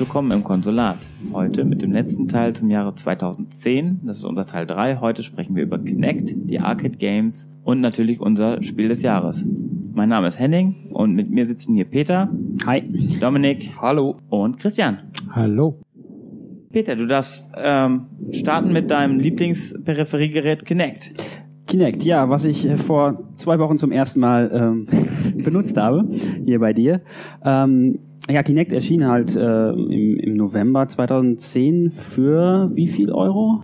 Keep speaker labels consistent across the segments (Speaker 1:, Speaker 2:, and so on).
Speaker 1: Willkommen im Konsulat. Heute mit dem letzten Teil zum Jahre 2010. Das ist unser Teil 3. Heute sprechen wir über Kinect, die Arcade Games und natürlich unser Spiel des Jahres. Mein Name ist Henning und mit mir sitzen hier Peter.
Speaker 2: Hi.
Speaker 1: Dominik.
Speaker 3: Hallo.
Speaker 1: Und Christian.
Speaker 4: Hallo.
Speaker 1: Peter, du darfst ähm, starten mit deinem Lieblingsperipheriegerät Kinect.
Speaker 2: Kinect, ja, was ich äh, vor zwei Wochen zum ersten Mal ähm, benutzt habe, hier bei dir. Ähm, ja, Kinect erschien halt äh, im, im November 2010 für wie viel Euro?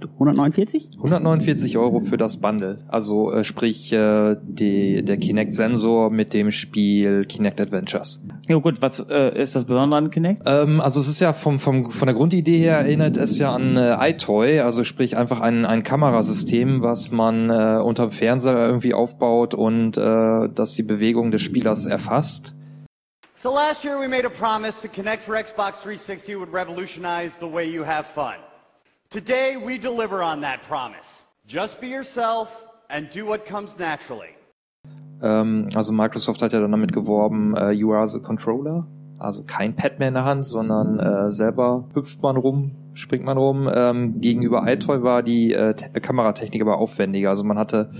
Speaker 2: 149?
Speaker 3: 149 Euro für das Bundle. Also äh, sprich äh, die, der Kinect-Sensor mit dem Spiel Kinect Adventures.
Speaker 1: Ja gut, was äh, ist das Besondere an Kinect?
Speaker 3: Ähm, also es ist ja vom, vom, von der Grundidee her erinnert es ja an äh, iToy, also sprich einfach ein, ein Kamerasystem, was man äh, unter dem Fernseher irgendwie aufbaut und äh, das die Bewegung des Spielers erfasst.
Speaker 5: So last year we made a promise to Connect for Xbox 360 would revolutionize the way you have fun. Today we deliver on that promise. Just be yourself and do what comes naturally.
Speaker 3: Ähm, also Microsoft hat ja dann damit geworben, äh, you are the controller. Also kein Pad mehr in der Hand, sondern äh, selber hüpft man rum, springt man rum. Ähm, gegenüber iToy war die äh, Kameratechnik aber aufwendiger. Also man hatte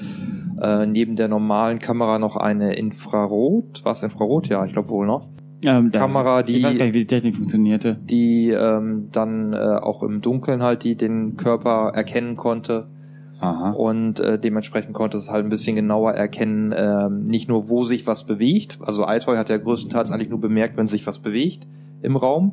Speaker 3: äh, neben der normalen Kamera noch eine Infrarot. Was Infrarot? Ja, ich glaube wohl noch.
Speaker 1: Ähm,
Speaker 3: Kamera, die,
Speaker 1: ich weiß gar nicht, wie die Technik funktionierte.
Speaker 3: die ähm, dann äh, auch im Dunkeln halt die den Körper erkennen konnte
Speaker 1: Aha.
Speaker 3: und äh, dementsprechend konnte es halt ein bisschen genauer erkennen, ähm, nicht nur wo sich was bewegt. Also iToy hat ja größtenteils eigentlich nur bemerkt, wenn sich was bewegt im Raum.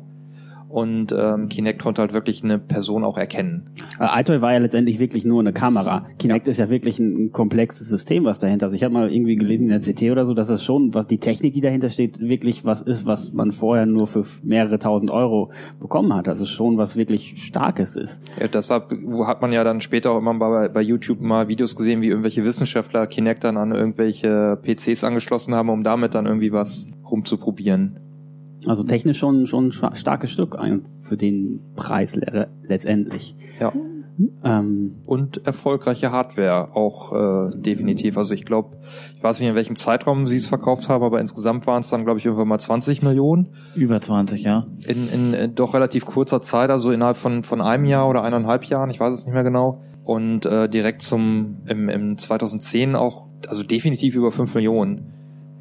Speaker 3: Und ähm, Kinect konnte halt wirklich eine Person auch erkennen.
Speaker 2: Äh, iToy war ja letztendlich wirklich nur eine Kamera. Kinect ist ja wirklich ein, ein komplexes System, was dahinter ist. Ich habe mal irgendwie gelesen in der CT oder so, dass das schon, was die Technik, die dahinter steht, wirklich was ist, was man vorher nur für mehrere tausend Euro bekommen hat. Das ist schon was wirklich Starkes ist.
Speaker 3: Ja, deshalb hat man ja dann später auch immer bei, bei YouTube mal Videos gesehen, wie irgendwelche Wissenschaftler Kinect dann an irgendwelche PCs angeschlossen haben, um damit dann irgendwie was rumzuprobieren.
Speaker 2: Also technisch schon schon ein starkes Stück ein- für den Preis le letztendlich.
Speaker 3: Ja.
Speaker 2: Ähm,
Speaker 3: Und erfolgreiche Hardware auch äh, definitiv. Also ich glaube, ich weiß nicht, in welchem Zeitraum sie es verkauft haben, aber insgesamt waren es dann, glaube ich, irgendwann mal 20 Millionen.
Speaker 1: Über 20, ja.
Speaker 3: in, in, in doch relativ kurzer Zeit, also innerhalb von, von einem Jahr oder eineinhalb Jahren, ich weiß es nicht mehr genau. Und äh, direkt zum im, im 2010 auch, also definitiv über fünf Millionen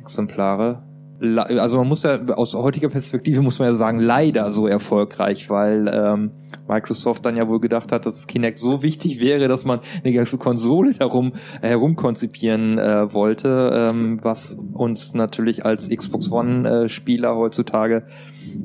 Speaker 3: Exemplare. Also man muss ja aus heutiger Perspektive muss man ja sagen, leider so erfolgreich, weil ähm, Microsoft dann ja wohl gedacht hat, dass Kinect so wichtig wäre, dass man eine ganze Konsole darum äh, herumkonzipieren äh, wollte, ähm, was uns natürlich als Xbox One-Spieler heutzutage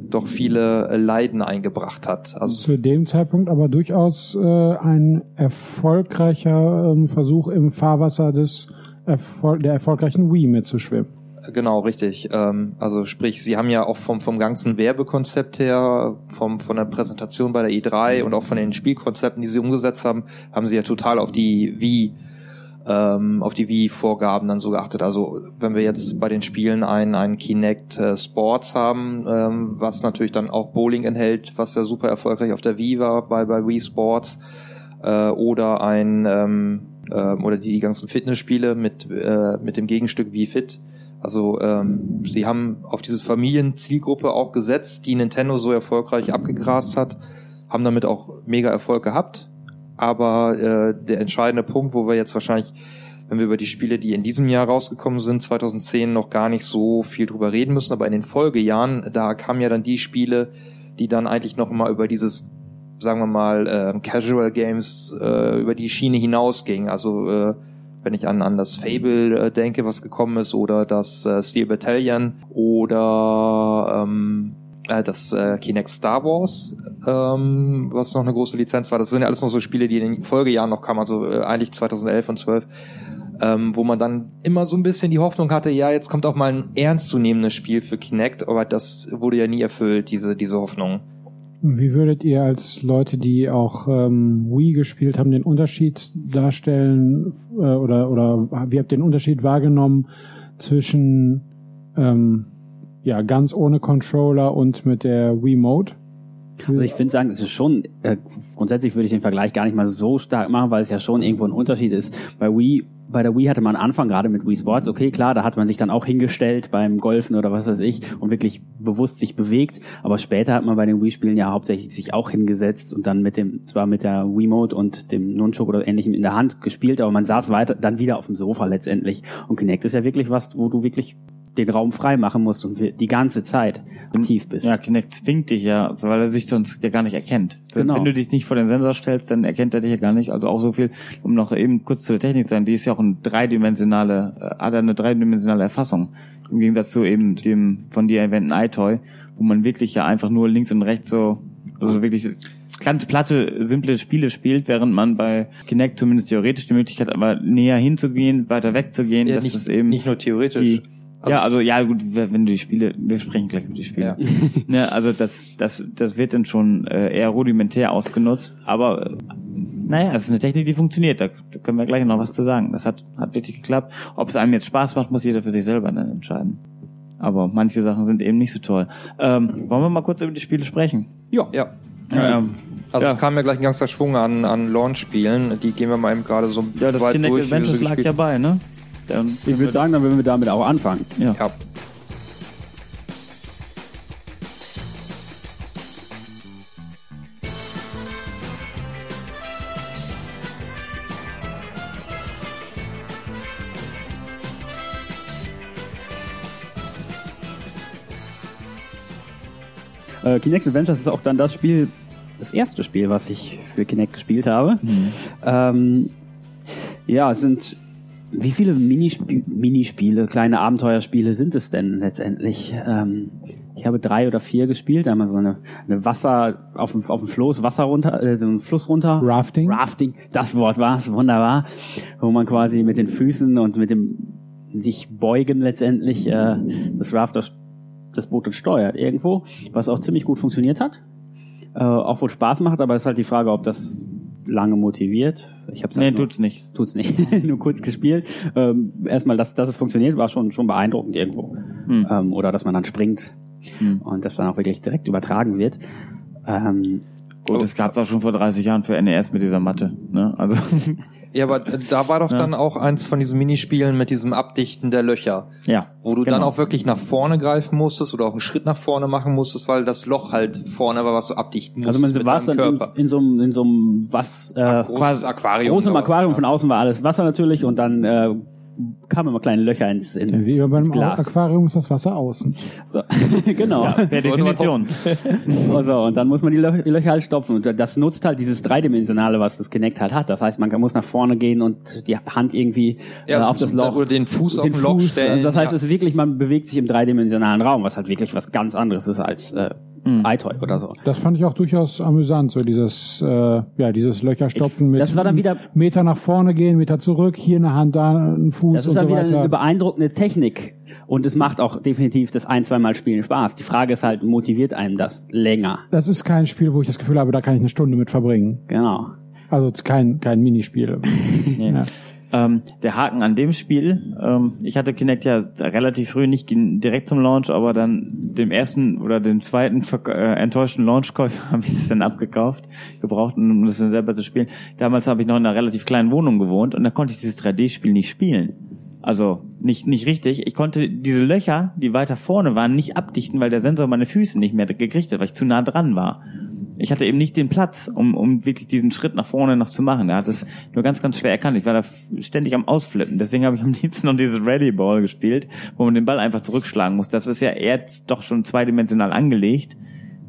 Speaker 3: doch viele äh, Leiden eingebracht hat. Also
Speaker 4: Zu dem Zeitpunkt aber durchaus äh, ein erfolgreicher ähm, Versuch im Fahrwasser des Erfol der erfolgreichen Wii mitzuschwimmen.
Speaker 3: Genau, richtig. Ähm, also sprich, sie haben ja auch vom, vom ganzen Werbekonzept her, vom, von der Präsentation bei der E3 und auch von den Spielkonzepten, die sie umgesetzt haben, haben sie ja total auf die Wii, ähm, auf die Wii-Vorgaben dann so geachtet. Also wenn wir jetzt bei den Spielen ein, ein Kinect äh, Sports haben, ähm, was natürlich dann auch Bowling enthält, was ja super erfolgreich auf der Wii war, bei, bei Wii Sports, äh, oder ein, ähm, äh, oder die, die ganzen Fitnessspiele mit, äh, mit dem Gegenstück Wii Fit, also ähm, sie haben auf diese Familienzielgruppe auch gesetzt, die Nintendo so erfolgreich abgegrast hat, haben damit auch mega Erfolg gehabt. Aber äh, der entscheidende Punkt, wo wir jetzt wahrscheinlich, wenn wir über die Spiele, die in diesem Jahr rausgekommen sind, 2010, noch gar nicht so viel drüber reden müssen, aber in den Folgejahren, da kamen ja dann die Spiele, die dann eigentlich noch mal über dieses, sagen wir mal, äh, Casual Games, äh, über die Schiene hinausgingen. Also äh, wenn ich an, an das Fable äh, denke, was gekommen ist, oder das äh, Steel Battalion oder ähm, äh, das äh, Kinect Star Wars, ähm, was noch eine große Lizenz war. Das sind ja alles noch so Spiele, die in den Folgejahren noch kamen, also äh, eigentlich 2011 und 12, ähm, wo man dann immer so ein bisschen die Hoffnung hatte, ja, jetzt kommt auch mal ein ernstzunehmendes Spiel für Kinect, aber das wurde ja nie erfüllt, diese, diese Hoffnung.
Speaker 4: Wie würdet ihr als Leute, die auch ähm, Wii gespielt haben, den Unterschied darstellen äh, oder oder wie habt ihr den Unterschied wahrgenommen zwischen ähm, ja ganz ohne Controller und mit der Wii Mode?
Speaker 2: Also ich finde sagen, es ist schon, äh, grundsätzlich würde ich den Vergleich gar nicht mal so stark machen, weil es ja schon irgendwo ein Unterschied ist. Bei Wii bei der Wii hatte man Anfang gerade mit Wii Sports, okay, klar, da hat man sich dann auch hingestellt beim Golfen oder was weiß ich und wirklich bewusst sich bewegt, aber später hat man bei den Wii-Spielen ja hauptsächlich sich auch hingesetzt und dann mit dem, zwar mit der Wiimote und dem Nunchuk oder ähnlichem in der Hand gespielt, aber man saß weiter, dann wieder auf dem Sofa letztendlich. Und Kinect ist ja wirklich was, wo du wirklich den Raum frei machen musst und die ganze Zeit aktiv bist.
Speaker 1: Ja, Kinect zwingt dich ja, weil er sich sonst ja gar nicht erkennt.
Speaker 2: Genau.
Speaker 1: Wenn du dich nicht vor den Sensor stellst, dann erkennt er dich ja gar nicht. Also auch so viel, um noch eben kurz zu der Technik zu sein, die ist ja auch eine dreidimensionale, äh, hat eine dreidimensionale Erfassung. Im Gegensatz zu eben dem von dir erwähnten iToy, wo man wirklich ja einfach nur links und rechts so, also wirklich ganz platte, simple Spiele spielt, während man bei Kinect zumindest theoretisch die Möglichkeit hat, aber näher hinzugehen, weiter wegzugehen,
Speaker 3: Ja,
Speaker 1: dass
Speaker 3: nicht,
Speaker 1: es eben
Speaker 3: nicht nur theoretisch.
Speaker 1: die, ja, also ja gut, wenn du die Spiele, wir sprechen gleich über die Spiele.
Speaker 3: Ja.
Speaker 1: ne, also das, das, das wird dann schon äh, eher rudimentär ausgenutzt, aber äh, naja, es ist eine Technik, die funktioniert. Da, können wir gleich noch was zu sagen. Das hat, hat wirklich geklappt. Ob es einem jetzt Spaß macht, muss jeder für sich selber dann entscheiden. Aber manche Sachen sind eben nicht so toll. Ähm, wollen wir mal kurz über die Spiele sprechen?
Speaker 2: ja.
Speaker 3: ja.
Speaker 1: Ähm,
Speaker 3: Also
Speaker 1: ja.
Speaker 3: es kam ja gleich ein ganzer Schwung an, an Launch-Spielen. Die gehen wir mal eben gerade so
Speaker 1: ja, das
Speaker 3: weit
Speaker 1: Kinect
Speaker 3: durch.
Speaker 1: Adventures
Speaker 3: sie
Speaker 1: lag
Speaker 3: gespielt
Speaker 1: ja bei, ne? Dann,
Speaker 2: Ich würde sagen, dann würden wir damit auch anfangen.
Speaker 1: ja.
Speaker 3: Ja.
Speaker 2: Äh, Kinect Adventures ist auch dann das Spiel, das erste Spiel, was ich für Kinect gespielt habe. Ähm, ja, es sind wie viele Minispie Minispiele, kleine Abenteuerspiele sind es denn letztendlich? Ähm, ich habe drei oder vier gespielt. Einmal so eine, eine Wasser auf dem, auf dem Floß, Wasser runter, äh, so einen Fluss runter.
Speaker 4: Rafting?
Speaker 2: Rafting, das Wort war es, wunderbar. Wo man quasi mit den Füßen und mit dem sich beugen letztendlich äh, das Raft das, das Boot dann steuert irgendwo, was auch ziemlich gut funktioniert hat. Äh, auch wohl Spaß macht, aber es ist halt die Frage, ob das lange motiviert. Ich habe
Speaker 1: Nee,
Speaker 2: halt nur-
Speaker 1: tut's nicht.
Speaker 2: tut's nicht. Nur kurz gespielt. Ähm, erstmal, dass, dass es funktioniert, war schon, schon beeindruckend irgendwo.
Speaker 1: Hm.
Speaker 2: Ähm, oder dass man dann springt
Speaker 1: Hm.
Speaker 2: und das dann auch wirklich direkt übertragen wird. Ähm,
Speaker 1: Gut, das gab's auch schon vor 30 Jahren für NES mit dieser Matte. Ne? Also
Speaker 3: Ja, aber da war doch
Speaker 1: Ja.
Speaker 3: dann auch eins von diesen Minispielen mit diesem Abdichten der Löcher,
Speaker 1: ja.
Speaker 3: wo du dann
Speaker 1: Genau.
Speaker 3: auch wirklich nach vorne greifen musstest oder auch einen Schritt nach vorne machen musstest, weil das Loch halt vorne war, was du abdichten
Speaker 2: also
Speaker 3: musstest
Speaker 2: man war
Speaker 3: mit
Speaker 2: dann in, in so einem, in so einem was, äh,
Speaker 3: Großes Aquarium. was,
Speaker 2: Aquarium von außen war alles Wasser natürlich und dann äh, kamen immer kleine Löcher ins, ins,
Speaker 4: Wie bei
Speaker 2: ins Glas.
Speaker 4: Aquarium ist das Wasser außen.
Speaker 2: So. genau.
Speaker 1: Per
Speaker 3: Sollte man
Speaker 1: Definition.
Speaker 2: Also, und dann muss man die, Lö die Löcher halt stopfen. Und das nutzt halt dieses Dreidimensionale, was das Kinect halt hat. Das heißt, man muss nach vorne gehen und die Hand irgendwie
Speaker 3: Ja,
Speaker 2: äh, auf das Loch.
Speaker 3: Oder den Fuß auf
Speaker 2: den
Speaker 3: Loch
Speaker 2: Fuß.
Speaker 3: stellen.
Speaker 2: Also das heißt,
Speaker 3: ja.
Speaker 2: es ist wirklich, man bewegt sich im dreidimensionalen Raum, was halt wirklich was ganz anderes ist als äh,
Speaker 1: Mhm.
Speaker 2: iToy oder so.
Speaker 4: Das fand ich auch durchaus amüsant, so dieses, äh, ja, dieses Löcherstopfen mit
Speaker 2: das war dann wieder-
Speaker 4: Meter nach vorne gehen, Meter zurück, hier eine Hand, da ein Fuß
Speaker 2: Das
Speaker 4: und
Speaker 2: ist dann
Speaker 4: so
Speaker 2: wieder
Speaker 4: weiter.
Speaker 2: eine beeindruckende Technik. Und es macht auch definitiv das ein, zweimal Spielen Spaß. Die Frage ist halt, motiviert einem das länger?
Speaker 4: das ist kein Spiel, wo ich das Gefühl habe, da kann ich eine Stunde mit verbringen.
Speaker 2: Genau.
Speaker 4: Also kein, kein Minispiel.
Speaker 1: Nee.
Speaker 4: Ja.
Speaker 1: Ähm, der Haken an dem Spiel, ähm, ich hatte Kinect ja relativ früh, nicht direkt zum Launch, aber dann dem ersten oder dem zweiten äh, enttäuschten Launchkäufer habe ich das dann abgekauft, gebraucht, um das dann selber zu spielen. Damals habe ich noch in einer relativ kleinen Wohnung gewohnt und da konnte ich dieses 3D-Spiel nicht spielen. Also nicht, nicht richtig. Ich konnte diese Löcher, die weiter vorne waren, nicht abdichten, weil der Sensor meine Füße nicht mehr gekriegt hat, weil ich zu nah dran war. Ich hatte eben nicht den Platz, um, um wirklich diesen Schritt nach vorne noch zu machen. Er hat es nur ganz, ganz schwer erkannt. Ich war da ständig am Ausflippen. Deswegen habe ich am liebsten noch dieses Ready Ball gespielt, wo man den Ball einfach zurückschlagen muss. Das ist ja eher doch schon zweidimensional angelegt.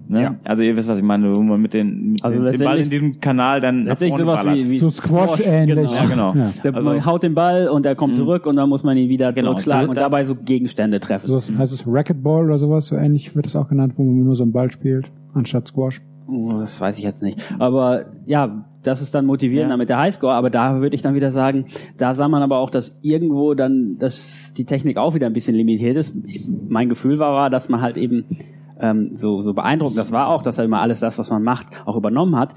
Speaker 1: Ne?
Speaker 2: Ja.
Speaker 1: Also ihr wisst, was ich meine, wo man mit, den, mit
Speaker 2: Also
Speaker 1: den, den Ball in diesem Kanal dann vorne
Speaker 2: sowas
Speaker 1: ballert.
Speaker 2: wie, wie
Speaker 4: So Squash-ähnlich.
Speaker 2: Genau.
Speaker 1: Ja, genau.
Speaker 4: Ja.
Speaker 2: Der,
Speaker 1: Also-
Speaker 2: man haut den Ball und der kommt zurück und dann muss man ihn wieder
Speaker 1: Genau.
Speaker 2: zurückschlagen und
Speaker 1: Das-
Speaker 2: dabei so Gegenstände treffen.
Speaker 4: So heißt es Racquetball oder sowas, so ähnlich wird es auch genannt, wo man nur so einen Ball spielt, anstatt Squash.
Speaker 2: Oh, das weiß ich jetzt nicht. Aber ja, das ist dann motivierender
Speaker 1: Ja.
Speaker 2: mit der Highscore. Aber da würde ich dann wieder sagen, da sah man aber auch, dass irgendwo dann, dass die Technik auch wieder ein bisschen limitiert ist. Mein Gefühl war, war dass man halt eben ähm, so, so beeindruckend das war auch, dass er immer alles das, was man macht, auch übernommen hat,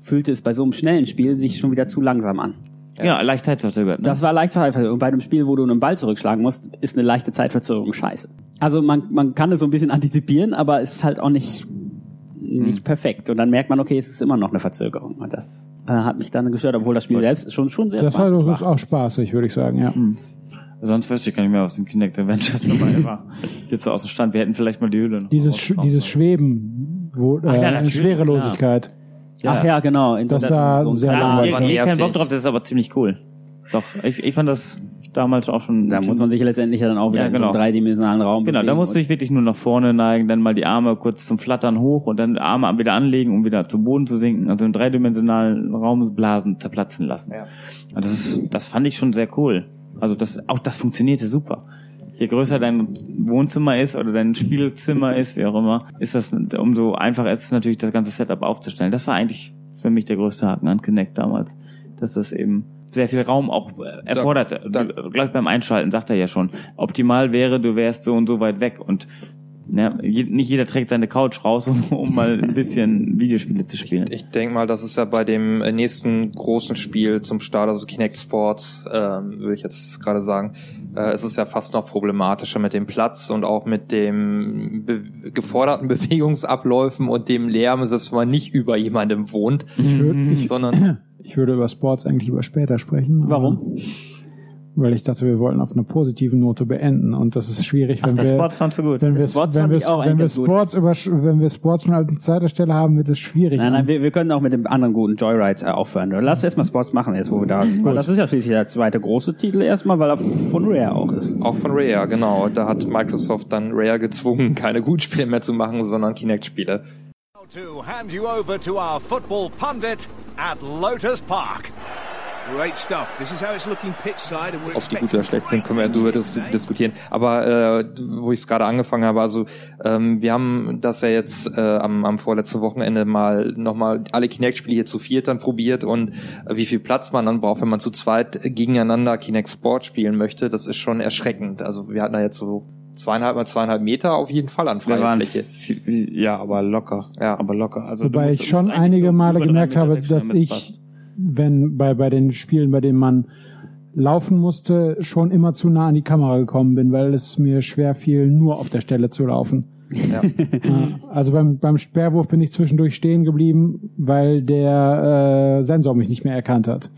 Speaker 2: fühlte es bei so einem schnellen Spiel sich schon wieder zu langsam an.
Speaker 1: Ja, leicht zeitverzögert. Ne?
Speaker 2: Das war leicht verzögert. Und bei einem Spiel, wo du einen Ball zurückschlagen musst, ist eine leichte Zeitverzögerung scheiße. Also man, man kann es so ein bisschen antizipieren, aber es ist halt auch nicht, nicht perfekt. Und dann merkt man, okay, es ist immer noch eine Verzögerung. Und das äh, hat mich dann gestört, obwohl das Spiel selbst schon, schon sehr
Speaker 4: Das war
Speaker 2: spaßig
Speaker 4: das ist
Speaker 2: war.
Speaker 4: auch spaßig, würde ich sagen, ja.
Speaker 1: Sonst wüsste ich gar nicht mehr, was den Kinect Adventures dabei war. Jetzt so aus dem Stand. Wir hätten vielleicht mal die Hülle noch
Speaker 4: Dieses, Sch dieses Schweben, wo,
Speaker 1: ja,
Speaker 4: äh,
Speaker 1: natürlich,
Speaker 4: Schwerelosigkeit.
Speaker 2: Ach ja, genau. In
Speaker 4: Das
Speaker 2: so,
Speaker 4: sah
Speaker 2: so,
Speaker 4: sehr
Speaker 1: Ja,
Speaker 4: langweilig.
Speaker 1: ich
Speaker 3: war
Speaker 1: eh keinen. Bock drauf, das ist aber ziemlich cool. Doch, ich, ich fand das damals auch schon.
Speaker 2: Da muss man sich letztendlich ja dann auch wieder
Speaker 1: Ja,
Speaker 2: in so
Speaker 1: genau.
Speaker 2: einem dreidimensionalen Raum
Speaker 1: Genau, da musst du dich wirklich nur nach vorne neigen, dann mal die Arme kurz zum Flattern hoch und dann Arme wieder anlegen, um wieder zum Boden zu sinken, also im dreidimensionalen Raum Blasen zerplatzen lassen.
Speaker 3: Ja.
Speaker 1: Und das ist, das fand ich schon sehr cool. Also das, auch das funktionierte super. Je größer dein Wohnzimmer ist oder dein Spielzimmer ist, wie auch immer, ist das, umso einfacher ist es natürlich, das ganze Setup aufzustellen. Das war eigentlich für mich der größte Haken an Kinect damals. Dass das eben sehr viel Raum auch äh, erfordert.
Speaker 3: da-
Speaker 1: Gleich beim Einschalten sagt er ja schon. Optimal wäre, du wärst so und so weit weg und ja, je, nicht jeder trägt seine Couch raus, um, um mal ein bisschen Videospiele zu spielen.
Speaker 3: Ich denke mal, das ist ja bei dem äh, nächsten großen Spiel zum Start, also Kinect Sports, ähm, würde ich jetzt gerade sagen, äh, es ist ja fast noch problematischer mit dem Platz und auch mit dem be geforderten Bewegungsabläufen und dem Lärm, selbst wenn man nicht über jemandem wohnt,
Speaker 4: Ich würde,
Speaker 3: sondern
Speaker 4: ich würde über Sports eigentlich über später sprechen.
Speaker 2: Warum?
Speaker 4: Weil ich dachte, wir wollten auf einer positiven Note beenden und das ist schwierig, wenn
Speaker 1: Das
Speaker 4: wir,
Speaker 1: Sport fandst du gut.
Speaker 4: wenn wir,
Speaker 2: Sports
Speaker 4: wenn
Speaker 2: fand
Speaker 4: wir, wenn wir. Sports über, wenn wir Sports schon als Zeiterstelle haben, wird es schwierig.
Speaker 2: Nein, nein, wir, wir können auch mit dem anderen guten Joyride äh, aufhören. Lass erst mal Sports machen, jetzt wo wir da sind. Das ist ja schließlich der zweite große Titel erstmal, weil er von Rare auch ist.
Speaker 3: auch von Rare, genau. Da hat Microsoft dann Rare gezwungen, keine Gutspiele mehr zu machen, sondern Kinect-Spiele.
Speaker 6: To hand you over to our football pundit at Lotus Park.
Speaker 7: Great stuff. This is how it's looking pitch side, and we're
Speaker 3: Ob die gut oder schlecht sind, können wir darüber dis diskutieren. Aber äh, wo ich es gerade angefangen habe, also ähm, wir haben das ja jetzt äh, am, am vorletzten Wochenende mal nochmal alle Kinect-Spiele hier zu viert dann probiert und äh, wie viel Platz man dann braucht, wenn man zu zweit gegeneinander Kinect Sport spielen möchte, das ist schon erschreckend. Also wir hatten da jetzt so zweieinhalb mal zweieinhalb Meter auf jeden Fall an freier Fläche.
Speaker 1: ja, aber locker.
Speaker 3: Ja.
Speaker 1: aber locker. Also
Speaker 4: Wobei ich schon einige
Speaker 1: so
Speaker 4: Male gemerkt habe, dass ich,
Speaker 1: passt.
Speaker 4: wenn bei, bei den Spielen, bei denen man laufen musste, schon immer zu nah an die Kamera gekommen bin, weil es mir schwer fiel, nur auf der Stelle zu laufen.
Speaker 3: Ja.
Speaker 4: Also beim, beim Sperrwurf bin ich zwischendurch stehen geblieben, weil der äh, Sensor mich nicht mehr erkannt hat.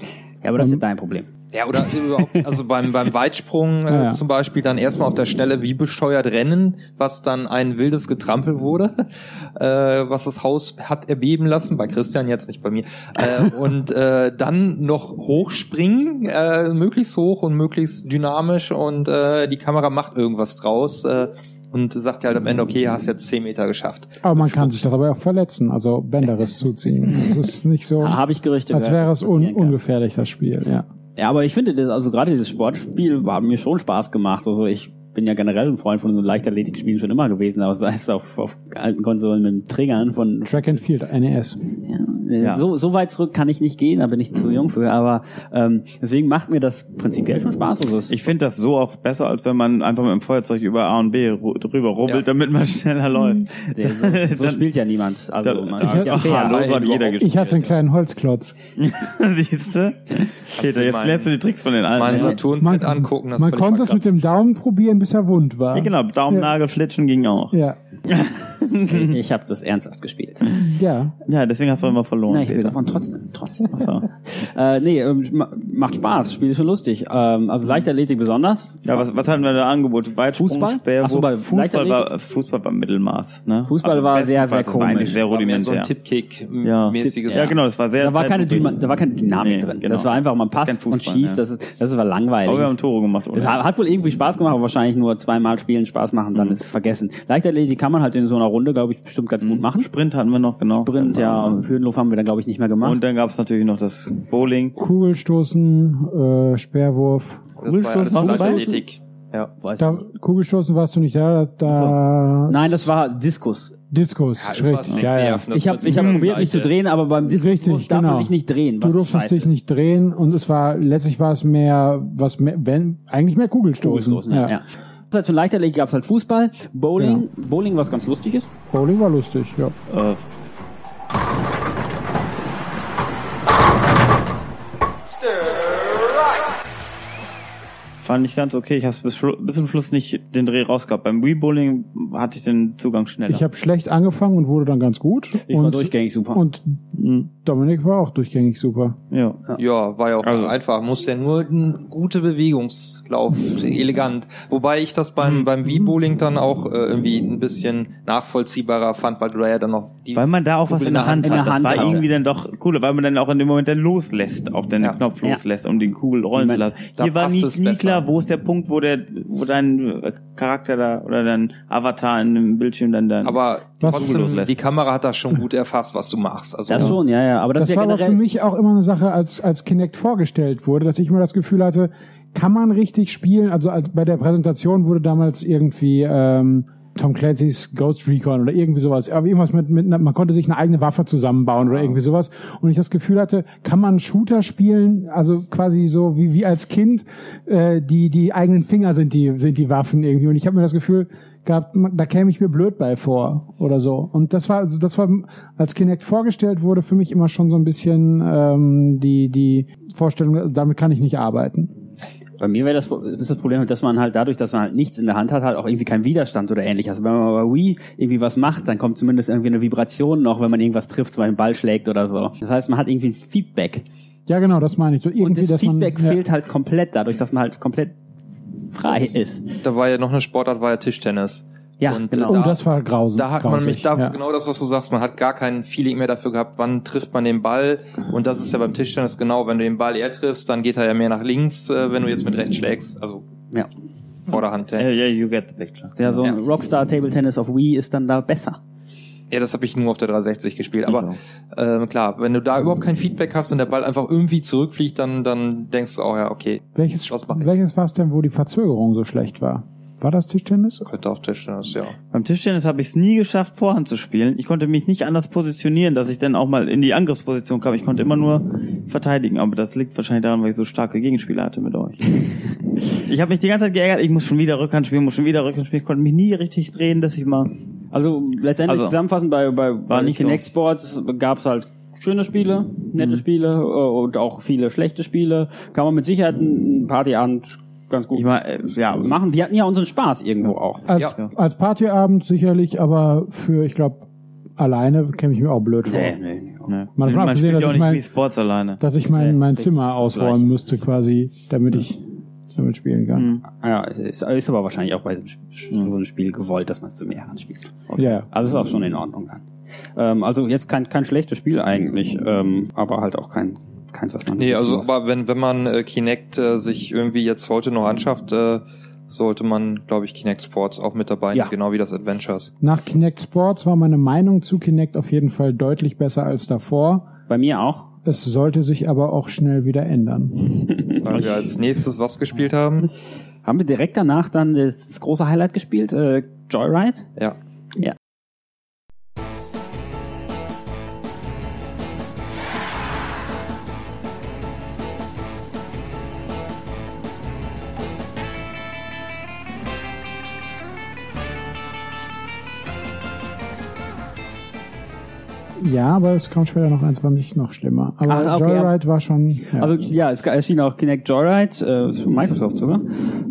Speaker 2: Ja, aber das ist ja dein Problem.
Speaker 3: Ja, oder überhaupt, also beim, beim Weitsprung äh,
Speaker 4: Ja, ja.
Speaker 3: zum Beispiel dann erstmal auf der Stelle wie besteuert rennen, was dann ein wildes Getrampel wurde, äh, was das Haus hat erbeben lassen, bei Christian jetzt nicht bei mir. Äh, und äh, dann noch hochspringen, äh, möglichst hoch und möglichst dynamisch und äh, die Kamera macht irgendwas draus. Äh, und sagt ja halt am Ende, okay, hast jetzt 10 Meter geschafft.
Speaker 4: Aber man kann sich dabei auch verletzen, also Bänderriss zuziehen. Es ist nicht so,
Speaker 2: Habe ich Gerüchte
Speaker 4: als wäre es
Speaker 2: das
Speaker 4: un ungefährlich, das Spiel, ja.
Speaker 2: Ja, aber ich finde, das, also gerade dieses Sportspiel war mir schon Spaß gemacht. Also ich bin ja generell ein Freund von so Leichtathletikspielen schon immer gewesen, aber sei es auf, auf alten Konsolen mit Triggern von
Speaker 4: Track and Field, NES.
Speaker 2: ja,
Speaker 1: Ja.
Speaker 2: So, so weit zurück kann ich nicht gehen, da bin ich zu jung für, aber ähm, deswegen macht mir das prinzipiell schon Spaß. Also
Speaker 1: Ich finde das so auch besser, als wenn man einfach mit dem Feuerzeug über A und B drüber rubbelt,
Speaker 3: Ja.
Speaker 1: damit man schneller läuft.
Speaker 2: der, so, so
Speaker 1: Dann-
Speaker 2: spielt ja niemand. Also
Speaker 1: Da-
Speaker 2: man
Speaker 1: ich
Speaker 2: spielt ja fair.
Speaker 1: Hallo, so hat jeder gespielt.
Speaker 4: Ich hatte einen kleinen Holzklotz.
Speaker 1: Siehst du? Peter, jetzt
Speaker 3: mein-
Speaker 1: lernst du die Tricks von den alten.
Speaker 3: Mein. Saturn angucken, das
Speaker 4: man konnte es mit dem Daumen probieren, bis er wund war.
Speaker 1: Ja, genau, Daumennagel flitschen ging auch.
Speaker 4: Ja,
Speaker 2: Ich habe das ernsthaft gespielt.
Speaker 4: ja.
Speaker 1: Ja, deswegen hast du immer verloren.
Speaker 2: Na, ich will davon trotzdem, trotzdem.
Speaker 1: Achso.
Speaker 2: Äh, nee, ähm, ma- macht Spaß, Spiel ist schon lustig. Ähm, also Leichtathletik besonders.
Speaker 1: Ja, was, was hatten wir da angeboten? Weitsprung,
Speaker 2: Fußball?
Speaker 1: Speerwurf,
Speaker 2: Ach so, bei
Speaker 1: Fußball war, Fußball war Mittelmaß. Ne?
Speaker 2: Fußball war sehr, sehr
Speaker 1: das war eigentlich
Speaker 2: komisch.
Speaker 1: sehr
Speaker 3: War mehr so ein
Speaker 1: rudimentär. Ja.
Speaker 3: Tippkick-mäßiges.
Speaker 1: Ja, genau, das war sehr
Speaker 2: Da war, keine. Dyma, da war keine Dynamik
Speaker 1: Nee,
Speaker 2: drin.
Speaker 1: genau.
Speaker 2: Das war einfach, man
Speaker 1: ist
Speaker 2: passt
Speaker 1: kein
Speaker 2: und
Speaker 1: Fußball,
Speaker 2: schießt,
Speaker 1: ja.
Speaker 2: das, ist, das war langweilig.
Speaker 1: Aber wir haben Tore gemacht.
Speaker 2: Es
Speaker 1: Oder?
Speaker 2: hat, hat wohl irgendwie Spaß gemacht, aber wahrscheinlich nur zweimal spielen Spaß machen,
Speaker 1: Mhm.
Speaker 2: dann ist es vergessen. Leichtathletik kann man halt in so einer Runde, glaube ich, bestimmt ganz gut machen.
Speaker 1: Sprint hatten wir noch, genau.
Speaker 2: Sprint, ja, Hürdenlauf haben wir dann, glaube ich, nicht mehr gemacht.
Speaker 1: Und dann gab es natürlich noch das Bowling.
Speaker 4: Kugelstoßen, äh, Sperrwurf.
Speaker 3: Das war ja alles
Speaker 1: Kugelstoßen?
Speaker 3: Leichtathletik. Ja.
Speaker 2: Weiß
Speaker 4: Da, Kugelstoßen warst du nicht da, da
Speaker 2: Nein, das war Diskus.
Speaker 4: Diskus,
Speaker 3: Ja, irgendwas
Speaker 4: Ja, ja.
Speaker 2: Ich habe ich hab probiert, mich zu drehen, aber beim Diskus
Speaker 4: Richtig,
Speaker 2: darf
Speaker 4: genau.
Speaker 2: man sich nicht drehen.
Speaker 4: Du durftest dich
Speaker 2: ist.
Speaker 4: nicht drehen und es war, letztlich war es mehr, was mehr, wenn, eigentlich mehr Kugelstoßen.
Speaker 2: Kugelstoßen, ja. ja. Halt für Leichtathletik gab es halt Fußball, Bowling, Bowling, was ganz lustig ist.
Speaker 4: Bowling war lustig, ja.
Speaker 1: Äh, Fand ich ganz okay. Ich habe bis, bis zum Schluss nicht den Dreh rausgehabt. Beim Wii Bowling hatte ich den Zugang schneller.
Speaker 4: Ich habe schlecht angefangen und wurde dann ganz gut.
Speaker 2: Ich
Speaker 4: und,
Speaker 2: war durchgängig super.
Speaker 4: Und
Speaker 1: Hm,
Speaker 4: Dominik war auch durchgängig super.
Speaker 1: ja.
Speaker 3: Ja, war ja auch
Speaker 1: Also-
Speaker 3: einfach. Muss ja nur ein gute Bewegungslauf, elegant. Wobei ich das beim, beim Wii-Bowling dann auch äh, irgendwie ein bisschen nachvollziehbarer fand, weil du da ja dann noch die...
Speaker 1: Weil man da auch was
Speaker 3: Kugel
Speaker 1: in der Hand
Speaker 2: in
Speaker 1: hat.
Speaker 2: der
Speaker 1: Das
Speaker 2: Hand
Speaker 1: war
Speaker 2: hatte.
Speaker 1: irgendwie dann doch cooler, weil man dann auch in dem Moment dann loslässt, auch den
Speaker 3: Ja.
Speaker 1: Knopf loslässt, um die Kugel rollen
Speaker 2: Ich
Speaker 1: zu lassen. Hier war nie,
Speaker 3: es
Speaker 1: nie
Speaker 3: besser.
Speaker 1: Klar, wo ist der Punkt, wo der, wo dein Charakter da oder dein Avatar in dem Bildschirm dann dann.
Speaker 3: aber trotzdem, die Kamera hat das schon gut erfasst, was du machst. Also
Speaker 2: Das schon, ja, ja. Aber das,
Speaker 4: Das,
Speaker 2: ist ja
Speaker 4: war aber
Speaker 2: generell.
Speaker 4: für mich auch immer eine Sache, als, als Kinect vorgestellt wurde, dass ich immer das Gefühl hatte, kann man richtig spielen? Also als, bei der Präsentation wurde damals irgendwie ähm, Tom Clancy's Ghost Recon oder irgendwie sowas, aber irgendwas mit, mit man konnte sich eine eigene Waffe zusammenbauen oder irgendwie sowas. Und ich das Gefühl hatte, kann man Shooter spielen, also quasi so wie, wie als Kind, äh, die, die eigenen Finger sind die, sind die Waffen irgendwie. Und ich habe mir das Gefühl, gehabt, da käme ich mir blöd bei vor oder so. Und das war, also das war, als Kinect vorgestellt wurde, für mich immer schon so ein bisschen ähm, die, die Vorstellung, damit kann ich nicht arbeiten.
Speaker 2: Bei mir wäre das, ist das Problem, dass man halt dadurch, dass man halt nichts in der Hand hat, halt auch irgendwie keinen Widerstand oder ähnliches. Also wenn man bei Wii irgendwie was macht, dann kommt zumindest irgendwie eine Vibration noch, wenn man irgendwas trifft, zum Beispiel einen Ball schlägt oder so. Das heißt, man hat irgendwie ein Feedback.
Speaker 4: Ja, genau, das meine ich. So
Speaker 2: Und
Speaker 4: irgendwie,
Speaker 2: das
Speaker 4: dass
Speaker 2: Feedback
Speaker 4: man, ja,
Speaker 2: fehlt halt komplett dadurch, dass man halt komplett frei ist.
Speaker 3: da war ja noch eine Sportart, war ja Tischtennis.
Speaker 2: Ja,
Speaker 3: Und,
Speaker 2: genau.
Speaker 4: Oh,
Speaker 3: da-
Speaker 4: das war grausam.
Speaker 3: Da hat man
Speaker 4: grausig,
Speaker 3: mich, da
Speaker 4: ja.
Speaker 3: genau das, was du sagst, man hat gar kein Feeling mehr dafür gehabt, wann trifft man den Ball. Und das ist ja beim Tischtennis genau, wenn du den Ball eher triffst, dann geht er ja mehr nach links, äh, wenn du jetzt mit rechts schlägst, also
Speaker 2: Ja.
Speaker 3: Vorderhand. Ja,
Speaker 1: yeah, you get the picture.
Speaker 2: Ja, so ein
Speaker 3: Ja.
Speaker 2: Rockstar Table Tennis auf Wii ist dann da besser.
Speaker 3: ja das habe ich nur auf der 360 gespielt. Aber
Speaker 1: Ich
Speaker 3: ähm, klar, wenn du da überhaupt kein Feedback hast und der Ball einfach irgendwie zurückfliegt, dann, dann denkst du auch, ja, okay,
Speaker 4: Welches,
Speaker 3: Was
Speaker 4: welches war es denn, wo die Verzögerung so schlecht war? War das Tischtennis?
Speaker 3: könnte auf Tischtennis, ja.
Speaker 1: Beim Tischtennis habe ich es nie geschafft, Vorhand zu spielen. Ich konnte mich nicht anders positionieren, dass ich dann auch mal in die Angriffsposition kam. Ich konnte immer nur verteidigen, aber das liegt wahrscheinlich daran, weil ich so starke Gegenspieler hatte mit euch. ich habe mich die ganze Zeit geärgert, ich muss schon wieder Rückhand spielen, muss schon wieder Rückhand spielen. Ich konnte mich nie richtig drehen, dass ich mal...
Speaker 2: Also letztendlich
Speaker 1: Also,
Speaker 2: zusammenfassend bei, bei, bei
Speaker 1: nicht
Speaker 2: Kinect Sports gab es halt schöne Spiele, nette Spiele äh, und auch viele schlechte Spiele. Kann man mit Sicherheit einen Partyabend ganz gut
Speaker 1: Ich mal, äh, ja,
Speaker 2: machen. Wir hatten ja unseren Spaß irgendwo auch.
Speaker 4: Als,
Speaker 3: Ja.
Speaker 4: als Partyabend sicherlich, aber für, ich glaube, alleine käme ich mir auch blöd vor.
Speaker 2: Nee, nee, nee.
Speaker 1: Ne.
Speaker 4: Mal davon
Speaker 1: Man
Speaker 4: abgesehen,
Speaker 1: spielt
Speaker 4: dass ich
Speaker 1: nicht
Speaker 4: mein-
Speaker 1: wie Sports alleine.
Speaker 4: Dass ich mein,
Speaker 1: Nee,
Speaker 4: mein Zimmer ausräumen müsste quasi, damit ich damit spielen kann.
Speaker 1: Mhm.
Speaker 2: Ja, ist, ist aber wahrscheinlich auch bei so einem Spiel gewollt, dass man es zu mehreren spielt.
Speaker 4: Ja, ja.
Speaker 2: Also ist auch schon in Ordnung dann. Ähm, also jetzt kein, kein schlechtes Spiel eigentlich, ähm, aber halt auch kein, keins, was man
Speaker 3: Nee, also
Speaker 2: muss.
Speaker 3: aber wenn, wenn man äh, Kinect äh, sich irgendwie jetzt heute noch anschafft, äh, sollte man, glaube ich, Kinect Sports auch mit dabei nehmen,
Speaker 2: Ja.
Speaker 3: genau wie das Adventures.
Speaker 4: Nach Kinect Sports war meine Meinung zu Kinect auf jeden Fall deutlich besser als davor.
Speaker 2: Bei mir auch.
Speaker 4: Es sollte sich aber auch schnell wieder ändern.
Speaker 3: Weil wir als nächstes was gespielt haben.
Speaker 2: Haben wir direkt danach dann das, das große Highlight gespielt, äh, Joyride?
Speaker 3: Ja.
Speaker 2: Ja.
Speaker 4: Ja, aber es kommt später noch eins, war nicht noch schlimmer. Aber
Speaker 2: Ach, okay,
Speaker 4: Joyride war schon. Ja.
Speaker 2: Also ja, es erschien auch Kinect Joyride, äh, von Microsoft sogar.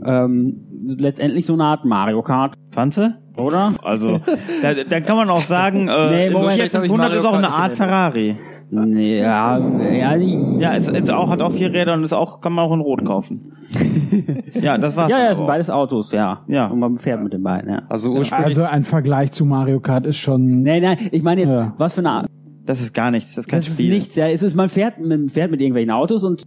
Speaker 2: Ähm, letztendlich so eine Art Mario Kart,
Speaker 1: Fandst du?
Speaker 2: oder?
Speaker 1: Also, da, da kann man auch sagen, äh,
Speaker 2: Nee,
Speaker 1: so
Speaker 2: Moment,
Speaker 1: 500
Speaker 3: Mario
Speaker 1: ist auch eine Art. Ferrari.
Speaker 2: Nee, ja, ja,
Speaker 1: Ja, es, es auch, hat auch vier Räder und ist auch, kann man auch in Rot kaufen. ja, das war's.
Speaker 2: ja, ja, sind beides Autos, ja.
Speaker 1: Ja.
Speaker 2: Und man fährt mit den beiden, ja.
Speaker 3: Also ursprünglich.
Speaker 4: also ein Vergleich zu Mario Kart ist schon.
Speaker 2: Nee, nein, ich meine jetzt,
Speaker 4: Ja.
Speaker 2: was für eine Art.
Speaker 1: Das ist gar nichts, das ist kein
Speaker 2: Das ist
Speaker 1: Spiel.
Speaker 2: nichts, ja. Es ist, man fährt mit, fährt mit irgendwelchen Autos und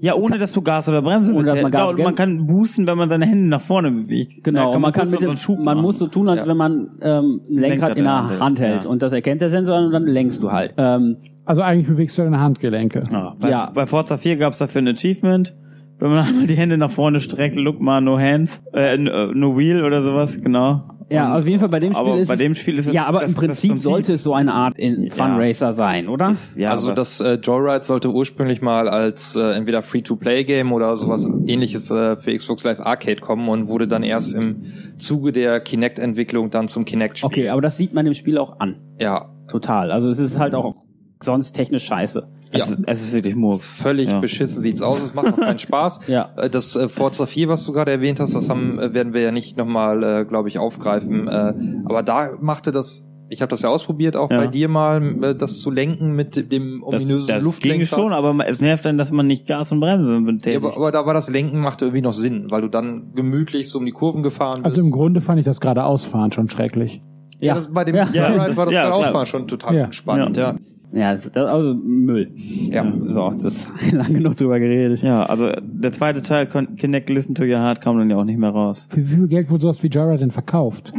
Speaker 1: Ja, ohne dass du Gas oder Bremse
Speaker 2: Ohne, dass man. Gas
Speaker 1: Ja, und man kann boosten, wenn man seine Hände nach vorne bewegt.
Speaker 2: genau,
Speaker 1: Da
Speaker 2: man kann
Speaker 1: kurz
Speaker 2: mit
Speaker 1: so
Speaker 2: dem,
Speaker 1: Schub
Speaker 2: man muss so tun, als
Speaker 1: Ja.
Speaker 2: wenn man ähm, ein Lenkrad in der Hand, hält.
Speaker 1: ja.
Speaker 2: Und das erkennt der Sensor und dann lenkst du halt. Ähm,
Speaker 4: Also eigentlich bewegst du deine Handgelenke.
Speaker 1: Ja, bei,
Speaker 2: Ja.
Speaker 1: bei Forza 4 gab's dafür ein Achievement. Wenn man einmal die Hände nach vorne streckt, look mal, no hands, äh, no no wheel oder sowas, genau.
Speaker 2: ja, auf jeden Fall bei dem Spiel
Speaker 1: aber
Speaker 2: ist
Speaker 1: bei
Speaker 2: es,
Speaker 1: dem Spiel ist es
Speaker 2: ja, aber
Speaker 1: das-
Speaker 2: im Prinzip,
Speaker 1: Prinzip.
Speaker 2: sollte es so eine Art in Fun Racer sein, oder?
Speaker 1: ja,
Speaker 3: also das äh, Joyride sollte ursprünglich mal als äh, entweder Free-to-Play-Game oder sowas ähnliches äh, für Xbox Live Arcade kommen und wurde dann erst im Zuge der Kinect-Entwicklung dann zum Kinect-Spiel.
Speaker 2: Okay, aber das sieht man dem Spiel auch an.
Speaker 3: Ja,
Speaker 2: Total. Also es ist halt auch sonst technisch scheiße.
Speaker 3: Ja.
Speaker 1: Es, ist- es ist wirklich Murks.
Speaker 3: Völlig
Speaker 1: ja.
Speaker 3: beschissen sieht's aus, es macht auch keinen Spaß.
Speaker 2: Ja.
Speaker 3: Äh, Das äh, Forza 4, was du gerade erwähnt hast, das haben, äh, werden wir ja nicht nochmal, äh, glaube ich, aufgreifen. Äh, aber da machte das, ich habe das ja ausprobiert, auch
Speaker 1: Ja.
Speaker 3: bei dir mal, äh, das zu lenken mit dem
Speaker 1: Das,
Speaker 3: ominösen
Speaker 1: das ging
Speaker 3: Luftlenker.
Speaker 1: schon, aber es nervt dann, dass man nicht Gas und Bremse
Speaker 3: Ja,
Speaker 1: betätigt.
Speaker 3: aber, aber da war das Lenken machte irgendwie noch Sinn, weil du dann gemütlich so um die Kurven gefahren bist.
Speaker 4: Also im Grunde fand ich das gerade ausfahren schon schrecklich.
Speaker 3: ja, das, bei dem
Speaker 2: Ja.
Speaker 1: Ja, das-
Speaker 3: war das
Speaker 1: ja,
Speaker 3: gerade. Ausfahren schon total
Speaker 4: Ja.
Speaker 3: entspannt. Ja.
Speaker 2: Ja, das, das, also Müll.
Speaker 3: Ja.
Speaker 2: So, das lang genug drüber geredet.
Speaker 1: ja, also der zweite Teil, Kinect Listen to Your Heart, kam dann ja auch nicht mehr raus.
Speaker 4: Für wie viel Geld wurde sowas wie Joyride denn verkauft?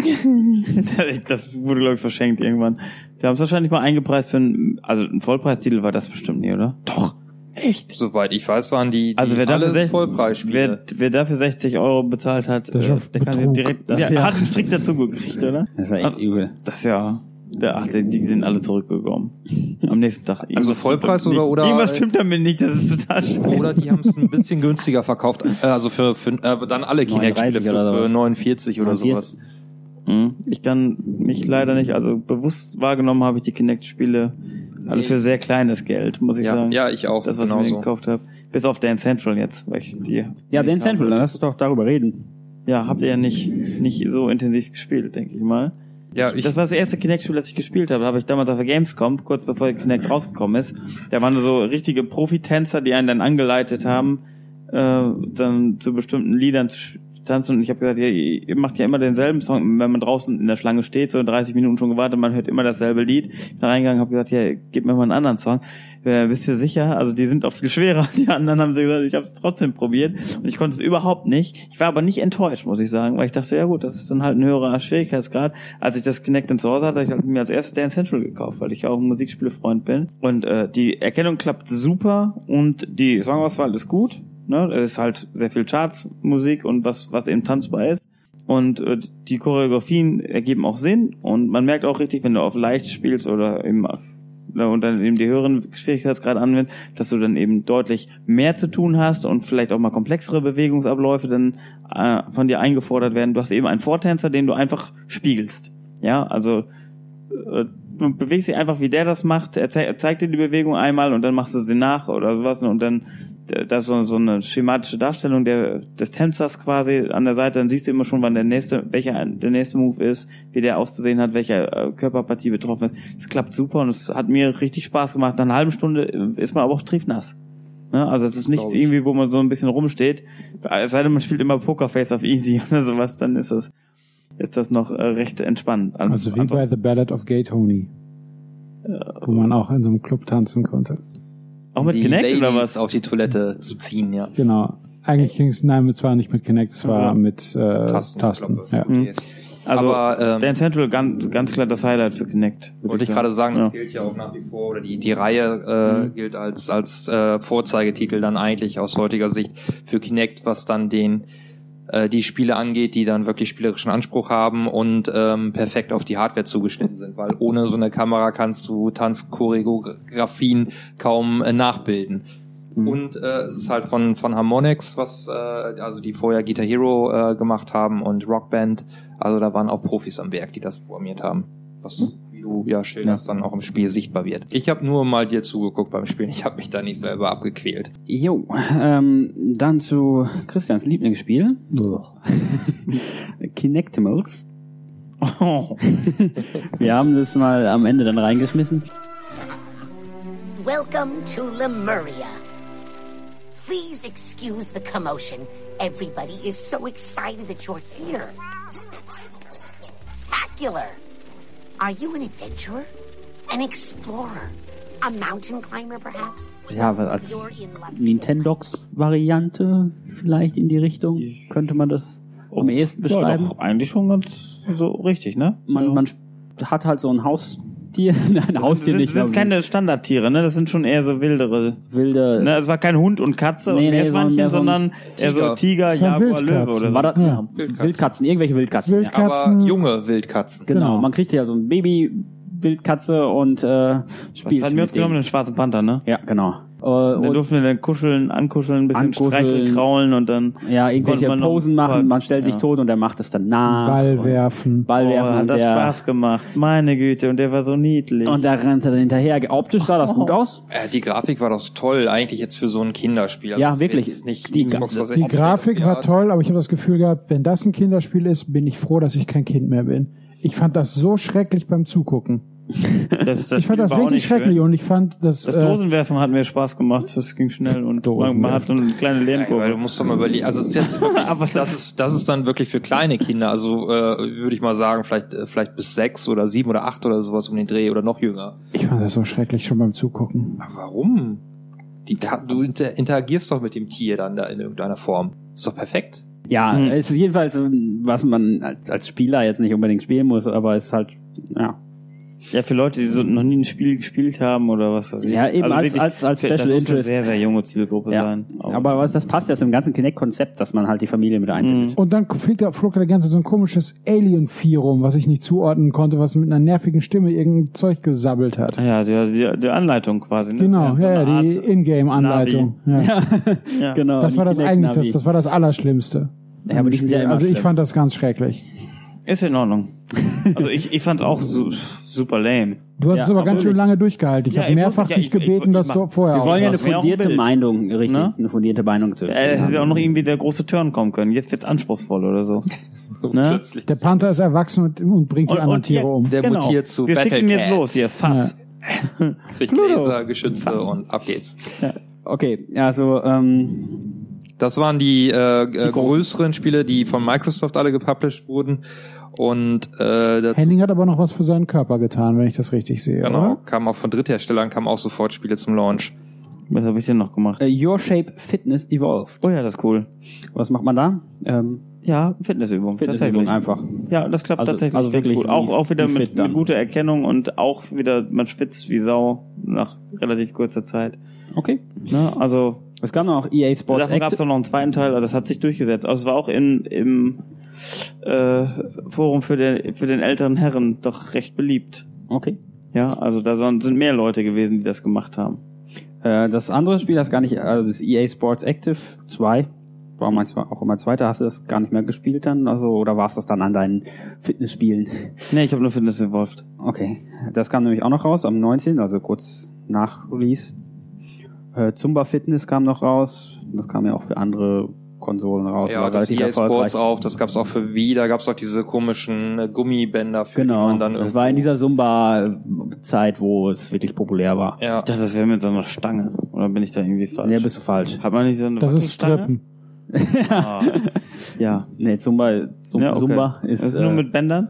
Speaker 1: das wurde, glaube ich, verschenkt irgendwann. Wir haben es wahrscheinlich mal eingepreist für ein, also ein Vollpreistitel war das bestimmt nie, oder? Doch. Echt?
Speaker 3: Soweit ich weiß, waren die, die
Speaker 1: Also wer dafür,
Speaker 3: alles Vollpreisspiele.
Speaker 1: wer, wer dafür 60 Euro bezahlt hat,
Speaker 4: Das ist
Speaker 1: äh, der kann direkt,
Speaker 2: Das
Speaker 1: der
Speaker 2: ja.
Speaker 1: hat einen Strick dazu gekriegt, oder?
Speaker 2: Das war echt
Speaker 1: Also,
Speaker 2: übel.
Speaker 1: Das ist ja, der, ach, die, die sind alle zurückgekommen. Am nächsten Tag. Irgendwas
Speaker 3: Also Vollpreis oder-
Speaker 1: nicht.
Speaker 3: oder-
Speaker 1: Irgendwas stimmt damit nicht, das ist total schwer.
Speaker 3: Oder die haben es ein bisschen günstiger verkauft. Äh, Also für, für äh, dann alle Kinect-Spiele
Speaker 2: 39
Speaker 3: für, für
Speaker 2: sowas.
Speaker 3: 49 oder
Speaker 2: 49.
Speaker 3: sowas.
Speaker 1: Mhm. Ich kann mich leider nicht, also bewusst wahrgenommen habe ich die Kinect-Spiele alle
Speaker 3: Nee.
Speaker 1: für sehr kleines Geld, muss ich
Speaker 3: Ja,
Speaker 1: sagen.
Speaker 3: ja, ich auch.
Speaker 1: Das, was ich
Speaker 3: genauso.
Speaker 1: mir gekauft habe. Bis auf Dance Central jetzt, weil ich die.
Speaker 2: Ja,
Speaker 1: haben
Speaker 2: Central, dann lass uns doch darüber reden.
Speaker 1: Ja, habt ihr ja nicht, nicht so intensiv gespielt, denke ich mal.
Speaker 3: Ja, ich,
Speaker 1: das war das erste Kinect-Spiel, das ich gespielt habe. Habe ich damals auf der Gamescom, kurz bevor Kinect rausgekommen ist. Da waren so richtige Profitänzer, die einen dann angeleitet haben, äh, dann zu bestimmten Liedern zu sch- tanzen. Und ich habe gesagt, ja, ihr macht ja immer denselben Song. Wenn man draußen in der Schlange steht, so 30 Minuten schon gewartet, man hört immer dasselbe Lied. Ich bin reingegangen, habe gesagt, ja, gib mir mal einen anderen Song. Äh, bist du sicher? Also die sind auch viel schwerer. Die anderen haben sie gesagt, ich habe es trotzdem probiert und ich konnte es überhaupt nicht. Ich war aber nicht enttäuscht, muss ich sagen, weil ich dachte, ja gut, das ist dann halt ein höherer Schwierigkeitsgrad. Als ich das Kinect zu Hause hatte, habe ich halt mir als erstes Dance Central gekauft, weil ich auch ein Musikspielefreund bin. Und äh, die Erkennung klappt super und die Songauswahl ist gut. Ne? Es ist halt sehr viel Charts-Musik und was, was eben tanzbar ist. Und äh, die Choreografien ergeben auch Sinn und man merkt auch richtig, wenn du auf leicht spielst oder eben äh, und dann eben die höheren Schwierigkeitsgrade anwendest, dass du dann eben deutlich mehr zu tun hast und vielleicht auch mal komplexere Bewegungsabläufe dann äh, von dir eingefordert werden. Du hast eben einen Vortänzer, den du einfach spiegelst. Ja, also äh, du bewegst dich einfach, wie der das macht. Er, zei er zeigt dir die Bewegung einmal und dann machst du sie nach oder sowas und dann das ist so, so eine schematische Darstellung der, des Tänzers quasi an der Seite, dann siehst du immer schon, wann der nächste, welcher der nächste Move ist, wie der auszusehen hat, welche äh, Körperpartie betroffen ist. Es klappt super und es hat mir richtig Spaß gemacht. Nach einer halben Stunde äh, ist man aber auch triefnass. Ne? Also es ist nichts irgendwie, wo man so ein bisschen rumsteht. Es sei denn, man spielt immer Pokerface auf Easy oder sowas, dann ist das, ist das noch äh, recht entspannt.
Speaker 4: Also wie bei The Ballad of Gay Tony. Wo man auch in so einem Club tanzen konnte.
Speaker 1: Auch mit
Speaker 3: die
Speaker 1: Kinect
Speaker 3: Ladies
Speaker 1: oder was?
Speaker 3: auf die Toilette zu ziehen, ja.
Speaker 4: Genau. Eigentlich ging es, nein, es war nicht mit Kinect, es war
Speaker 1: Ach so.
Speaker 4: mit äh,
Speaker 3: Tasten,
Speaker 4: Tasten. Ja.
Speaker 1: Mhm. Also
Speaker 3: Aber, ähm,
Speaker 1: Dance Central ganz, ganz klar das Highlight für Kinect.
Speaker 3: Wollte ich gerade sagen, das
Speaker 1: Ja.
Speaker 3: gilt ja auch nach wie vor, oder die, die Reihe äh,
Speaker 1: Mhm.
Speaker 3: gilt als, als äh, Vorzeigetitel dann eigentlich aus heutiger Sicht für Kinect, was dann den äh, die Spiele angeht, die dann wirklich spielerischen Anspruch haben und ähm, perfekt auf die Hardware zugeschnitten sind, weil ohne so eine Kamera kannst du Tanzchoreografien kaum äh, nachbilden.
Speaker 1: Mhm.
Speaker 3: Und äh, es ist halt von, von Harmonix, was äh, also die vorher Guitar Hero äh, gemacht haben und Rockband. Also da waren auch Profis am Werk, die das programmiert haben. Was, wie du ja schilderst, dann auch im Spiel sichtbar wird. Ich habe nur mal dir zugeguckt beim Spielen. Ich habe mich da nicht selber abgequält.
Speaker 2: Jo, ähm, dann zu Christians Lieblingsspiel. Kinectimals.
Speaker 1: Oh.
Speaker 2: Wir haben das mal am Ende dann reingeschmissen.
Speaker 8: Welcome to Lemuria. Please excuse the commotion. Everybody is so excited that you're here. Spectacular. Are you an adventurer? An explorer? A mountain climber, perhaps?
Speaker 2: Ja, was als. Nintendox-Variante vielleicht in die Richtung. Könnte man das am ehesten
Speaker 1: Ja,
Speaker 2: beschreiben?
Speaker 1: doch, eigentlich schon ganz so richtig, ne?
Speaker 2: Man,
Speaker 1: ja.
Speaker 2: man hat halt so ein Haustier, nein,
Speaker 1: das
Speaker 2: Haustier
Speaker 1: sind,
Speaker 2: nicht,
Speaker 1: sind
Speaker 2: aber
Speaker 1: keine Standardtiere, ne? Das sind schon eher so wildere.
Speaker 2: wilde.
Speaker 1: Ne? Es war kein Hund und Katze
Speaker 2: Nee,
Speaker 1: und
Speaker 2: nee,
Speaker 1: Meerschweinchen,
Speaker 2: sondern mehr so ein
Speaker 1: sondern eher so Tiger,
Speaker 4: Das
Speaker 1: Jaguar, Löwe
Speaker 4: Wildkatzen.
Speaker 1: oder so.
Speaker 2: War das?
Speaker 4: Ja.
Speaker 2: Wildkatzen. irgendwelche Wildkatzen.
Speaker 4: Wild-
Speaker 2: ja.
Speaker 4: Katzen.
Speaker 3: Aber junge Wildkatzen.
Speaker 2: Genau.
Speaker 4: Genau.
Speaker 2: Man kriegt ja so ein Baby Wildkatze und äh,
Speaker 1: Was
Speaker 2: spielt
Speaker 1: hatten wir uns
Speaker 2: mit
Speaker 1: genommen?
Speaker 2: dem.
Speaker 1: Den schwarzen Panther, ne?
Speaker 2: Ja, genau. Äh,
Speaker 1: Da
Speaker 2: und
Speaker 1: durften wir dann kuscheln, ankuscheln, ein bisschen
Speaker 2: Ankuscheln.
Speaker 1: streicheln, kraulen und dann
Speaker 2: ja, irgendwelche
Speaker 1: konnte man noch-
Speaker 2: Posen machen, man stellt sich
Speaker 1: Ja.
Speaker 2: tot und er macht es dann nach.
Speaker 4: Ball werfen.
Speaker 2: Ball
Speaker 1: Oh,
Speaker 2: werfen
Speaker 1: hat
Speaker 2: und
Speaker 1: das
Speaker 2: der,
Speaker 1: Spaß gemacht. Meine Güte, und der war so niedlich.
Speaker 2: und da rennt er dann hinterher. Optisch sah das gut aus.
Speaker 3: Äh, die Grafik war doch toll, eigentlich jetzt für so ein Kinderspiel. Also
Speaker 2: Ja, wirklich.
Speaker 3: Nicht
Speaker 2: Die-
Speaker 3: Xbox
Speaker 2: die
Speaker 3: 360
Speaker 4: Die Grafik war toll, aber ich habe das Gefühl gehabt, wenn das ein Kinderspiel ist, bin ich froh, dass ich kein Kind mehr bin. Ich fand das so schrecklich beim Zugucken.
Speaker 1: Das, das
Speaker 4: ich fand das richtig
Speaker 1: schön.
Speaker 4: schrecklich und ich fand das,
Speaker 1: Das
Speaker 4: äh,
Speaker 1: Dosenwerfen hat mir Spaß gemacht, das ging schnell und man, man hat so eine kleine
Speaker 3: Ja, weil du
Speaker 1: Lernkurve.
Speaker 3: musst doch mal überlegen, also ist jetzt wirklich,
Speaker 1: Aber
Speaker 3: das ist, das ist dann wirklich für kleine Kinder, also äh, würde ich mal sagen, vielleicht, äh, vielleicht bis sechs oder sieben oder acht oder sowas um den Dreh oder noch jünger.
Speaker 4: ich fand das so schrecklich schon beim Zugucken.
Speaker 3: Aber warum? Die, du inter, interagierst doch mit dem Tier dann da in irgendeiner Form. Ist doch perfekt.
Speaker 2: Ja,
Speaker 1: Hm.
Speaker 2: es ist jedenfalls, was man als, als Spieler jetzt nicht unbedingt spielen muss, aber es ist halt, ja.
Speaker 1: Ja, für Leute, die so noch nie ein Spiel gespielt haben oder was weiß ich.
Speaker 2: Ja, eben als-
Speaker 1: wirklich,
Speaker 2: als- als
Speaker 1: das
Speaker 2: Special
Speaker 1: muss eine
Speaker 2: Interest.
Speaker 1: sehr, sehr junge Zielgruppe
Speaker 2: ja.
Speaker 1: sein.
Speaker 2: Aber was, das passt ja zum ganzen Kinect-Konzept, dass man halt die Familie mit einbindet.
Speaker 4: Und dann fliegt da, flog da ganze so ein komisches Alien-Vieh rum, was ich nicht zuordnen konnte, was mit einer nervigen Stimme irgendein Zeug gesabbelt hat.
Speaker 1: Ja, die, die, die Anleitung quasi. Ne?
Speaker 4: Genau,
Speaker 1: so
Speaker 4: ja,
Speaker 1: eine
Speaker 4: ja, die Ingame-Anleitung. Ja.
Speaker 1: Ja.
Speaker 2: Genau.
Speaker 4: Das war das eigentlich, das, das war das Allerschlimmste.
Speaker 2: Ja, aber die sind ja immer
Speaker 4: also ich
Speaker 2: schlimm.
Speaker 4: fand das ganz schrecklich.
Speaker 1: Ist in Ordnung. Also ich, ich fand's auch su super lame.
Speaker 4: Du hast
Speaker 2: Ja,
Speaker 4: es aber ganz schön lange durchgehalten. Ich
Speaker 1: Ja,
Speaker 4: habe mehrfach
Speaker 1: ja,
Speaker 4: dich
Speaker 1: ich- ich-
Speaker 4: gebeten,
Speaker 1: ich
Speaker 4: dass du vorher
Speaker 2: Wir wollen ja eine fundierte. Meinung, richtig,
Speaker 1: Ne?
Speaker 2: eine fundierte Meinung zu
Speaker 1: Äh, es hätte auch noch irgendwie der große Turn kommen können. Jetzt wird's anspruchsvoll oder so. Ne?
Speaker 3: Plötzlich.
Speaker 4: Der Panther ist erwachsen und, und bringt die
Speaker 1: Und-
Speaker 4: anderen
Speaker 1: und
Speaker 4: Tiere um.
Speaker 3: Der
Speaker 1: Genau.
Speaker 3: mutiert zu
Speaker 1: Wir schicken jetzt los hier, Fass.
Speaker 3: Kriegt. Laser, Geschütze und ab geht's.
Speaker 2: Okay, also, ähm,
Speaker 3: Das waren die, äh, äh, größeren Spiele, die von Microsoft alle gepublished wurden. Und äh, dazu
Speaker 4: Henning hat aber noch was für seinen Körper getan, wenn ich das richtig sehe.
Speaker 3: genau,
Speaker 4: Oder?
Speaker 3: kamen auch von Drittherstellern kamen auch sofort Spiele zum Launch.
Speaker 1: Was habe ich denn noch gemacht?
Speaker 2: äh, Your Shape Fitness Evolved.
Speaker 1: Oh ja, das ist cool.
Speaker 2: Was macht man da? Ähm,
Speaker 1: Ja, Fitnessübung,
Speaker 2: Fitnessübung
Speaker 1: tatsächlich.
Speaker 2: einfach.
Speaker 1: Ja, das klappt
Speaker 2: Also-
Speaker 1: tatsächlich
Speaker 2: also wirklich
Speaker 1: gut. Auch,
Speaker 2: wie-
Speaker 1: auch wieder
Speaker 2: wie
Speaker 1: mit, mit guter Erkennung und auch wieder, man schwitzt wie Sau nach relativ kurzer Zeit.
Speaker 2: Okay.
Speaker 1: Ne? Also
Speaker 2: Es gab noch EA Sports
Speaker 1: davon gab es noch einen zweiten Teil, aber das hat sich durchgesetzt. Also es war auch in, im äh, Forum für den, für den älteren Herren doch recht beliebt.
Speaker 2: Okay.
Speaker 1: Ja, also da sind mehr Leute gewesen, die das gemacht haben.
Speaker 2: Äh, das andere Spiel, das gar nicht, also das EA Sports Active 2, war mein, zwe- auch immer zweiter, hast du das gar nicht mehr gespielt dann? Also, oder war es das dann an deinen Fitnessspielen?
Speaker 1: Nee, ich habe nur Fitness involved.
Speaker 2: Okay. Das kam nämlich auch noch raus am 19., also kurz nach Release. Äh, Zumba Fitness kam noch raus. Das kam ja auch für andere Konsolen raus.
Speaker 3: Ja, das EA Sports
Speaker 2: erfolgreich.
Speaker 3: auch, das gab's auch für Wii, da gab's auch diese komischen äh, Gummibänder für die
Speaker 2: Genau.
Speaker 3: man dann
Speaker 2: Das war in dieser Zumba-Zeit, wo es wirklich populär war.
Speaker 3: ja.
Speaker 1: Ich dachte, das wäre mit so einer Stange. Oder bin ich da irgendwie falsch?
Speaker 2: Nee, bist du falsch.
Speaker 1: Hat man nicht so eine
Speaker 4: Das ist? Strippen.
Speaker 1: Ah. ja.
Speaker 2: Nee, Zumba, Zum,
Speaker 1: ja okay.
Speaker 2: Zumba ist.
Speaker 1: Das ist nur
Speaker 2: äh,
Speaker 1: mit Bändern?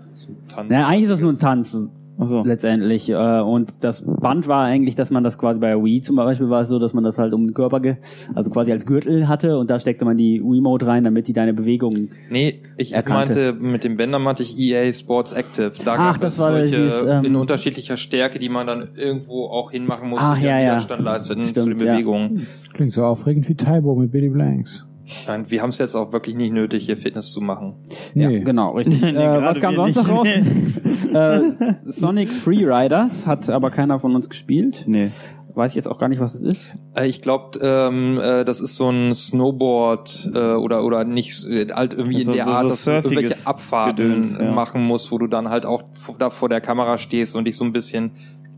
Speaker 3: Tanzen.
Speaker 2: na, eigentlich ist das nur ein Tanz
Speaker 1: Achso.
Speaker 2: letztendlich. Äh, und das Band war eigentlich, dass man das quasi bei der Wii zum Beispiel war es so, dass man das halt um den Körper, ge also quasi als Gürtel hatte und da steckte man die Wiimote rein, damit die deine Bewegungen.
Speaker 3: Nee, ich
Speaker 2: Erkannte.
Speaker 3: meinte, mit dem Bänder meinte ich EA Sports Active. Da
Speaker 2: Ach,
Speaker 3: gab
Speaker 2: das
Speaker 3: es
Speaker 2: war
Speaker 3: solche
Speaker 2: dieses, ähm,
Speaker 3: in unterschiedlicher Stärke, die man dann irgendwo auch hinmachen musste,
Speaker 2: Ach,
Speaker 3: die
Speaker 2: ja,
Speaker 3: dann
Speaker 2: ja.
Speaker 3: Widerstand leisteten zu
Speaker 2: Stimmt,
Speaker 3: den
Speaker 2: ja.
Speaker 3: Bewegungen.
Speaker 4: Klingt so aufregend wie Taibo mit Billy Blanks.
Speaker 3: Nein, wir haben es jetzt auch wirklich nicht nötig, hier Fitness zu machen.
Speaker 4: Nee.
Speaker 2: Ja, genau, richtig.
Speaker 1: Nee,
Speaker 2: äh, was kam sonst noch raus? äh, Sonic Freeriders hat aber keiner von uns gespielt.
Speaker 1: Nee.
Speaker 2: Weiß ich jetzt auch gar nicht, was es ist.
Speaker 3: Äh, Ich glaube, ähm, äh, das ist so ein Snowboard äh, oder oder nicht äh, halt irgendwie
Speaker 1: So-
Speaker 3: in der
Speaker 1: so-
Speaker 3: Art,
Speaker 1: so
Speaker 3: dass du irgendwelche Abfahrten
Speaker 1: Gedöns, ja.
Speaker 3: machen musst, wo du dann halt auch da vor der Kamera stehst und dich so ein bisschen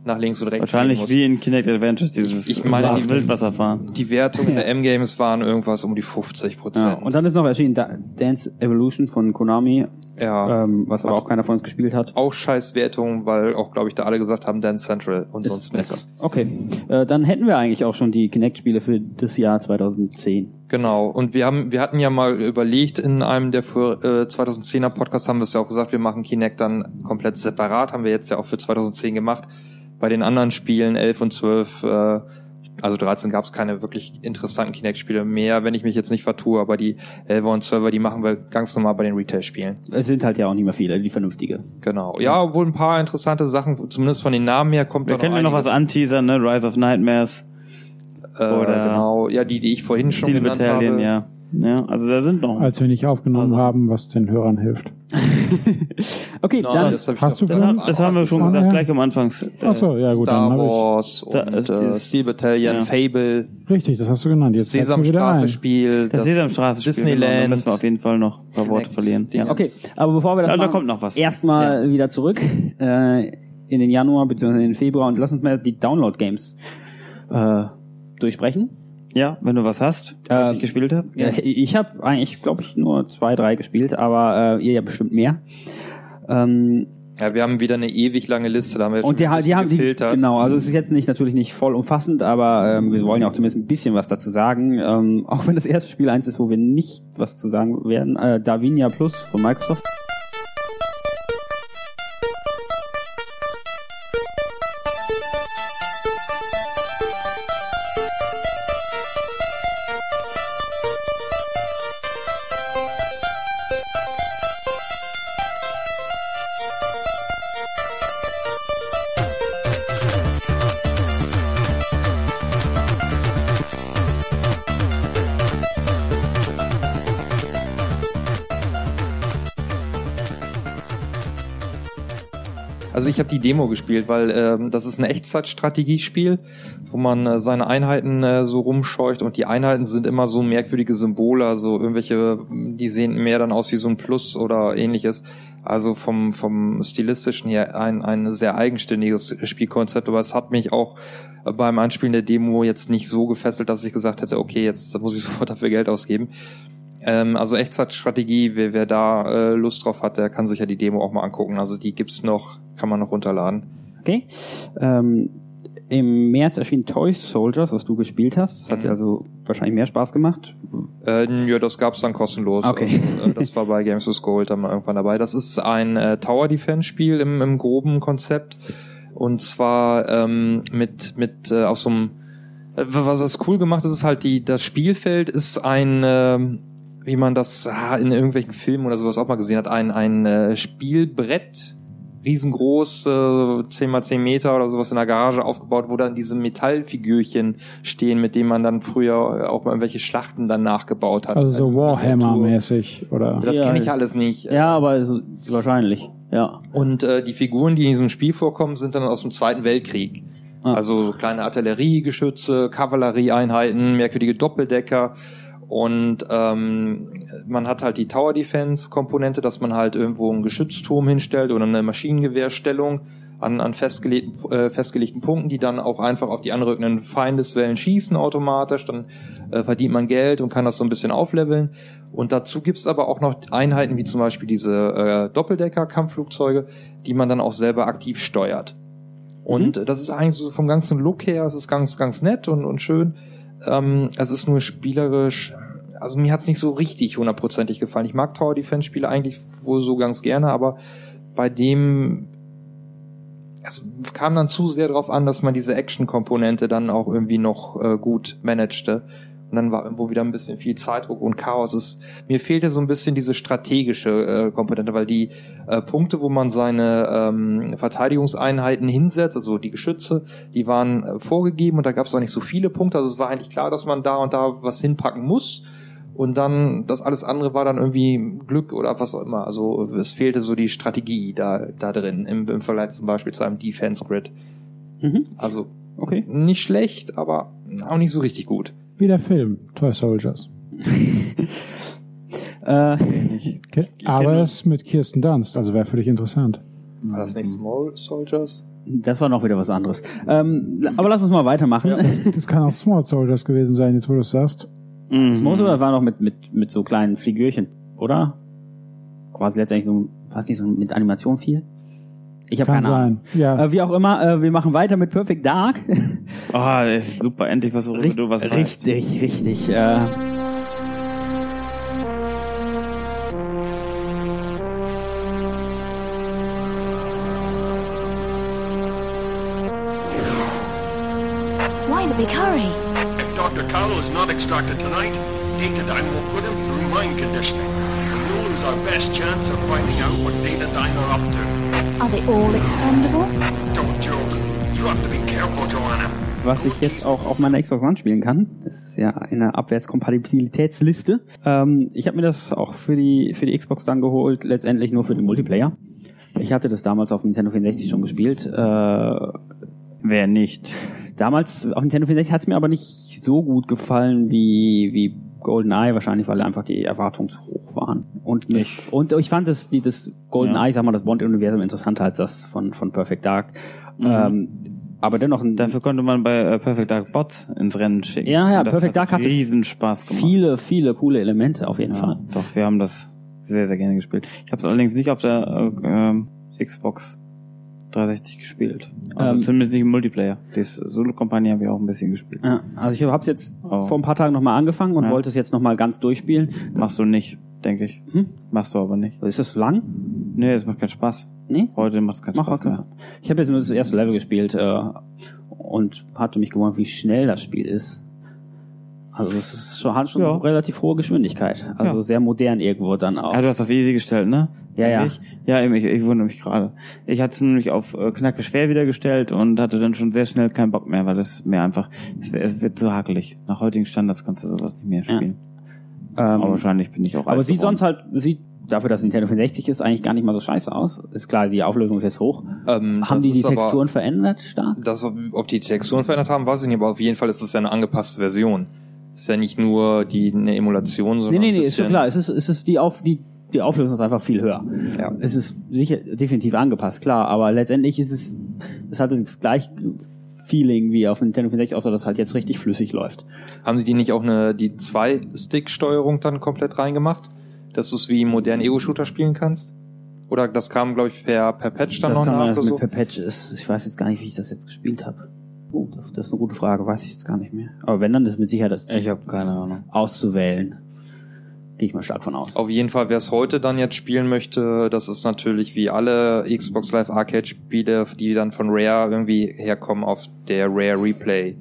Speaker 3: nach links und rechts
Speaker 1: Wahrscheinlich wie in Kinect Adventures, dieses
Speaker 3: Ich meine, die-
Speaker 1: Wildwasserfahren.
Speaker 3: Die Wertungen der M-Games waren irgendwas um die 50
Speaker 2: Ja.
Speaker 3: Prozent.
Speaker 2: Und dann ist noch erschienen Da- Dance Evolution von Konami,
Speaker 3: ja.
Speaker 2: ähm, was aber auch keiner von uns gespielt hat.
Speaker 3: auch scheiß Wertungen, weil auch, glaube ich, da alle gesagt haben, Dance Central und
Speaker 2: Ist
Speaker 3: sonst nichts.
Speaker 2: Okay, äh, dann hätten wir eigentlich auch schon die Kinect-Spiele für das Jahr 2010.
Speaker 3: Genau. Und wir haben, wir hatten ja mal überlegt, in einem der für, äh, 2010er Podcasts haben wir es ja auch gesagt, wir machen Kinect dann komplett separat, haben wir jetzt ja auch für 2010 gemacht. Bei den anderen Spielen 11 und 12, äh, also 13 gab es keine wirklich interessanten Kinect-Spiele mehr, wenn ich mich jetzt nicht vertue, aber die 11er und 12er, die machen wir ganz normal bei den Retail-Spielen.
Speaker 2: Es sind halt ja auch nicht mehr viele, die vernünftige.
Speaker 3: Genau. Ja, wohl ein paar interessante Sachen, zumindest von den Namen her kommt
Speaker 1: Wir
Speaker 3: da
Speaker 1: können ja noch was anteasern, ne? Rise of Nightmares,
Speaker 3: Äh,
Speaker 1: oder-
Speaker 3: genau, ja, die, die ich vorhin schon genannt habe.
Speaker 1: ja. Ja, also da sind noch.
Speaker 4: Als wir nicht aufgenommen
Speaker 1: Also-
Speaker 4: haben, was den Hörern hilft.
Speaker 2: Okay,
Speaker 3: No,
Speaker 2: dann
Speaker 3: das ich
Speaker 4: hast du
Speaker 1: Das, haben, das haben wir schon gesagt,
Speaker 4: ja.
Speaker 1: gleich am Anfangs. Äh,
Speaker 4: Ach so, ja gut,
Speaker 3: Star
Speaker 4: dann
Speaker 3: Wars
Speaker 1: Da
Speaker 3: und
Speaker 1: ist
Speaker 3: äh,
Speaker 1: dieses-
Speaker 3: Steel Battalion,
Speaker 1: ja.
Speaker 3: Fable,
Speaker 4: ich. Richtig, das hast du genannt. Jetzt.
Speaker 3: Sesamstraße-Spiel,
Speaker 1: Das, Sesamstraße-Spiel, genau, da
Speaker 3: Disneyland.
Speaker 1: müssen wir auf jeden Fall noch ein paar Worte verlieren. Ja.
Speaker 2: Okay, aber bevor wir das
Speaker 1: Ja, da
Speaker 2: machen,
Speaker 1: kommt noch was.
Speaker 2: erstmal wieder zurück äh, in den Januar bzw. in den Februar und lass uns mal die Download-Games äh, durchsprechen.
Speaker 1: Ja, wenn du was hast, was
Speaker 2: Äh,
Speaker 1: ich gespielt habe.
Speaker 2: Ja. Ich habe eigentlich, glaube ich, nur zwei, drei gespielt, aber äh, ihr ja bestimmt mehr. Ähm,
Speaker 3: Ja, wir haben wieder eine ewig lange Liste, da haben wir jetzt
Speaker 2: und die,
Speaker 3: ein
Speaker 2: die haben die, genau, also es ist jetzt nicht natürlich nicht voll umfassend, aber ähm, wir wollen ja auch zumindest ein bisschen was dazu sagen. Ähm, auch wenn das erste Spiel eins ist, wo wir nicht was zu sagen werden. Äh, Davinia Plus von Microsoft.
Speaker 3: Demo gespielt, weil ähm, das ist ein Echtzeitstrategiespiel, wo man äh, seine Einheiten äh, so rumscheucht und die Einheiten sind immer so merkwürdige Symbole, also irgendwelche, die sehen mehr dann aus wie so ein Plus oder ähnliches. Also vom, vom stilistischen her ein, ein sehr eigenständiges Spielkonzept, aber es hat mich auch beim Anspielen der Demo jetzt nicht so gefesselt, dass ich gesagt hätte, okay, jetzt muss ich sofort dafür Geld ausgeben. Ähm, also Echtzeitstrategie, wer, wer da äh, Lust drauf hat, der kann sich ja die Demo auch mal angucken. Also die gibt's noch, kann man noch runterladen.
Speaker 2: Okay. Ähm, Im März erschien Toy Soldiers, was du gespielt hast. Das hat
Speaker 3: Mhm.
Speaker 2: dir also wahrscheinlich mehr Spaß gemacht.
Speaker 3: Äh, ja, das gab's dann kostenlos.
Speaker 2: Okay.
Speaker 3: Also, äh, das war bei Games with Gold dann mal irgendwann dabei. Das ist ein äh, Tower Defense Spiel im, im groben Konzept. Und zwar ähm, mit, mit äh, auf so einem äh, was das cool gemacht ist, ist halt die, das Spielfeld ist ein, ähm, wie man das ah, in irgendwelchen Filmen oder sowas auch mal gesehen hat, ein, ein äh, Spielbrett, riesengroß, äh, 10 mal 10 Meter oder sowas in der Garage aufgebaut, wo dann diese Metallfigürchen stehen, mit denen man dann früher äh, auch mal irgendwelche Schlachten dann nachgebaut hat.
Speaker 4: Also so Warhammer-mäßig, oder?
Speaker 3: Das
Speaker 2: Ja,
Speaker 3: kenne ich alles nicht.
Speaker 2: Ja, aber so, wahrscheinlich. Ja.
Speaker 3: Und äh, die Figuren, die in diesem Spiel vorkommen, sind dann aus dem Zweiten Weltkrieg.
Speaker 2: Ah.
Speaker 3: Also so kleine Artilleriegeschütze, Kavallerieeinheiten, merkwürdige Doppeldecker. Und ähm, man hat halt die Tower Defense Komponente, dass man halt irgendwo einen Geschützturm hinstellt oder eine Maschinengewehrstellung an, an festgelegten, äh, festgelegten Punkten, die dann auch einfach auf die anrückenden Feindeswellen schießen automatisch. Dann äh, verdient man Geld und kann das so ein bisschen aufleveln. Und dazu gibt's aber auch noch Einheiten wie zum Beispiel diese äh, Doppeldecker-Kampfflugzeuge, die man dann auch selber aktiv steuert. Und äh, das ist eigentlich so vom ganzen Look her, es ist ganz, ganz nett und, und schön. Ähm, es ist nur spielerisch, also mir hat's nicht so richtig hundertprozentig gefallen. Ich mag Tower Defense Spiele eigentlich wohl so ganz gerne, aber bei dem es kam dann zu sehr darauf an, dass man diese Action-Komponente dann auch irgendwie noch äh, gut managte. Und dann war irgendwo wieder ein bisschen viel Zeitdruck und Chaos. Es, mir fehlte so ein bisschen diese strategische äh, Komponente, weil die äh, Punkte, wo man seine ähm, Verteidigungseinheiten hinsetzt, also die Geschütze, die waren äh, vorgegeben und da gab es auch nicht so viele Punkte. Also es war eigentlich klar, dass man da und da was hinpacken muss. Und dann, das alles andere war dann irgendwie Glück oder was auch immer. Also es fehlte so die Strategie da, da drin, im, im Vergleich zum Beispiel zu einem Defense Grid.
Speaker 2: Mhm.
Speaker 3: Also
Speaker 2: Okay.
Speaker 3: nicht schlecht, aber auch nicht so richtig gut.
Speaker 4: Wie der Film, Toy Soldiers.
Speaker 2: Äh,
Speaker 4: Okay. Aber es ist mit Kirsten Dunst, also wäre für dich interessant.
Speaker 3: War das nicht Small Soldiers?
Speaker 2: das war noch wieder was anderes. Ähm, aber lass uns mal weitermachen.
Speaker 4: Das kann auch Small Soldiers gewesen sein, jetzt wo du es sagst.
Speaker 1: Mhm.
Speaker 2: Das Motor war noch mit, mit, mit so kleinen Fligürchen, oder? Quasi letztendlich so, fast nicht so mit Animation viel. Ich habe keine Ahnung.
Speaker 4: sein. Ja.
Speaker 2: Äh, wie auch immer, äh, wir machen weiter mit Perfect Dark.
Speaker 1: Ah, ey, super, endlich was, worüber
Speaker 2: Richt-
Speaker 1: du was weißt.
Speaker 2: richtig, richtig. Äh,
Speaker 9: Why the big hurry?
Speaker 10: If Dr. Carlo is not extracted tonight, Datadyne will put him through mind conditioning. And we'll lose our best chance of finding out what Datadyne are up to.
Speaker 9: Are they all expendable?
Speaker 10: Don't joke. You have to be careful, Joanna.
Speaker 2: Was ich jetzt auch auf meiner Xbox One spielen kann. Das ist ja eine Abwärtskompatibilitätsliste. Ähm, ich habe mir das auch für die, für die Xbox dann geholt, letztendlich nur für den Multiplayer. Ich hatte das damals auf Nintendo 64 schon gespielt. Äh,
Speaker 1: Wer nicht?
Speaker 2: damals auf Nintendo 64 hat es mir aber nicht so gut gefallen wie, wie GoldenEye, wahrscheinlich weil einfach die Erwartungen zu hoch waren. Und, mich, und ich fand das, die, das GoldenEye,
Speaker 1: Ja.
Speaker 2: ich sag mal, das Bond-Universum interessanter als das von, von Perfect Dark. Ähm, aber dennoch ein,
Speaker 1: Dafür konnte man bei äh, Perfect Dark Bots ins Rennen schicken.
Speaker 2: Ja, ja,
Speaker 1: das
Speaker 2: Perfect
Speaker 1: hat
Speaker 2: Dark hatte
Speaker 1: riesen Spaß gemacht.
Speaker 2: viele, viele coole Elemente auf jeden
Speaker 1: Ja,
Speaker 2: Fall.
Speaker 1: doch, wir haben das sehr, sehr gerne gespielt. Ich habe es allerdings nicht auf der äh, ähm, Xbox 360 gespielt. Also
Speaker 2: Ähm,
Speaker 1: zumindest nicht im Multiplayer. Die Solo-Kampagne habe ich auch ein bisschen gespielt.
Speaker 2: Ja, also ich habe es jetzt
Speaker 1: Oh.
Speaker 2: vor ein paar Tagen nochmal angefangen und
Speaker 1: Ja.
Speaker 2: wollte es jetzt nochmal ganz durchspielen.
Speaker 1: Machst du nicht, denke ich.
Speaker 2: Hm?
Speaker 1: Machst du aber nicht.
Speaker 2: Ist das lang?
Speaker 1: Nee, es macht keinen Spaß.
Speaker 2: Nee?
Speaker 1: Heute macht es keinen Spaß
Speaker 2: okay.
Speaker 1: mehr.
Speaker 2: Ich habe jetzt nur das erste Level gespielt äh, und hatte mich gewundert, wie schnell das Spiel ist. Also es ist schon, hat schon
Speaker 1: Ja.
Speaker 2: relativ hohe Geschwindigkeit. Also
Speaker 1: Ja.
Speaker 2: sehr modern irgendwo dann auch.
Speaker 1: Ah, du hast auf easy gestellt, ne?
Speaker 2: Ja, ja.
Speaker 1: Ich? Ja, eben, ich, ich wundere mich gerade. Ich hatte es nämlich auf äh, knacke schwer wieder gestellt und hatte dann schon sehr schnell keinen Bock mehr, weil das mir einfach, es, es wird zu hakelig. Nach heutigen Standards kannst du sowas nicht mehr
Speaker 2: Ja.
Speaker 1: spielen.
Speaker 2: ähm,
Speaker 1: Aber wahrscheinlich bin ich auch
Speaker 2: aber sieht
Speaker 1: geworden.
Speaker 2: sonst halt, sieht dafür, dass Nintendo 64 ist, eigentlich gar nicht mal so scheiße aus. Ist klar, die Auflösung ist jetzt hoch.
Speaker 3: Ähm,
Speaker 2: Haben die die
Speaker 3: ist aber-
Speaker 2: Texturen verändert stark?
Speaker 3: Das, ob die Texturen verändert haben, weiß ich nicht, aber auf jeden Fall ist das ja eine angepasste Version. Ist ja nicht nur die eine Emulation,
Speaker 2: Nee,
Speaker 3: sondern
Speaker 2: nee,
Speaker 3: ein
Speaker 2: nee, ist schon klar. Es ist, es ist die auf, die, die Auflösung ist einfach viel höher.
Speaker 3: Ja.
Speaker 2: Es ist sicher definitiv angepasst, klar, aber letztendlich ist es, es hatte das gleiche Feeling wie auf Nintendo 64, außer dass es halt jetzt richtig flüssig läuft.
Speaker 3: Haben sie die nicht auch eine die zwei Stick Steuerung dann komplett reingemacht, dass du es wie modernen Ego Shooter spielen kannst? Oder das kam glaube ich per per Patch dann
Speaker 2: das
Speaker 3: noch
Speaker 2: kann man
Speaker 3: nach
Speaker 2: das
Speaker 3: oder
Speaker 2: mit
Speaker 3: so?
Speaker 2: per Patch ist. Ich weiß jetzt gar nicht, wie ich das jetzt gespielt habe. Oh, das das ist eine gute Frage, weiß ich jetzt gar nicht mehr. Aber wenn, dann ist mit Sicherheit das
Speaker 1: Ich habe keine Ahnung.
Speaker 2: auszuwählen. Gehe ich mal stark von aus.
Speaker 3: Auf jeden Fall, wer es heute dann jetzt spielen möchte, das ist natürlich wie alle Xbox Live Arcade Spiele, die dann von Rare irgendwie herkommen, auf der Rare Replay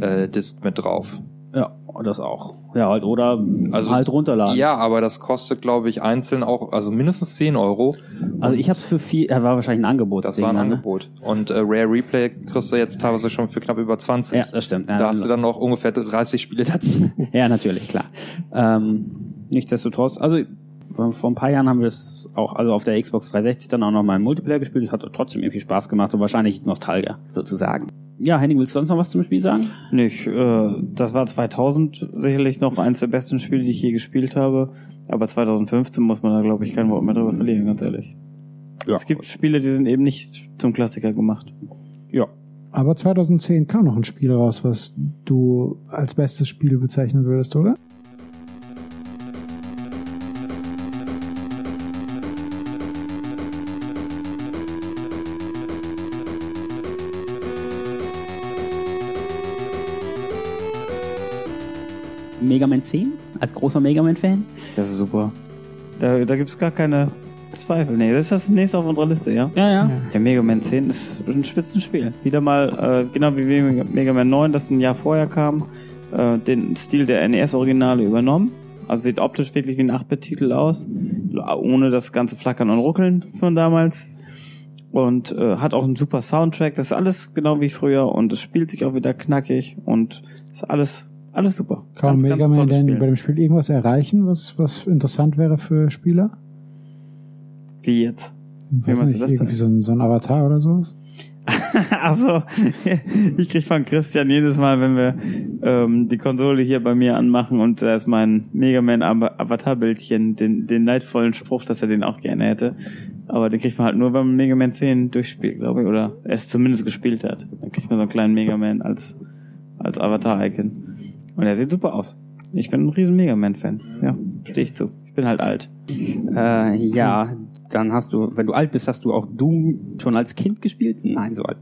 Speaker 3: äh, Disc mit drauf.
Speaker 2: Ja, das auch. Ja, halt, oder
Speaker 3: Also
Speaker 2: halt runterladen.
Speaker 3: Ja, aber das kostet, glaube ich, einzeln auch, also mindestens 10 Euro.
Speaker 2: Also ich habe es für viel, er war wahrscheinlich ein Angebot.
Speaker 3: Das war ein Angebot. Und äh, Rare Replay kriegst du jetzt teilweise schon für knapp über 20.
Speaker 2: Ja, das stimmt. Ja,
Speaker 3: da hast du dann noch ungefähr 30 Spiele dazu.
Speaker 2: Ja, natürlich, klar. Ähm, nichtsdestotrotz, also vor ein paar Jahren haben wir es auch, also auf der Xbox 360 dann auch noch mal im Multiplayer gespielt. Es hat trotzdem irgendwie Spaß gemacht und wahrscheinlich Nostalgia, sozusagen. Ja, Henning, willst du sonst noch was zum Spiel sagen?
Speaker 1: Nicht, äh, das war 2000 sicherlich noch eines der besten Spiele, die ich je gespielt habe. Aber 2015 muss man da, glaube ich, kein Wort mehr drüber verlieren, ganz ehrlich.
Speaker 2: Ja.
Speaker 1: Es gibt Spiele, die sind eben nicht zum Klassiker gemacht.
Speaker 2: Ja.
Speaker 4: Aber 2010 kam noch ein Spiel raus, was du als bestes Spiel bezeichnen würdest, oder?
Speaker 2: Mega Man 10? Als großer Mega Man-Fan?
Speaker 1: Das ist super. Da, da gibt's gar keine Zweifel. Nee, das ist das nächste auf unserer Liste, ja?
Speaker 2: Ja, ja.
Speaker 1: Ja, Mega Man 10 ist ein Spitzenspiel. Wieder mal, äh, genau wie Mega Mega Man 9, das ein Jahr vorher kam, äh, den Stil der NES-Originale übernommen. Also sieht optisch wirklich wie ein 8-Bit-Titel aus, ohne das ganze Flackern und Ruckeln von damals. Und äh, hat auch einen super Soundtrack. Das ist alles genau wie früher und es spielt sich auch wieder knackig und ist alles, alles super.
Speaker 4: Kann
Speaker 1: Ganz,
Speaker 4: Mega
Speaker 1: ganz
Speaker 4: Man denn
Speaker 1: Spiel.
Speaker 4: bei dem Spiel irgendwas erreichen, was, was interessant wäre für Spieler?
Speaker 1: Wie jetzt?
Speaker 4: Ich
Speaker 1: Wie
Speaker 4: weiß
Speaker 1: meinst
Speaker 4: nicht,
Speaker 1: du das denn?
Speaker 4: irgendwie so ein, so ein Avatar oder sowas?
Speaker 1: Also, ich krieg von Christian jedes Mal, wenn wir ähm, die Konsole hier bei mir anmachen und da ist mein Mega Man Avatar-Bildchen, den, den neidvollen Spruch, dass er den auch gerne hätte. Aber den kriegt man halt nur, wenn man Mega Man 10 durchspielt, glaube ich, oder er es zumindest gespielt hat. Dann kriegt man so einen kleinen Mega Man als, als Avatar-Icon. Und er sieht super aus. Ich bin ein riesen Mega Man-Fan. Ja, stehe ich zu. Ich bin halt alt.
Speaker 2: Äh, ja, dann hast du, wenn du alt bist, hast du auch Doom schon als Kind gespielt? Nein, so alt.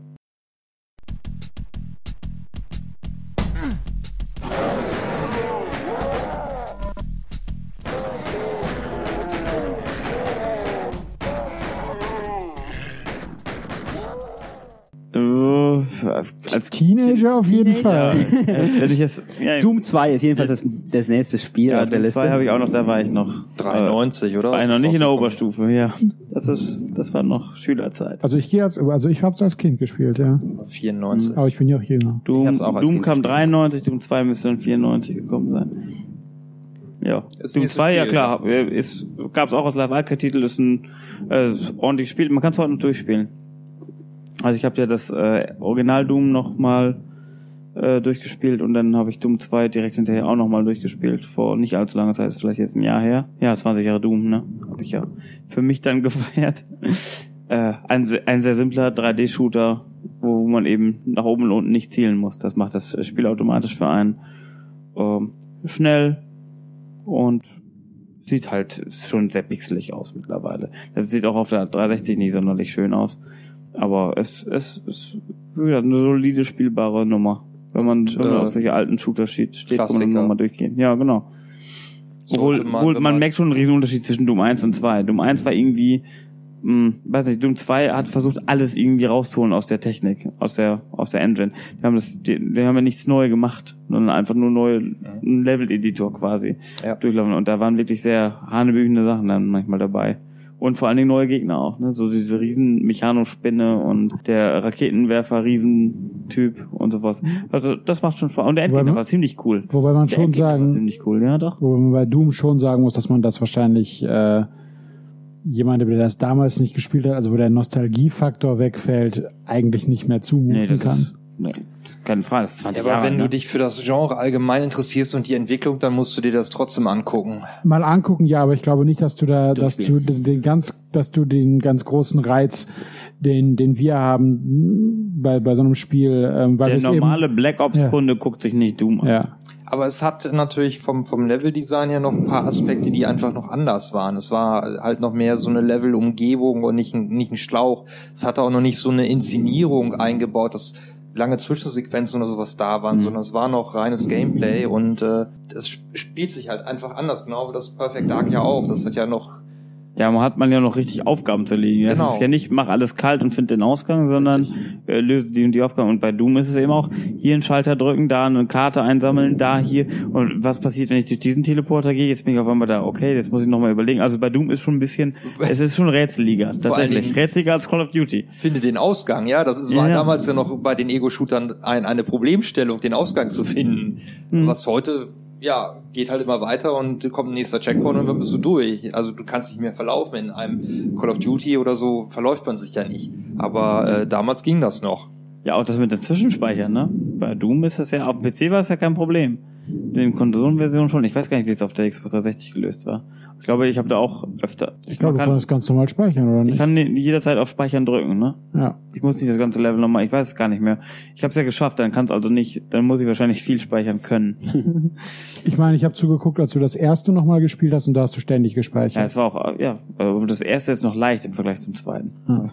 Speaker 1: Äh, als
Speaker 4: Teenager auf jeden Fall.
Speaker 1: Äh, wenn ich jetzt, ja,
Speaker 2: Doom 2 ist jedenfalls das, das nächste Spiel
Speaker 1: Ja,
Speaker 2: auf der
Speaker 1: Doom
Speaker 2: Liste.
Speaker 1: 2 habe ich auch noch, da war ich noch.
Speaker 3: 93, oder?
Speaker 1: War ich noch nicht in der? Oberstufe, ja. Das ist, das war noch Schülerzeit.
Speaker 4: Also ich gehe als, also ich habe es als Kind gespielt, ja.
Speaker 3: 94.
Speaker 4: Aber ich bin ja auch jünger.
Speaker 1: Doom,
Speaker 2: auch
Speaker 1: Doom kam
Speaker 2: gespielt.
Speaker 1: 93, Doom 2 müsste dann 94 gekommen sein. Ja.
Speaker 3: Ist
Speaker 1: Doom
Speaker 3: nächstes
Speaker 1: 2, ja klar, äh, ist, gab's auch als Live-Arcade-Titel, ist ein äh, ordentliches Spiel, man kann es heute noch durchspielen. Also ich habe ja das äh, Original Doom noch mal äh, durchgespielt und dann habe ich Doom 2 direkt hinterher auch noch mal durchgespielt, vor nicht allzu langer Zeit, ist vielleicht jetzt ein Jahr her. Ja, 20 Jahre Doom, ne? Habe ich ja für mich dann gefeiert. äh, ein, ein sehr simpler 3D-Shooter, wo man eben nach oben und unten nicht zielen muss. Das macht das Spiel automatisch für einen. Ähm, schnell und sieht halt schon sehr pixelig aus mittlerweile. Das sieht auch auf der 360 nicht sonderlich schön aus. Aber es, es ist wie gesagt, eine solide spielbare Nummer. Wenn man, wenn man
Speaker 3: Äh,
Speaker 1: auf solche alten Shooter steht, steht kann man nochmal durchgehen. Ja, genau. Obwohl,
Speaker 3: man,
Speaker 1: obwohl man
Speaker 3: man-
Speaker 1: merkt schon einen riesen Unterschied zwischen Doom 1 und 2. Doom 1 war irgendwie, mh, weiß nicht, Doom 2 hat versucht, alles irgendwie rauszuholen aus der Technik, aus der, aus der Engine. Die haben das, die, die haben ja nichts neu gemacht, sondern einfach nur neu, einen Level-Editor quasi
Speaker 3: Ja.
Speaker 1: durchlaufen. Und da waren wirklich sehr hanebüchende Sachen dann manchmal dabei. Und vor allen Dingen neue Gegner auch, ne? So diese riesen Mechanospinne und der Raketenwerfer Riesentyp und sowas. Also das macht schon Spaß. Und der
Speaker 4: Wobei
Speaker 1: Endgegner
Speaker 4: man-
Speaker 1: war ziemlich cool.
Speaker 4: Wobei man
Speaker 1: Der
Speaker 4: schon
Speaker 1: Endgegner war
Speaker 4: sagen,
Speaker 1: ziemlich cool, ja doch.
Speaker 4: wo man bei Doom schon sagen muss, dass man das wahrscheinlich äh, jemand, der das damals nicht gespielt hat, also wo der Nostalgiefaktor wegfällt, eigentlich nicht mehr zumuten
Speaker 1: Nee,
Speaker 4: kann.
Speaker 1: ist keine Frage, das ist 20
Speaker 3: Ja, aber
Speaker 1: Jahre
Speaker 3: wenn
Speaker 1: ne?
Speaker 3: du dich für das Genre allgemein interessierst und die Entwicklung, dann musst du dir das trotzdem angucken.
Speaker 4: Mal angucken, ja, aber ich glaube nicht, dass du da, dass du den ganz, dass du den ganz großen Reiz, den, den wir haben bei, bei so einem Spiel, ähm, weil
Speaker 1: Der normale
Speaker 4: eben,
Speaker 1: Black Ops Kunde guckt sich nicht Doom an.
Speaker 4: ja.
Speaker 3: Aber es hat natürlich vom, vom Leveldesign her noch ein paar Aspekte, die einfach noch anders waren. Es war halt noch mehr so eine Levelumgebung und nicht ein, nicht ein Schlauch. Es hatte auch noch nicht so eine Inszenierung eingebaut, dass lange Zwischensequenzen oder sowas da waren, sondern es war noch reines Gameplay und äh, das sp- spielt sich halt einfach anders, genau wie das Perfect Dark ja auch. Das hat ja noch
Speaker 1: Ja, man hat man ja noch richtig Aufgaben zu erledigen. Es
Speaker 3: Genau.
Speaker 1: ist ja nicht, mach alles kalt und find den Ausgang, sondern äh, löse die und die Aufgaben. Und bei Doom ist es eben auch, hier einen Schalter drücken, da eine Karte einsammeln, da, hier. Und was passiert, wenn ich durch diesen Teleporter gehe? Jetzt bin ich auf einmal da, okay, jetzt muss ich nochmal überlegen. Also bei Doom ist schon ein bisschen, es ist schon rätseliger, tatsächlich. Rätseliger als Call of Duty.
Speaker 3: finde den Ausgang, ja, das ist, war
Speaker 1: Ja.
Speaker 3: damals ja noch bei den Ego-Shootern ein, eine Problemstellung, den Ausgang zu finden.
Speaker 1: Hm.
Speaker 3: Was heute, ja, geht halt immer weiter und kommt ein nächster Checkpoint und dann bist du durch. Also du kannst nicht mehr verlaufen. In einem Call of Duty oder so verläuft man sich ja nicht. Aber äh, damals ging das noch.
Speaker 1: Ja, auch das mit den Zwischenspeichern, ne? Bei Doom ist es ja, auf dem PC war es ja kein Problem. In den Konsolenversionen schon. Ich weiß gar nicht, wie es auf der Xbox 360 gelöst war. Ich glaube, ich habe da auch öfter.
Speaker 4: Ich glaube, du
Speaker 1: kann,
Speaker 4: kannst ganz normal speichern, oder
Speaker 1: ich
Speaker 4: nicht?
Speaker 1: kann jederzeit auf Speichern drücken, ne?
Speaker 4: Ja.
Speaker 1: Ich muss nicht das ganze Level nochmal, ich weiß es gar nicht mehr. Ich habe es ja geschafft, dann kann es also nicht, dann muss ich wahrscheinlich viel speichern können.
Speaker 4: Ich meine, ich habe zugeguckt, als du das erste nochmal gespielt hast und da hast du ständig
Speaker 1: ja,
Speaker 4: gespeichert.
Speaker 1: es war auch, ja, das erste ist noch leicht im Vergleich zum zweiten.
Speaker 4: Ah.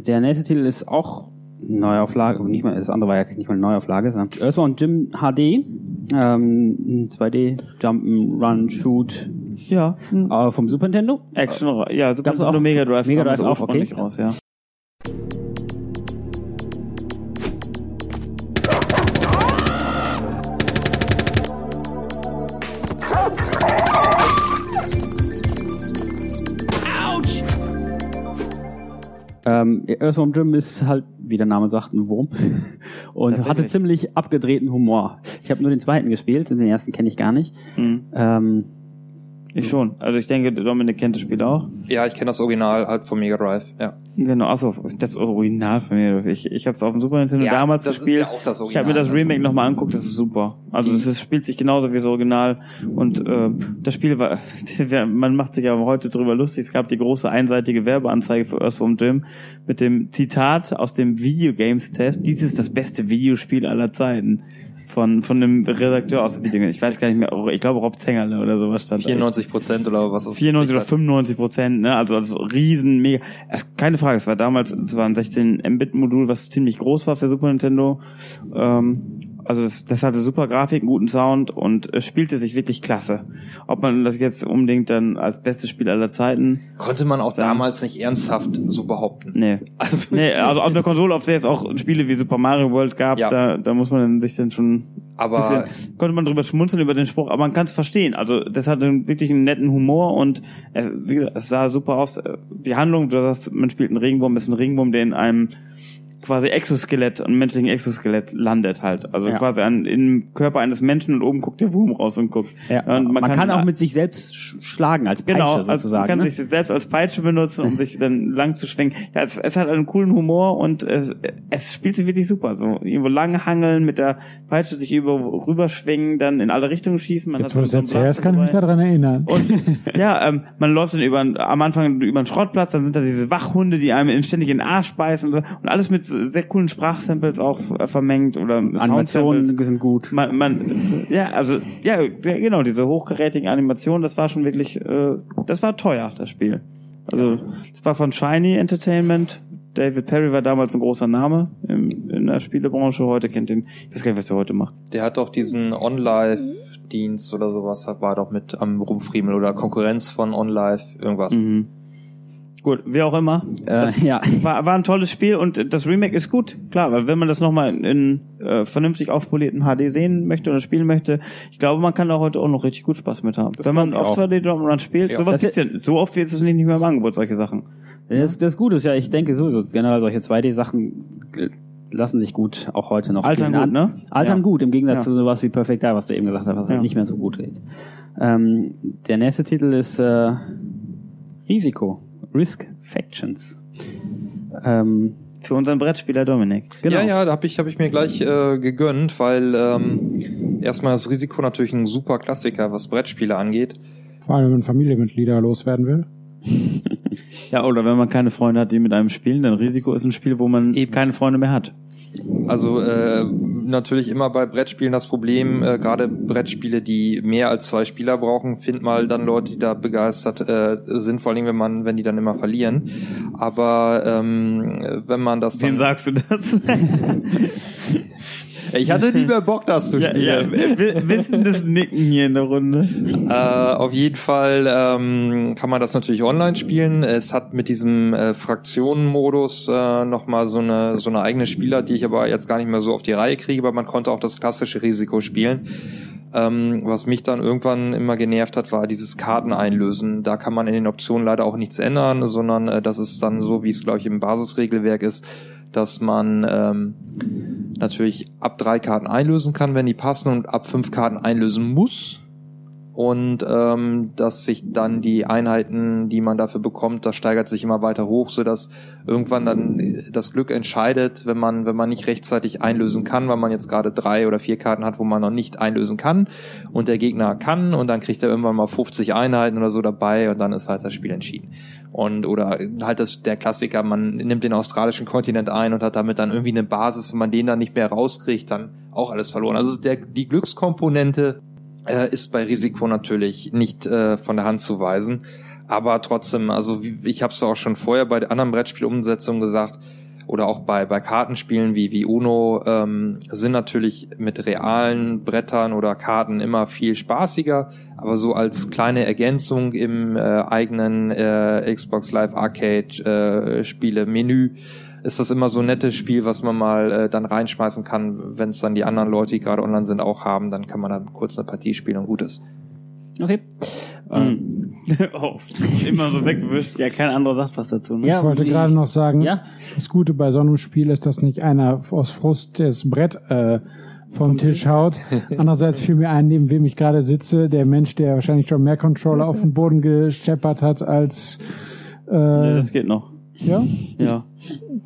Speaker 2: Der nächste Titel ist auch Neuauflage, aber nicht mal, das andere war ja nicht mal eine Neuauflage, sondern Earthbound Jim HD, ähm, ein 2D Jump Run Shoot
Speaker 1: Ja,
Speaker 2: äh, vom Super Nintendo.
Speaker 1: Action, ja, Super
Speaker 2: auch-
Speaker 1: Nintendo Mega Drive
Speaker 2: Mega
Speaker 1: kam
Speaker 2: Drive
Speaker 1: so
Speaker 2: auch, okay.
Speaker 1: raus, ja.
Speaker 2: Ähm, Earthworm Jim ist halt, wie der Name sagt, ein Wurm und hatte ziemlich abgedrehten Humor. Ich habe nur den zweiten gespielt, den ersten kenne ich gar nicht.
Speaker 1: Hm.
Speaker 2: Ähm,
Speaker 1: Ich schon. Also ich denke, Dominik kennt das Spiel auch.
Speaker 3: Ja, ich kenne das Original halt vom Mega Drive. Ja.
Speaker 1: Genau, achso, das Original von mir. Ich, ich habe es auf dem Super Nintendo
Speaker 3: Ja,
Speaker 1: damals
Speaker 3: das ist
Speaker 1: gespielt.
Speaker 3: ja auch das
Speaker 1: ich habe mir das
Speaker 3: Original,
Speaker 1: Remake nochmal angeguckt, das ist super. Also es ist, spielt sich genauso wie das Original. Und äh, das Spiel war, man macht sich ja heute drüber lustig, es gab die große einseitige Werbeanzeige für Earthworm Jim mit dem Zitat aus dem Videogames-Test, dies ist das beste Videospiel aller Zeiten. Von, von dem Redakteur aus der Video. Ich weiß gar nicht mehr, ich glaube Rob Zengerle oder sowas stand da.
Speaker 3: 94 Prozent oder was ist
Speaker 1: 94 oder 95 Prozent, ne? Also also riesen mega. Es, keine Frage, es war damals, es war ein 16 Mbit Modul, was ziemlich groß war für Super Nintendo. Ähm, also das, das hatte super Grafik, einen guten Sound und es spielte sich wirklich klasse. Ob man das jetzt unbedingt dann als bestes Spiel aller Zeiten,
Speaker 3: Konnte man auch
Speaker 1: Sagen.
Speaker 3: damals nicht ernsthaft so behaupten.
Speaker 1: nee.
Speaker 3: Also,
Speaker 1: Nee, also auf der Konsole, auf der es auch Spiele wie Super Mario World gab,
Speaker 3: Ja.
Speaker 1: da, da muss man sich dann schon
Speaker 3: aber
Speaker 1: bisschen, konnte man drüber schmunzeln über den Spruch, aber man kann es verstehen. Also das hatte wirklich einen netten Humor und äh, wie gesagt, es sah super aus. Äh, Die Handlung, du sagst, man spielt einen Regenwurm, ist ein Regenwurm, der in einem quasi Exoskelett, ein menschlichen Exoskelett landet halt. Also
Speaker 2: Ja.
Speaker 1: quasi an, im Körper eines Menschen und oben guckt der Wurm raus und guckt.
Speaker 2: Ja,
Speaker 1: und
Speaker 2: man, kann, auch mit sich selbst sch schlagen als Peitsche
Speaker 1: Genau, also man
Speaker 2: sozusagen.
Speaker 1: kann
Speaker 2: ne?
Speaker 1: sich selbst als Peitsche benutzen, um sich dann lang zu schwenken. Ja, es, es hat einen coolen Humor und es, es spielt sich wirklich super. So irgendwo lang hangeln, mit der Peitsche sich über rüberschwingen, dann in alle Richtungen schießen. Man
Speaker 4: Jetzt,
Speaker 1: hat
Speaker 4: wo du es
Speaker 1: so einen
Speaker 4: erzählst, kann ich mich daran erinnern.
Speaker 1: Und ja, ähm, man läuft dann über am Anfang über einen Schrottplatz, dann sind da diese Wachhunde, die einem in- ständig in den Arsch beißen und, so. und alles mit so sehr coolen Sprachsamples auch vermengt oder
Speaker 2: Animationen
Speaker 1: Soundsamples.
Speaker 2: sind gut.
Speaker 1: Man, man, ja, also ja, genau diese hochkarätigen Animationen, das war schon wirklich, äh, das war teuer, das Spiel. Also das war von Shiny Entertainment. David Perry war damals ein großer Name im, in der Spielebranche. Heute kennt ihn, ich weiß gar nicht, was er heute macht.
Speaker 3: Der hat doch diesen OnLive-Dienst oder sowas, hat- war doch mit am Rumfriemeln oder Konkurrenz von OnLive, irgendwas.
Speaker 1: Mhm. Gut, wie auch immer.
Speaker 2: Äh, ja.
Speaker 1: War, war ein tolles Spiel und das Remake ist gut, klar, weil wenn man das nochmal in, in äh, vernünftig aufpolierten HD sehen möchte oder spielen möchte, ich glaube, man kann da heute auch noch richtig gut Spaß mit haben. wenn man auf
Speaker 3: auch.
Speaker 1: 2D Jump'n'Run spielt,
Speaker 3: Ja.
Speaker 1: sowas
Speaker 2: Das
Speaker 1: gibt's ja, so oft wird es nicht mehr im Angebot, solche Sachen.
Speaker 2: Das, das Gute ist ja, ich denke sowieso, generell solche 2D-Sachen lassen sich gut auch heute noch
Speaker 1: Altern
Speaker 2: spielen.
Speaker 1: gut, ne?
Speaker 2: Altern
Speaker 1: Ja.
Speaker 2: gut, im Gegensatz
Speaker 1: Ja.
Speaker 2: zu sowas wie Perfect Dark, was du eben gesagt hast, was
Speaker 1: Ja.
Speaker 2: halt nicht mehr so gut geht. Ähm, der nächste Titel ist äh, Risiko, Risk Factions. Ähm,
Speaker 1: Für unseren Brettspieler Dominik.
Speaker 2: genau.
Speaker 3: Ja, ja, da habe ich, hab ich mir gleich äh, gegönnt, weil ähm, erstmal das Risiko natürlich ein super Klassiker, was Brettspiele angeht.
Speaker 4: Vor allem, wenn man Familienmitglieder loswerden will.
Speaker 1: Ja, oder wenn man keine Freunde hat, die mit einem spielen, dann Risiko ist ein Spiel, wo man
Speaker 3: Eben.
Speaker 1: keine Freunde mehr hat.
Speaker 3: Also äh, natürlich immer bei Brettspielen das Problem, äh, gerade Brettspiele, die mehr als zwei Spieler brauchen, find mal dann Leute, die da begeistert äh, sind, vor allem wenn man, wenn die dann immer verlieren. Aber ähm, wenn man das
Speaker 1: Wem
Speaker 3: dann,
Speaker 1: sagst du das?
Speaker 3: ich hatte lieber Bock, das zu
Speaker 1: ja,
Speaker 3: spielen.
Speaker 1: ja, wi- wissendes Nicken hier in der Runde.
Speaker 3: Äh, auf jeden Fall ähm, kann man das natürlich online spielen. Es hat mit diesem äh, Fraktionenmodus äh, nochmal so eine, so eine eigene Spieler, die ich aber jetzt gar nicht mehr so auf die Reihe kriege, aber man konnte auch das klassische Risiko spielen. Ähm, was mich dann irgendwann immer genervt hat, war dieses Karten einlösen. Da kann man in den Optionen leider auch nichts ändern, sondern äh, das ist dann so, wie es, glaube ich, im Basisregelwerk ist, dass man ähm, natürlich ab drei Karten einlösen kann, wenn die passen, und ab fünf Karten einlösen muss. Und ähm, dass sich dann die Einheiten, die man dafür bekommt, das steigert sich immer weiter hoch, sodass irgendwann dann äh, das Glück entscheidet, wenn man, wenn man nicht rechtzeitig einlösen kann, weil man jetzt gerade drei oder vier Karten hat, wo man noch nicht einlösen kann und der Gegner kann und dann kriegt er irgendwann mal 50 Einheiten oder so dabei und dann ist halt das Spiel entschieden. Und oder halt das der Klassiker, man nimmt den australischen Kontinent ein und hat damit dann irgendwie eine Basis, wenn man den dann nicht mehr rauskriegt, dann auch alles verloren. Also der, die Glückskomponente äh, ist bei Risiko natürlich nicht äh, von der Hand zu weisen. Aber trotzdem, also wie, ich habe es auch schon vorher bei anderen Brettspielumsetzungen gesagt, oder auch bei, bei Kartenspielen wie, wie Uno ähm, sind natürlich mit realen Brettern oder Karten immer viel spaßiger, aber so als kleine Ergänzung im äh, eigenen äh, Xbox Live Arcade äh, Spiele Menü ist das immer so ein nettes Spiel, was man mal äh, dann reinschmeißen kann, wenn es dann die anderen Leute, die gerade online sind, auch haben, dann kann man dann kurz eine Partie spielen und gut ist.
Speaker 2: Okay. Ähm,
Speaker 1: oh, immer so weggewischt. Ja, kein anderer sagt was dazu. Ne?
Speaker 2: Ja,
Speaker 4: ich wollte gerade noch sagen,
Speaker 2: Ja.
Speaker 4: das Gute bei so einem Spiel ist, dass nicht einer aus Frust das Brett äh, vom Tisch haut. Andererseits fiel mir ein, neben wem ich gerade sitze, der Mensch, der wahrscheinlich schon mehr Controller auf den Boden gescheppert hat als
Speaker 1: Nee,
Speaker 4: äh,
Speaker 1: das geht noch.
Speaker 4: Ja,
Speaker 1: Ja.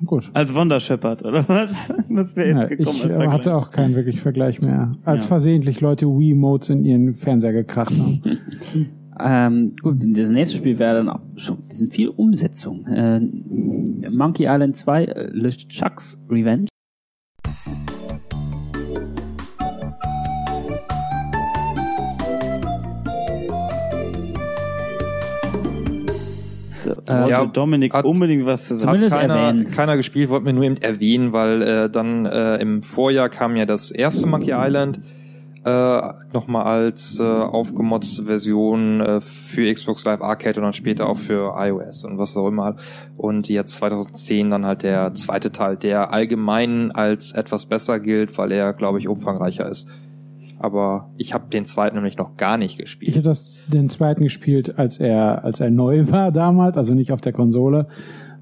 Speaker 4: gut.
Speaker 1: Als Wonder Shepherd, oder was? Das wäre jetzt
Speaker 4: Ja,
Speaker 1: gekommen
Speaker 4: ich
Speaker 1: als
Speaker 4: äh, hatte auch keinen wirklich Vergleich mehr. Als
Speaker 1: Ja.
Speaker 4: versehentlich Leute Wii-Modes in ihren Fernseher gekracht haben.
Speaker 2: Ähm, gut, das nächste Spiel wäre dann auch schon, das sind viel Umsetzung. Äh, Monkey Island 2, äh, LeChuck's Revenge.
Speaker 1: Wollte
Speaker 3: Ja,
Speaker 1: Dominik
Speaker 3: hat-
Speaker 1: unbedingt was zu sagen.
Speaker 3: Hat keiner,
Speaker 2: erwähnen.
Speaker 3: keiner gespielt, wollte mir nur eben erwähnen, weil äh, dann äh, im Vorjahr kam ja das erste Monkey Island äh, nochmal als äh, aufgemotzte Version äh, für Xbox Live Arcade und dann später auch für iOS und was auch immer. Und jetzt 2010 dann halt der zweite Teil, der allgemein als etwas besser gilt, weil er, glaube ich, umfangreicher ist. Aber ich habe den zweiten nämlich noch gar nicht
Speaker 4: Ich
Speaker 3: gespielt.
Speaker 4: habe das den zweiten gespielt, als er als er neu war damals, also nicht auf der Konsole.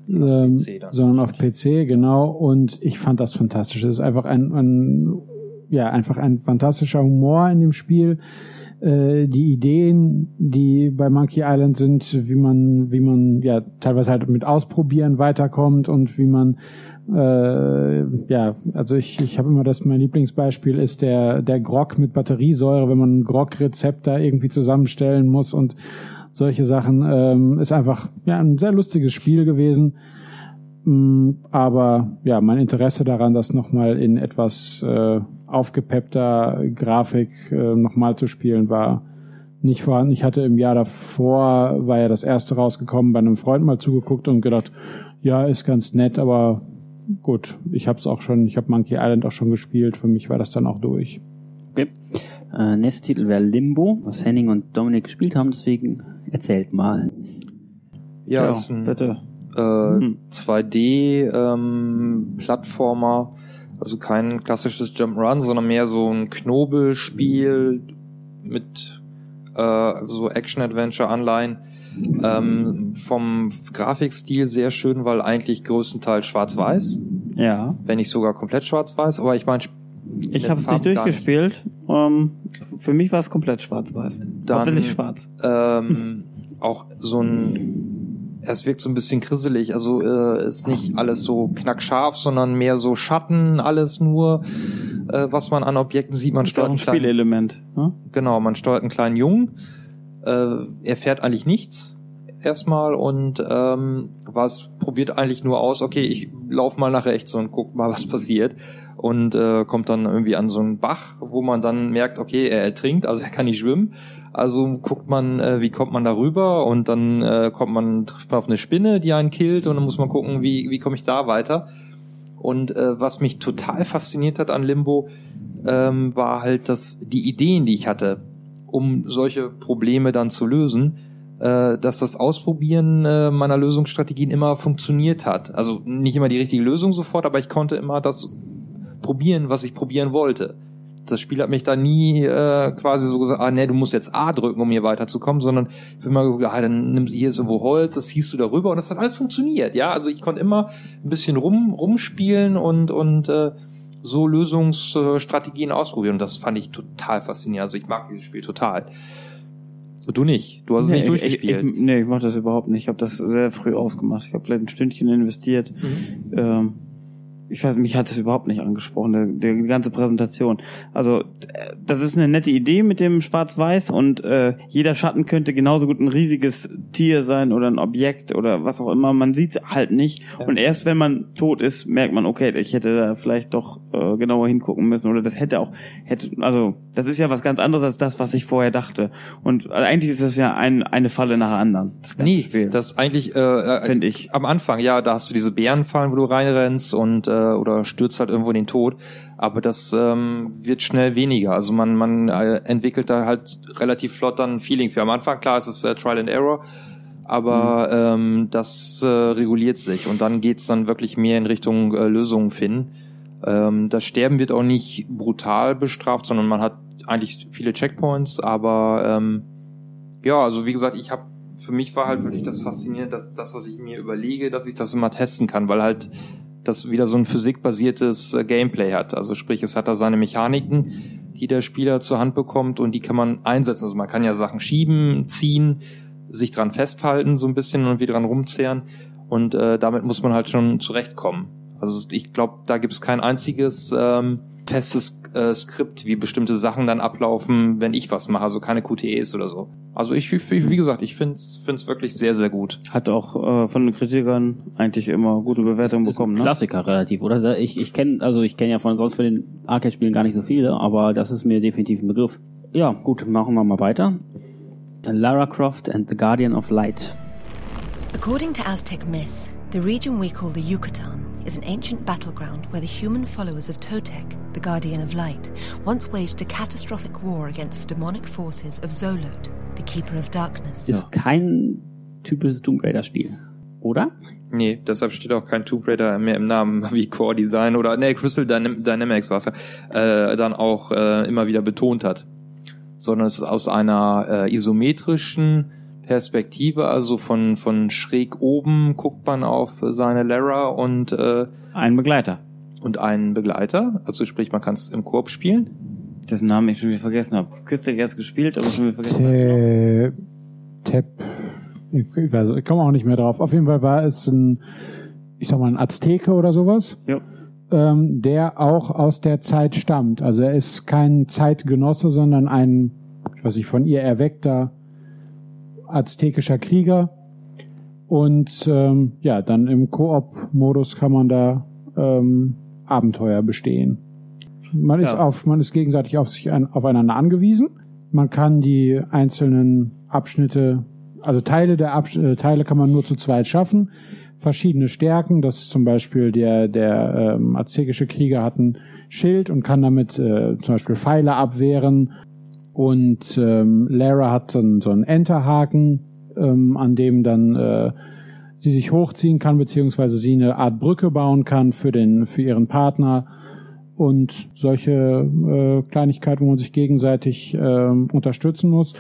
Speaker 4: ähm,
Speaker 3: PC dann.
Speaker 4: sondern auf PC, genau. Und ich fand das fantastisch. Es ist einfach ein, ein, ja, einfach ein fantastischer Humor in dem Spiel. Äh, die Ideen, die bei Monkey Island sind, wie man, wie man ja teilweise halt mit Ausprobieren weiterkommt und wie man äh, ja, also ich, ich habe immer das, mein Lieblingsbeispiel ist der, der Grog mit Batteriesäure, wenn man ein Grog-Rezept da irgendwie zusammenstellen muss und solche Sachen. Ähm, ist einfach ja ein sehr lustiges Spiel gewesen. Mm, Aber ja, mein Interesse daran, das nochmal in etwas äh, aufgepeppter Grafik äh, nochmal zu spielen, war nicht vorhanden. Ich hatte im Jahr davor, war ja das erste rausgekommen, bei einem Freund mal zugeguckt und gedacht, ja, ist ganz nett, aber gut, ich habe es auch schon, ich habe Monkey Island auch schon gespielt, für mich war das dann auch durch.
Speaker 2: Okay. Äh, nächster Titel wäre Limbo, was Henning und Dominik gespielt haben, deswegen erzählt mal.
Speaker 3: Ja, ist ein
Speaker 1: bitte.
Speaker 3: äh,
Speaker 1: Mhm.
Speaker 3: 2D-Plattformer, also kein klassisches Jump'n'Run, sondern mehr so ein Knobelspiel mit äh, so Action-Adventure-Anleihen. Ähm, vom Grafikstil sehr schön, weil eigentlich größtenteils schwarz-weiß,
Speaker 1: Ja.
Speaker 3: wenn nicht sogar komplett schwarz-weiß, aber ich meine,
Speaker 1: Ich habe es nicht durchgespielt. Ähm, für mich war es komplett schwarz-weiß. Hauptsächlich schwarz.
Speaker 3: ähm, auch so ein es wirkt so ein bisschen grisselig, also äh, ist nicht alles so knackscharf, sondern mehr so Schatten, alles nur, äh, was man an Objekten sieht. Man steuert
Speaker 1: ein Spielelement. Ne?
Speaker 3: genau, man steuert einen kleinen Jungen, er fährt eigentlich nichts erstmal und ähm, was probiert eigentlich nur aus, okay, ich lauf mal nach rechts und guck mal, was passiert und äh, kommt dann irgendwie an so einen Bach, wo man dann merkt, okay, er ertrinkt, also er kann nicht schwimmen. Also guckt man, äh, wie kommt man da rüber und dann äh, kommt man, trifft man auf eine Spinne, die einen killt und dann muss man gucken, wie, wie komme ich da weiter. Und äh, was mich total fasziniert hat an Limbo, ähm, war halt, dass die Ideen, die ich hatte, um solche Probleme dann zu lösen, äh, dass das Ausprobieren äh, meiner Lösungsstrategien immer funktioniert hat. Also nicht immer die richtige Lösung sofort, aber ich konnte immer das probieren, was ich probieren wollte. Das Spiel hat mich da nie äh, quasi so gesagt, ah nee, du musst jetzt A drücken, um hier weiterzukommen, sondern ich bin mal geguckt, ah, dann nimmst du hier irgendwo Holz, das ziehst du darüber und das hat alles funktioniert, ja. Also ich konnte immer ein bisschen rum rumspielen und und äh, so Lösungsstrategien ausprobieren und das fand ich total faszinierend. Also ich mag dieses Spiel total. Du nicht. Du hast es
Speaker 1: Nee,
Speaker 3: nicht
Speaker 1: ich-
Speaker 3: durchgespielt.
Speaker 1: Ich, ich, nee, ich mach das überhaupt nicht. Ich habe das sehr früh ausgemacht. Ich habe vielleicht ein Stündchen investiert.
Speaker 3: Mhm.
Speaker 1: Ähm, ich weiß, mich hat das überhaupt nicht angesprochen, der, die ganze Präsentation. Also, das ist eine nette Idee mit dem Schwarz-Weiß und äh, jeder Schatten könnte genauso gut ein riesiges Tier sein oder ein Objekt oder was auch immer. Man sieht halt nicht.
Speaker 3: Ja.
Speaker 1: Und erst wenn man tot ist, merkt man, okay, ich hätte da vielleicht doch äh, genauer hingucken müssen oder das hätte auch, hätte, also, das ist ja was ganz anderes als das, was ich vorher dachte. Und eigentlich ist das ja ein, eine Falle nach der anderen. Das ganze
Speaker 3: Nee,
Speaker 1: Spiel.
Speaker 3: das eigentlich, äh, äh,
Speaker 1: Finde ich.
Speaker 3: Am Anfang, ja, da hast du diese Bärenfallen, wo du reinrennst und äh, oder stürzt halt irgendwo in den Tod. Aber das ähm, wird schnell weniger. Also man man äh, entwickelt da halt relativ flott dann ein Feeling für. Am Anfang klar, es ist äh, Trial and Error, aber ähm, das äh, reguliert sich und dann geht's dann wirklich mehr in Richtung äh, Lösungen finden. Ähm, das Sterben wird auch nicht brutal bestraft, sondern man hat eigentlich viele Checkpoints, aber ähm, ja, also wie gesagt, ich habe für mich war halt wirklich das faszinierend, dass das, was ich mir überlege, dass ich das immer testen kann, weil halt das wieder so ein physikbasiertes äh, Gameplay hat. Also sprich, es hat da seine Mechaniken, die der Spieler zur Hand bekommt und die kann man einsetzen. Also man kann ja Sachen schieben, ziehen, sich dran festhalten so ein bisschen und wieder dran rumzehren und äh, damit muss man halt schon zurechtkommen. Also ich glaube, da gibt es kein einziges ähm, festes äh, Skript, wie bestimmte Sachen dann ablaufen, wenn ich was mache, also keine QTEs oder so. Also ich, ich wie gesagt, ich finde es wirklich sehr, sehr gut.
Speaker 1: Hat auch äh, von den Kritikern eigentlich immer gute Bewertungen
Speaker 2: Ist ein
Speaker 1: bekommen, ne?
Speaker 2: Klassiker relativ, oder? Ich, ich kenne, also ich kenne ja von sonst von den Arcade-Spielen gar nicht so viele, aber das ist mir definitiv ein Begriff. Ja, gut, machen wir mal weiter. Lara Croft and the Guardian of Light.
Speaker 11: According to Aztec myth, the region we call the Yucatan is an ancient battleground where the human followers of Totec, the Guardian of Light, once waged a catastrophic war against the demonic forces of Zolot, the Keeper of Darkness.
Speaker 2: Ist kein typisches Tomb Raider-Spiel, oder?
Speaker 3: Nee, deshalb steht auch kein Tomb Raider mehr im Namen, wie Core Design oder nee, Crystal Dynam Dynamics war es ja, äh, dann auch äh, immer wieder betont hat. Sondern es ist aus einer äh, isometrischen Perspektive, also von, von schräg oben guckt man auf seine Lara und äh,
Speaker 1: Ein Begleiter,
Speaker 3: und einen Begleiter. Also sprich, man kann es im Koop spielen.
Speaker 1: dessen Namen ich schon wieder vergessen habe. Kürzlich erst gespielt, aber schon wieder vergessen.
Speaker 4: Te Tep. Ich, ich, weiß, ich komme auch nicht mehr drauf. Auf jeden Fall war es ein, ich sag mal, ein Azteke oder sowas,
Speaker 1: Jo.
Speaker 4: ähm, der auch aus der Zeit stammt. Also er ist kein Zeitgenosse, sondern ein, ich weiß nicht, von ihr erweckter aztekischer Krieger. Und ähm, ja, dann im Koop-Modus kann man da ähm, Abenteuer bestehen. Man ist
Speaker 1: Ja.
Speaker 4: auf, man ist gegenseitig auf sich an, aufeinander angewiesen. Man kann die einzelnen Abschnitte, also Teile der Absch äh, Teile kann man nur zu zweit schaffen. Verschiedene Stärken, das ist zum Beispiel der der ähm, aztekische Krieger hat ein Schild und kann damit äh, zum Beispiel Pfeile abwehren. Und ähm, Lara hat so einen, so einen Enterhaken, ähm, an dem dann äh, sie sich hochziehen kann, beziehungsweise sie eine Art Brücke bauen kann für den für ihren Partner und solche äh, Kleinigkeiten, wo man sich gegenseitig ähm, unterstützen muss.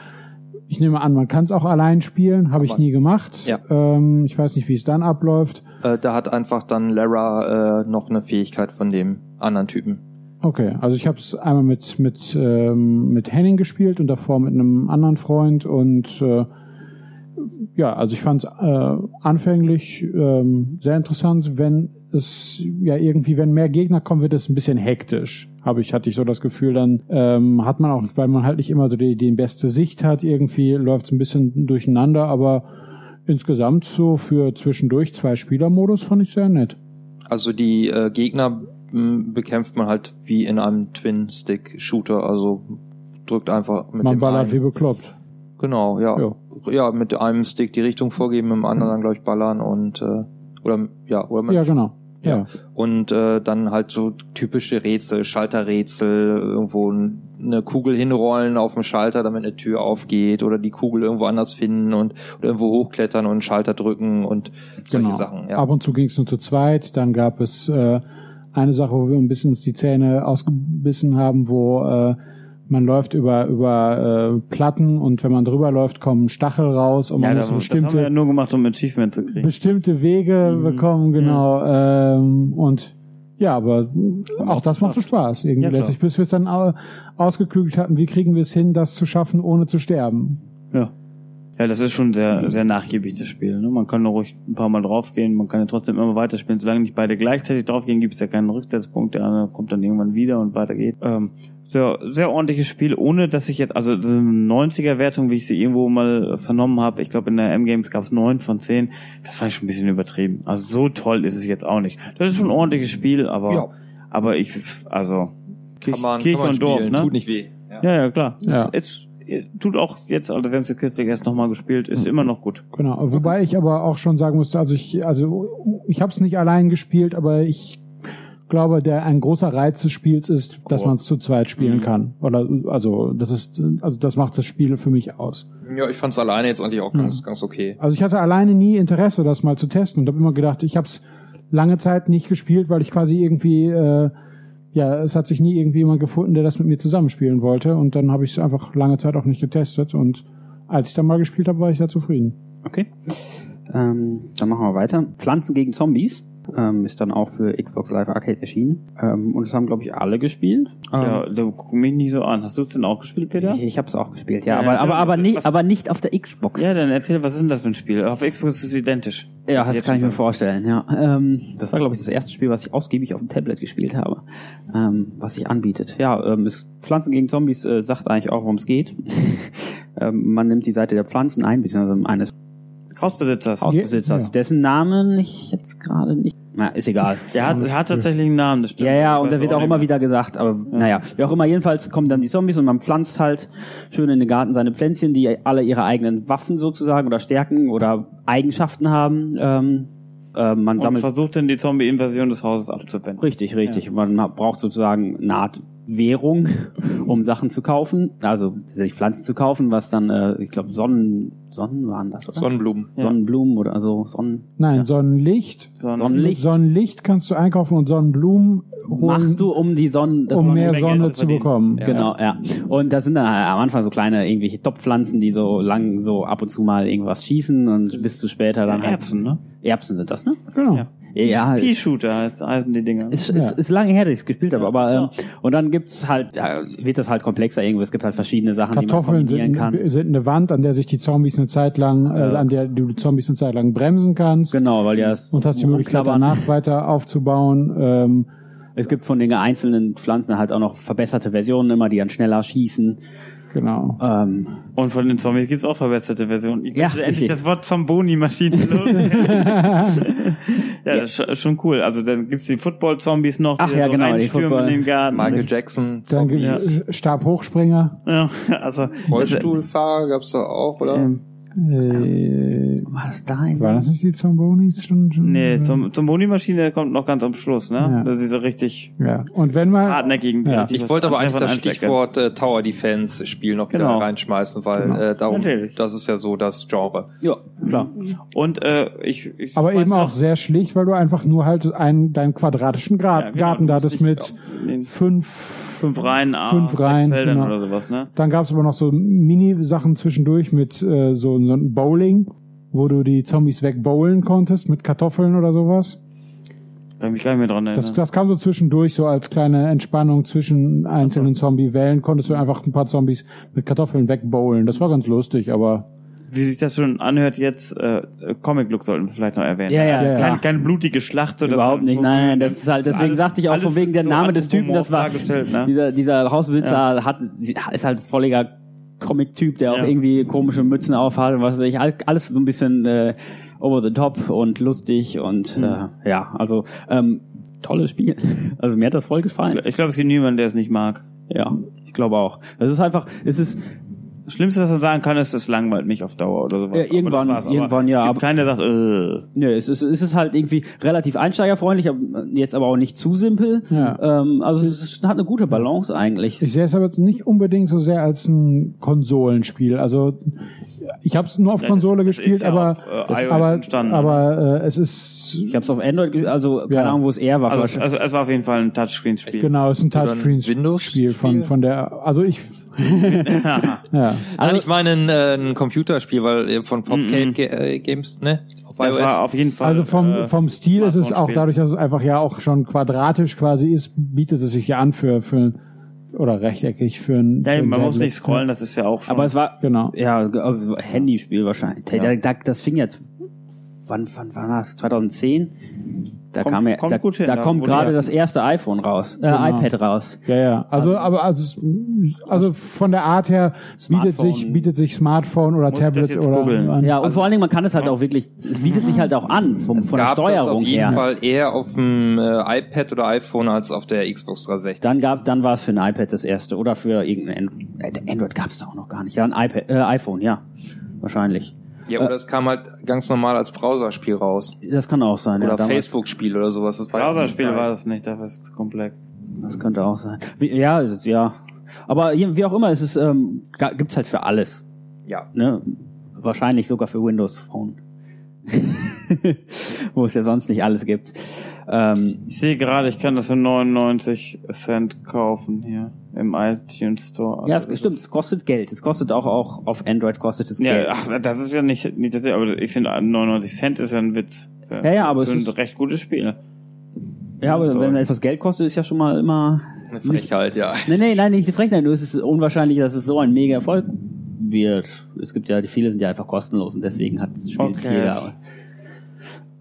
Speaker 4: Ich nehme an, man kann es auch allein spielen, habe ich nie gemacht.
Speaker 3: Ja.
Speaker 4: Ähm, ich weiß nicht, wie es dann abläuft.
Speaker 3: Äh, da hat einfach dann Lara äh, noch eine Fähigkeit von dem anderen Typen.
Speaker 4: Okay, also ich habe es einmal mit mit ähm, mit Henning gespielt und davor mit einem anderen Freund und äh, ja, also ich fand es äh, anfänglich ähm, sehr interessant. Wenn es ja irgendwie, wenn mehr Gegner kommen, wird es ein bisschen hektisch. Habe ich hatte ich so das Gefühl, dann ähm, hat man auch, weil man halt nicht immer so die, die beste Sicht hat, irgendwie läuft es ein bisschen durcheinander, aber insgesamt so für zwischendurch zwei Spielermodus fand ich sehr nett.
Speaker 3: Also die äh, Gegner bekämpft man halt wie in einem Twin-Stick-Shooter, also drückt einfach mit
Speaker 4: man
Speaker 3: dem
Speaker 4: ballert
Speaker 3: einen.
Speaker 4: wie bekloppt.
Speaker 3: Genau, ja.
Speaker 4: Ja.
Speaker 3: ja. mit einem Stick die Richtung vorgeben, mit dem anderen dann gleich ballern und äh, oder ja, oder mit,
Speaker 4: Ja, genau. Ja.
Speaker 3: Ja. Und äh, dann halt so typische Rätsel, Schalterrätsel, irgendwo eine Kugel hinrollen auf dem Schalter, damit eine Tür aufgeht oder die Kugel irgendwo anders finden und oder irgendwo hochklettern und einen Schalter drücken und solche
Speaker 4: Genau.
Speaker 3: Sachen. Ja.
Speaker 4: Ab und zu ging es nur zu zweit. Dann gab es äh, eine Sache, wo wir ein bisschen uns die Zähne ausgebissen haben, wo äh, man läuft über über äh, Platten und wenn man drüber läuft, kommen Stachel raus und man
Speaker 1: Ja,
Speaker 4: muss
Speaker 1: das, das haben wir ja
Speaker 4: bestimmte
Speaker 1: nur gemacht, um Achievement zu kriegen.
Speaker 4: bestimmte Wege bekommen, genau. Ähm, und ja, aber auch das machte Spaß irgendwie
Speaker 1: Ja,
Speaker 4: letztlich, bis wir es dann au ausgeklügelt hatten, wie kriegen wir es hin, das zu schaffen, ohne zu sterben.
Speaker 1: Ja. Ja, das ist schon sehr, sehr nachgiebig, das Spiel. Ne? Man kann da ruhig ein paar Mal draufgehen, man kann ja trotzdem immer weiterspielen. Solange nicht beide gleichzeitig draufgehen, gibt es ja keinen Rücksetzpunkt. Der andere kommt dann irgendwann wieder und weiter geht. Ähm, sehr, sehr ordentliches Spiel, ohne dass ich jetzt, also so eine 90er-Wertung, wie ich sie irgendwo mal vernommen habe, ich glaube in der M-Games gab es 9 von 10, das war schon ein bisschen übertrieben. Also so toll ist es jetzt auch nicht. Das ist schon ein ordentliches Spiel, aber,
Speaker 3: Ja.
Speaker 1: aber ich, also,
Speaker 3: kann man,
Speaker 1: Kirche
Speaker 3: kann man
Speaker 1: und Dorf,
Speaker 3: spielen,
Speaker 1: ne?
Speaker 3: tut nicht weh.
Speaker 1: Ja, ja, klar.
Speaker 4: Ja.
Speaker 1: Es, es tut auch jetzt, also wir haben es ja kürzlich erst nochmal gespielt, ist immer noch gut.
Speaker 4: Genau, wobei ich aber auch schon sagen musste, also ich, also ich habe es nicht allein gespielt, aber ich glaube, der ein großer Reiz des Spiels ist, dass
Speaker 3: Koop.
Speaker 4: man es zu zweit spielen
Speaker 1: Mhm.
Speaker 4: kann. Oder also das ist, also das macht das Spiel für mich aus.
Speaker 3: Ja, ich fand's alleine jetzt eigentlich auch ganz, ganz okay.
Speaker 4: Also ich hatte alleine nie Interesse, das mal zu testen und habe immer gedacht, ich habe es lange Zeit nicht gespielt, weil ich quasi irgendwie äh, ja, es hat sich nie irgendwie jemand gefunden, der das mit mir zusammenspielen wollte und dann habe ich es einfach lange Zeit auch nicht getestet und als ich dann mal gespielt habe, war ich sehr zufrieden.
Speaker 2: Okay. Ähm, dann machen wir weiter. Pflanzen gegen Zombies ähm, ist dann auch für Xbox Live Arcade erschienen. Ähm, und das haben, glaube ich, alle gespielt.
Speaker 1: Ja,
Speaker 2: Ähm,
Speaker 1: da guck mich nicht so an. Hast du es denn auch gespielt, Peter?
Speaker 2: ich ich habe es auch gespielt, ja,
Speaker 1: Ja,
Speaker 2: aber, aber, aber, nicht, aber nicht auf der Xbox.
Speaker 1: Ja, dann erzähl, was ist denn das für ein Spiel? Auf Xbox ist es identisch.
Speaker 2: Ja, das kann ich mir vorstellen, ja. Ähm, das war, glaube ich, das erste Spiel, was ich ausgiebig auf dem Tablet gespielt habe, ähm, was sich anbietet. Ja, ähm, es, Pflanzen gegen Zombies äh, sagt eigentlich auch, worum es geht. ähm, man nimmt die Seite der Pflanzen ein, beziehungsweise eines
Speaker 1: Hausbesitzers.
Speaker 2: Hausbesitzers,
Speaker 4: Ja.
Speaker 2: dessen Namen ich jetzt gerade nicht... Na, ist egal.
Speaker 1: Der hat, hat tatsächlich einen Namen, das stimmt.
Speaker 2: Ja, ja, und
Speaker 1: weiß
Speaker 2: da wird auch
Speaker 1: nicht
Speaker 2: immer wieder gesagt, aber naja, wie auch immer, jedenfalls kommen dann die Zombies und man pflanzt halt schön in den Garten seine Pflänzchen, die alle ihre eigenen Waffen sozusagen oder Stärken oder Eigenschaften haben. Ähm, äh, man
Speaker 1: Und
Speaker 2: sammelt
Speaker 1: versucht dann die Zombie-Invasion des Hauses abzuwenden.
Speaker 2: Richtig, richtig. Man ha- braucht sozusagen eine Art Währung, um Sachen zu kaufen, also sich Pflanzen zu kaufen, was dann, äh, ich glaube, Sonnen, Sonnen waren das, oder?
Speaker 3: Sonnenblumen.
Speaker 2: Sonnenblumen oder also Sonnen.
Speaker 4: Nein, Sonnenlicht.
Speaker 2: Sonnenlicht.
Speaker 4: Sonnenlicht kannst du einkaufen und Sonnenblumen holen,
Speaker 2: Machst du, um die Sonne, das
Speaker 4: um mehr Sonne
Speaker 1: zu
Speaker 4: bekommen.
Speaker 2: Genau, ja. Und da sind dann halt am Anfang so kleine irgendwelche Topfpflanzen, die so lang so ab und zu mal irgendwas schießen und bis zu später dann halt
Speaker 1: Erbsen, ne?
Speaker 2: Erbsen sind das, ne?
Speaker 4: Genau.
Speaker 1: Ja.
Speaker 2: Ja,
Speaker 1: Pea-Shooter heißt, heißen die Dinger.
Speaker 2: ist,
Speaker 4: Ja.
Speaker 2: ist, ist lange her, dass ich es gespielt habe, aber
Speaker 1: so.
Speaker 2: ähm, und dann gibt's halt, ja, wird das halt komplexer irgendwo. Es gibt halt verschiedene Sachen,
Speaker 4: Kartoffeln
Speaker 2: die man
Speaker 4: sind,
Speaker 2: kombinieren kann.
Speaker 4: sind eine Wand, an der sich die Zombies eine Zeit lang, äh,
Speaker 2: Ja.
Speaker 4: an der du die Zombies eine Zeit lang bremsen kannst.
Speaker 2: Genau, weil ja es
Speaker 4: Und hast die Möglichkeit danach weiter aufzubauen. Ähm,
Speaker 2: Es gibt von den einzelnen Pflanzen halt auch noch verbesserte Versionen immer, die dann schneller schießen.
Speaker 4: Genau.
Speaker 2: Ähm,
Speaker 1: Und von den Zombies gibt's auch verbesserte Versionen. Ich
Speaker 2: Ja,
Speaker 1: endlich
Speaker 2: richtig.
Speaker 1: das Wort Zomboni-Maschine ja, das ist schon cool. Also dann gibt's die Football-Zombies noch,
Speaker 2: Ach
Speaker 1: die
Speaker 2: ja,
Speaker 1: so
Speaker 2: genau, die
Speaker 1: reinstürmen
Speaker 2: Football-
Speaker 1: in den Garten.
Speaker 3: Michael Jackson,
Speaker 4: Dann gibt
Speaker 3: Zombies,
Speaker 4: es Stabhochspringer.
Speaker 1: Ja, also
Speaker 3: Rollstuhlfahrer gab's da auch, oder?
Speaker 1: Ähm,
Speaker 4: Äh,
Speaker 2: war das da? in-
Speaker 4: war das nicht die Zombonis schon? schon
Speaker 1: Nee, zum, zum Boni-Maschine kommt noch ganz am Schluss, ne?
Speaker 4: Ja.
Speaker 1: Das ist diese richtig
Speaker 4: Ja. Und wenn man
Speaker 1: hartnäckigen, die
Speaker 4: Ja.
Speaker 1: richtig
Speaker 3: Ich
Speaker 1: was
Speaker 3: wollte aber eigentlich das. Stichwort äh, Tower Defense Spiel noch
Speaker 1: Genau.
Speaker 3: wieder reinschmeißen, weil
Speaker 4: Genau.
Speaker 3: äh, darum,
Speaker 1: Natürlich.
Speaker 3: das ist ja so das Genre.
Speaker 2: Ja, klar.
Speaker 1: Und äh, ich, ich
Speaker 4: aber eben auch
Speaker 1: noch-
Speaker 4: sehr schlicht, weil du einfach nur halt einen, deinen quadratischen Gra
Speaker 1: Ja, genau,
Speaker 4: Garten da hattest mit fünf,
Speaker 1: fünf Reihen, A,
Speaker 4: fünf
Speaker 1: sechs
Speaker 4: Reihen,
Speaker 1: Feldern
Speaker 4: genau.
Speaker 1: oder sowas, ne?
Speaker 4: Dann gab es aber noch so Mini-Sachen zwischendurch mit äh, so, so ein Bowling, wo du die Zombies wegbowlen konntest mit Kartoffeln oder sowas.
Speaker 1: Kann mich gar nicht mehr dran erinnern.
Speaker 4: Das, das kam so zwischendurch, so als kleine Entspannung zwischen einzelnen Zombie-Wellen, konntest du einfach ein paar Zombies mit Kartoffeln wegbowlen. Das war ganz lustig, aber
Speaker 1: Wie sich das schon anhört jetzt, äh, Comic-Look sollten wir vielleicht noch erwähnen.
Speaker 2: Ja, ja,
Speaker 1: also
Speaker 4: ja.
Speaker 1: keine, keine blutige Schlacht. So
Speaker 2: Überhaupt
Speaker 1: man-
Speaker 2: nicht, nein, nein, das ist halt, deswegen
Speaker 1: alles-
Speaker 2: sagte ich auch von wegen der
Speaker 1: so
Speaker 2: Name des Typen, das war,
Speaker 1: ne?
Speaker 2: dieser, dieser Hausbesitzer hat, ist halt volliger Comic-Typ, der auch
Speaker 1: Ja.
Speaker 2: irgendwie komische Mützen aufhat und was weiß ich, all- alles so ein bisschen äh, over the top und lustig und
Speaker 1: Mhm.
Speaker 2: äh, ja, also ähm, tolles Spiel. Also mir hat das voll gefallen.
Speaker 1: Ich glaube, es gibt niemanden, der es nicht mag.
Speaker 2: Ja, ich glaube auch. Es ist einfach, es ist
Speaker 1: Das Schlimmste, was man sagen kann, ist, es langweilt mich auf Dauer oder sowas.
Speaker 2: Ja,
Speaker 1: Aber
Speaker 2: irgendwann-
Speaker 1: war's. Aber
Speaker 2: irgendwann, ja,
Speaker 1: Es gibt
Speaker 2: aber-
Speaker 1: keinen, der sagt, äh,
Speaker 2: Nö, es ist, es ist halt irgendwie relativ einsteigerfreundlich, aber jetzt aber auch nicht zu simpel.
Speaker 4: Ja.
Speaker 2: Ähm, also es ist, hat eine gute Balance eigentlich.
Speaker 4: ich sehe es aber jetzt nicht unbedingt so sehr als ein Konsolenspiel. Also ich habe es nur auf
Speaker 1: Ja,
Speaker 4: Konsole
Speaker 1: das- das
Speaker 4: gespielt,
Speaker 1: ist ja
Speaker 4: aber
Speaker 1: auf, äh,
Speaker 4: aber, aber äh, es ist
Speaker 2: Ich habe es auf Android, also keine
Speaker 4: Ja.
Speaker 2: Ahnung, wo es eher war.
Speaker 1: also, also es war auf jeden Fall ein Touchscreen-Spiel.
Speaker 4: genau, es ist ein Touchscreen-Spiel
Speaker 3: Windows-Spiel?
Speaker 4: von von der. Also ich ja.
Speaker 3: Nein, ich meine ein, äh, ein Computerspiel, weil von Popcake
Speaker 1: Mhm.
Speaker 3: Ga- äh, Games, ne? Auf
Speaker 1: Das
Speaker 3: iOS.
Speaker 1: war auf jeden Fall.
Speaker 4: Also vom,
Speaker 1: äh,
Speaker 4: vom Stil ist es auch dadurch, dass es einfach ja auch schon quadratisch quasi ist, bietet es sich ja an für, für oder rechteckig für ein. für
Speaker 1: Ja,
Speaker 4: ein
Speaker 1: man muss nicht scrollen, das ist ja auch schon.
Speaker 2: aber es war
Speaker 4: Genau.
Speaker 2: ja also Handyspiel wahrscheinlich. Da, da, das fing jetzt. Wann, wann war das? 2010? Da
Speaker 1: Kommt-
Speaker 2: kam ja,
Speaker 1: kommt
Speaker 2: da,
Speaker 1: gut hin,
Speaker 2: da
Speaker 1: da
Speaker 2: kommt gerade
Speaker 1: ja-
Speaker 2: das erste iPhone raus, äh,
Speaker 4: Genau.
Speaker 2: iPad raus.
Speaker 4: Ja, ja. Also, aber also, also von der Art her bietet
Speaker 2: Smartphone.
Speaker 4: sich, bietet sich Smartphone oder
Speaker 1: Muss ich das
Speaker 4: Tablet
Speaker 1: jetzt
Speaker 4: oder an.
Speaker 2: Ja, und
Speaker 3: Also
Speaker 2: vor allen Dingen, man kann es halt auch wirklich, es bietet sich halt auch an, vom,
Speaker 3: es
Speaker 2: von der
Speaker 3: gab das auf
Speaker 2: Steuerung
Speaker 3: jeden
Speaker 2: her.
Speaker 3: Fall eher auf dem äh, iPad oder iPhone als auf der Xbox 360.
Speaker 2: Dann gab, dann war es für ein iPad das erste oder für irgendein Android. Äh, Android gab es da auch noch gar nicht. Ja, ein iPad, äh, iPhone, ja, wahrscheinlich.
Speaker 3: Ja, oder es kam halt ganz normal als Browserspiel raus.
Speaker 2: Das kann auch sein. ja,
Speaker 3: Oder
Speaker 2: damals.
Speaker 3: Facebook-Spiel oder sowas. Das ja auch
Speaker 1: Browserspiel war das nicht, dafür ist es zu komplex.
Speaker 2: Das könnte auch sein. Wie, ja, es ist, ja. Aber wie auch immer, es ist, ähm, gibt's halt für alles.
Speaker 3: Ja.
Speaker 2: Ne? Wahrscheinlich sogar für Windows Phone. Wo es ja sonst nicht alles gibt. Ähm,
Speaker 1: Ich sehe gerade, ich kann das für 99 Cent kaufen hier im iTunes Store.
Speaker 2: ja, es
Speaker 1: das
Speaker 2: stimmt, es kostet Geld. Es kostet auch, auch auf Android kostet es
Speaker 1: Ja,
Speaker 2: Geld.
Speaker 1: ach, das ist ja nicht, nicht das, aber ich finde 99 Cent ist ja ein Witz. Für,
Speaker 2: Ja, ja, aber es
Speaker 1: ein
Speaker 2: ist-
Speaker 1: recht gutes Spiel.
Speaker 2: ja, aber
Speaker 1: so.
Speaker 2: wenn etwas Geld kostet, ist ja schon mal immer.
Speaker 3: Eine Frechheit, ja.
Speaker 2: Nee, nee, nein, nicht die Frechheit, nur es ist unwahrscheinlich, dass es so ein mega Erfolg wird. Es gibt ja, die viele sind ja einfach kostenlos und deswegen hat es
Speaker 1: Okay.
Speaker 2: jeder.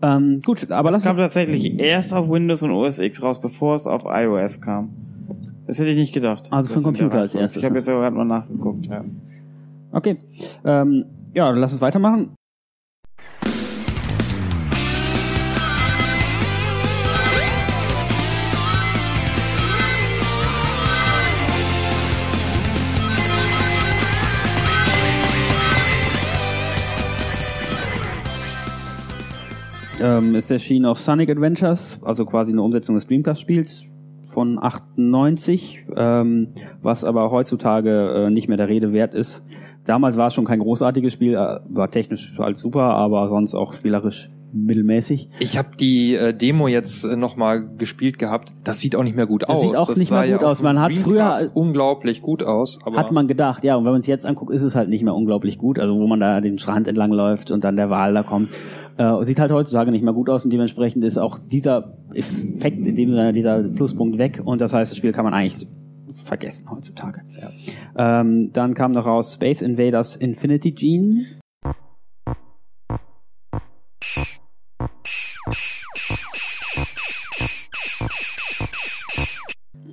Speaker 2: Ähm, gut, aber
Speaker 1: Das
Speaker 2: lass
Speaker 1: kam tatsächlich erst auf Windows und OS X raus, bevor es auf iOS kam. Das hätte ich nicht gedacht.
Speaker 2: Also für den Computer als erstes,
Speaker 1: Ich habe jetzt aber gerade mal nachgeguckt. Ja.
Speaker 2: Okay. Ähm, ja, dann lass uns weitermachen. Ähm, es erschien auch Sonic Adventures, also quasi eine Umsetzung des Dreamcast-Spiels von 98, ähm, was aber heutzutage äh, nicht mehr der Rede wert ist. Damals war es schon kein großartiges Spiel, äh, war technisch halt super, aber sonst auch spielerisch mittelmäßig.
Speaker 3: Ich habe die äh, Demo jetzt äh, nochmal gespielt gehabt. Das sieht auch nicht mehr gut
Speaker 2: Das
Speaker 3: aus.
Speaker 2: sieht auch
Speaker 3: das
Speaker 2: nicht mehr gut
Speaker 3: ja
Speaker 2: aus. Man hat früher-
Speaker 3: unglaublich gut aus. Aber
Speaker 2: Hat man gedacht, ja, und wenn man es jetzt anguckt, ist es halt nicht mehr unglaublich gut. Also wo man da den Strand entlang läuft und dann der Wal da kommt. Äh, sieht halt heutzutage nicht mehr gut aus und dementsprechend ist auch dieser Effekt, in dem Sinne, dieser Pluspunkt weg und das heißt, das Spiel kann man eigentlich vergessen heutzutage. Ähm, dann kam noch raus Space Invaders Infinity Gene.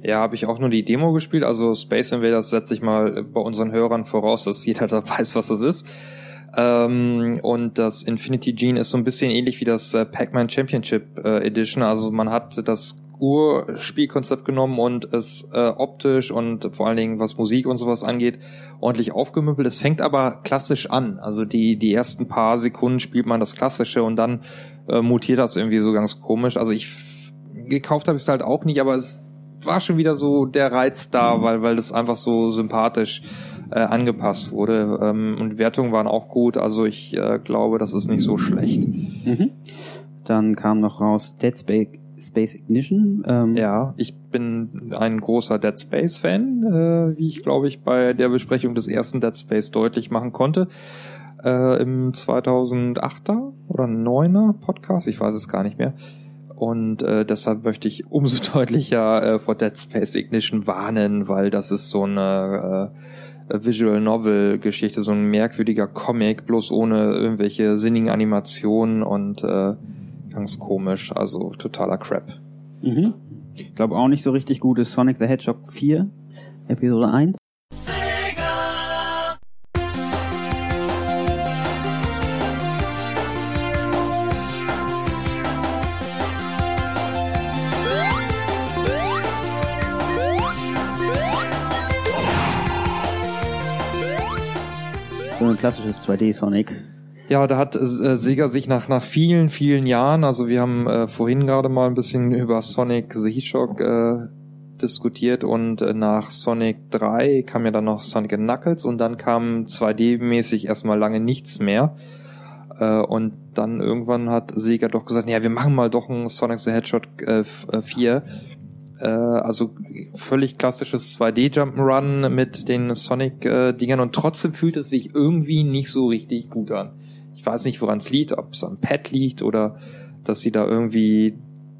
Speaker 3: Ja, habe ich auch nur die Demo gespielt. Also Space Invaders setze ich mal bei unseren Hörern voraus, dass jeder da weiß, was das ist. Ähm, und das Infinity Gene ist so ein bisschen ähnlich wie das äh, Pac-Man Championship äh, Edition. Also man hat das Urspielkonzept genommen und es äh, optisch und vor allen Dingen was Musik und sowas angeht, ordentlich aufgemüppelt. Es fängt aber klassisch an. Also die, die ersten paar Sekunden spielt man das Klassische und dann äh, mutiert das irgendwie so ganz komisch. Also ich gekauft habe ich es halt auch nicht, aber es war schon wieder so der Reiz da, weil, weil das einfach so sympathisch äh, angepasst wurde. Ähm, und Wertungen waren auch gut, also ich äh, glaube, das ist nicht so schlecht.
Speaker 2: Mhm. Dann kam noch raus Dead Space, Space Ignition. Ähm,
Speaker 3: Ja, ich bin ein großer Dead Space Fan, äh, wie ich glaube ich bei der Besprechung des ersten Dead Space deutlich machen konnte. Äh, Im 2008er oder 9er Podcast, ich weiß es gar nicht mehr. Und äh, deshalb möchte ich umso deutlicher äh, vor Dead Space Ignition warnen, weil das ist so eine äh, Visual Novel Geschichte, so ein merkwürdiger Comic, bloß ohne irgendwelche sinnigen Animationen und äh, ganz komisch, also totaler Crap.
Speaker 2: Mhm. Ich glaube auch nicht so richtig gut ist Sonic the Hedgehog 4, Episode 1. klassisches 2D Sonic.
Speaker 3: Ja, da hat äh, Sega sich nach, nach vielen, vielen Jahren, also wir haben äh, vorhin gerade mal ein bisschen über Sonic the Hedgehog äh, diskutiert und äh, nach Sonic 3 kam ja dann noch Sonic Knuckles und dann kam 2D-mäßig erstmal lange nichts mehr. Äh, und dann irgendwann hat Sega doch gesagt, ja, wir machen mal doch ein Sonic the Hedgehog äh, 4. Äh, also völlig klassisches 2D Jump'n'Run mit den Sonic-Dingern und trotzdem fühlt es sich irgendwie nicht so richtig gut an. Ich weiß nicht, woran es liegt, ob es am Pad liegt oder dass sie da irgendwie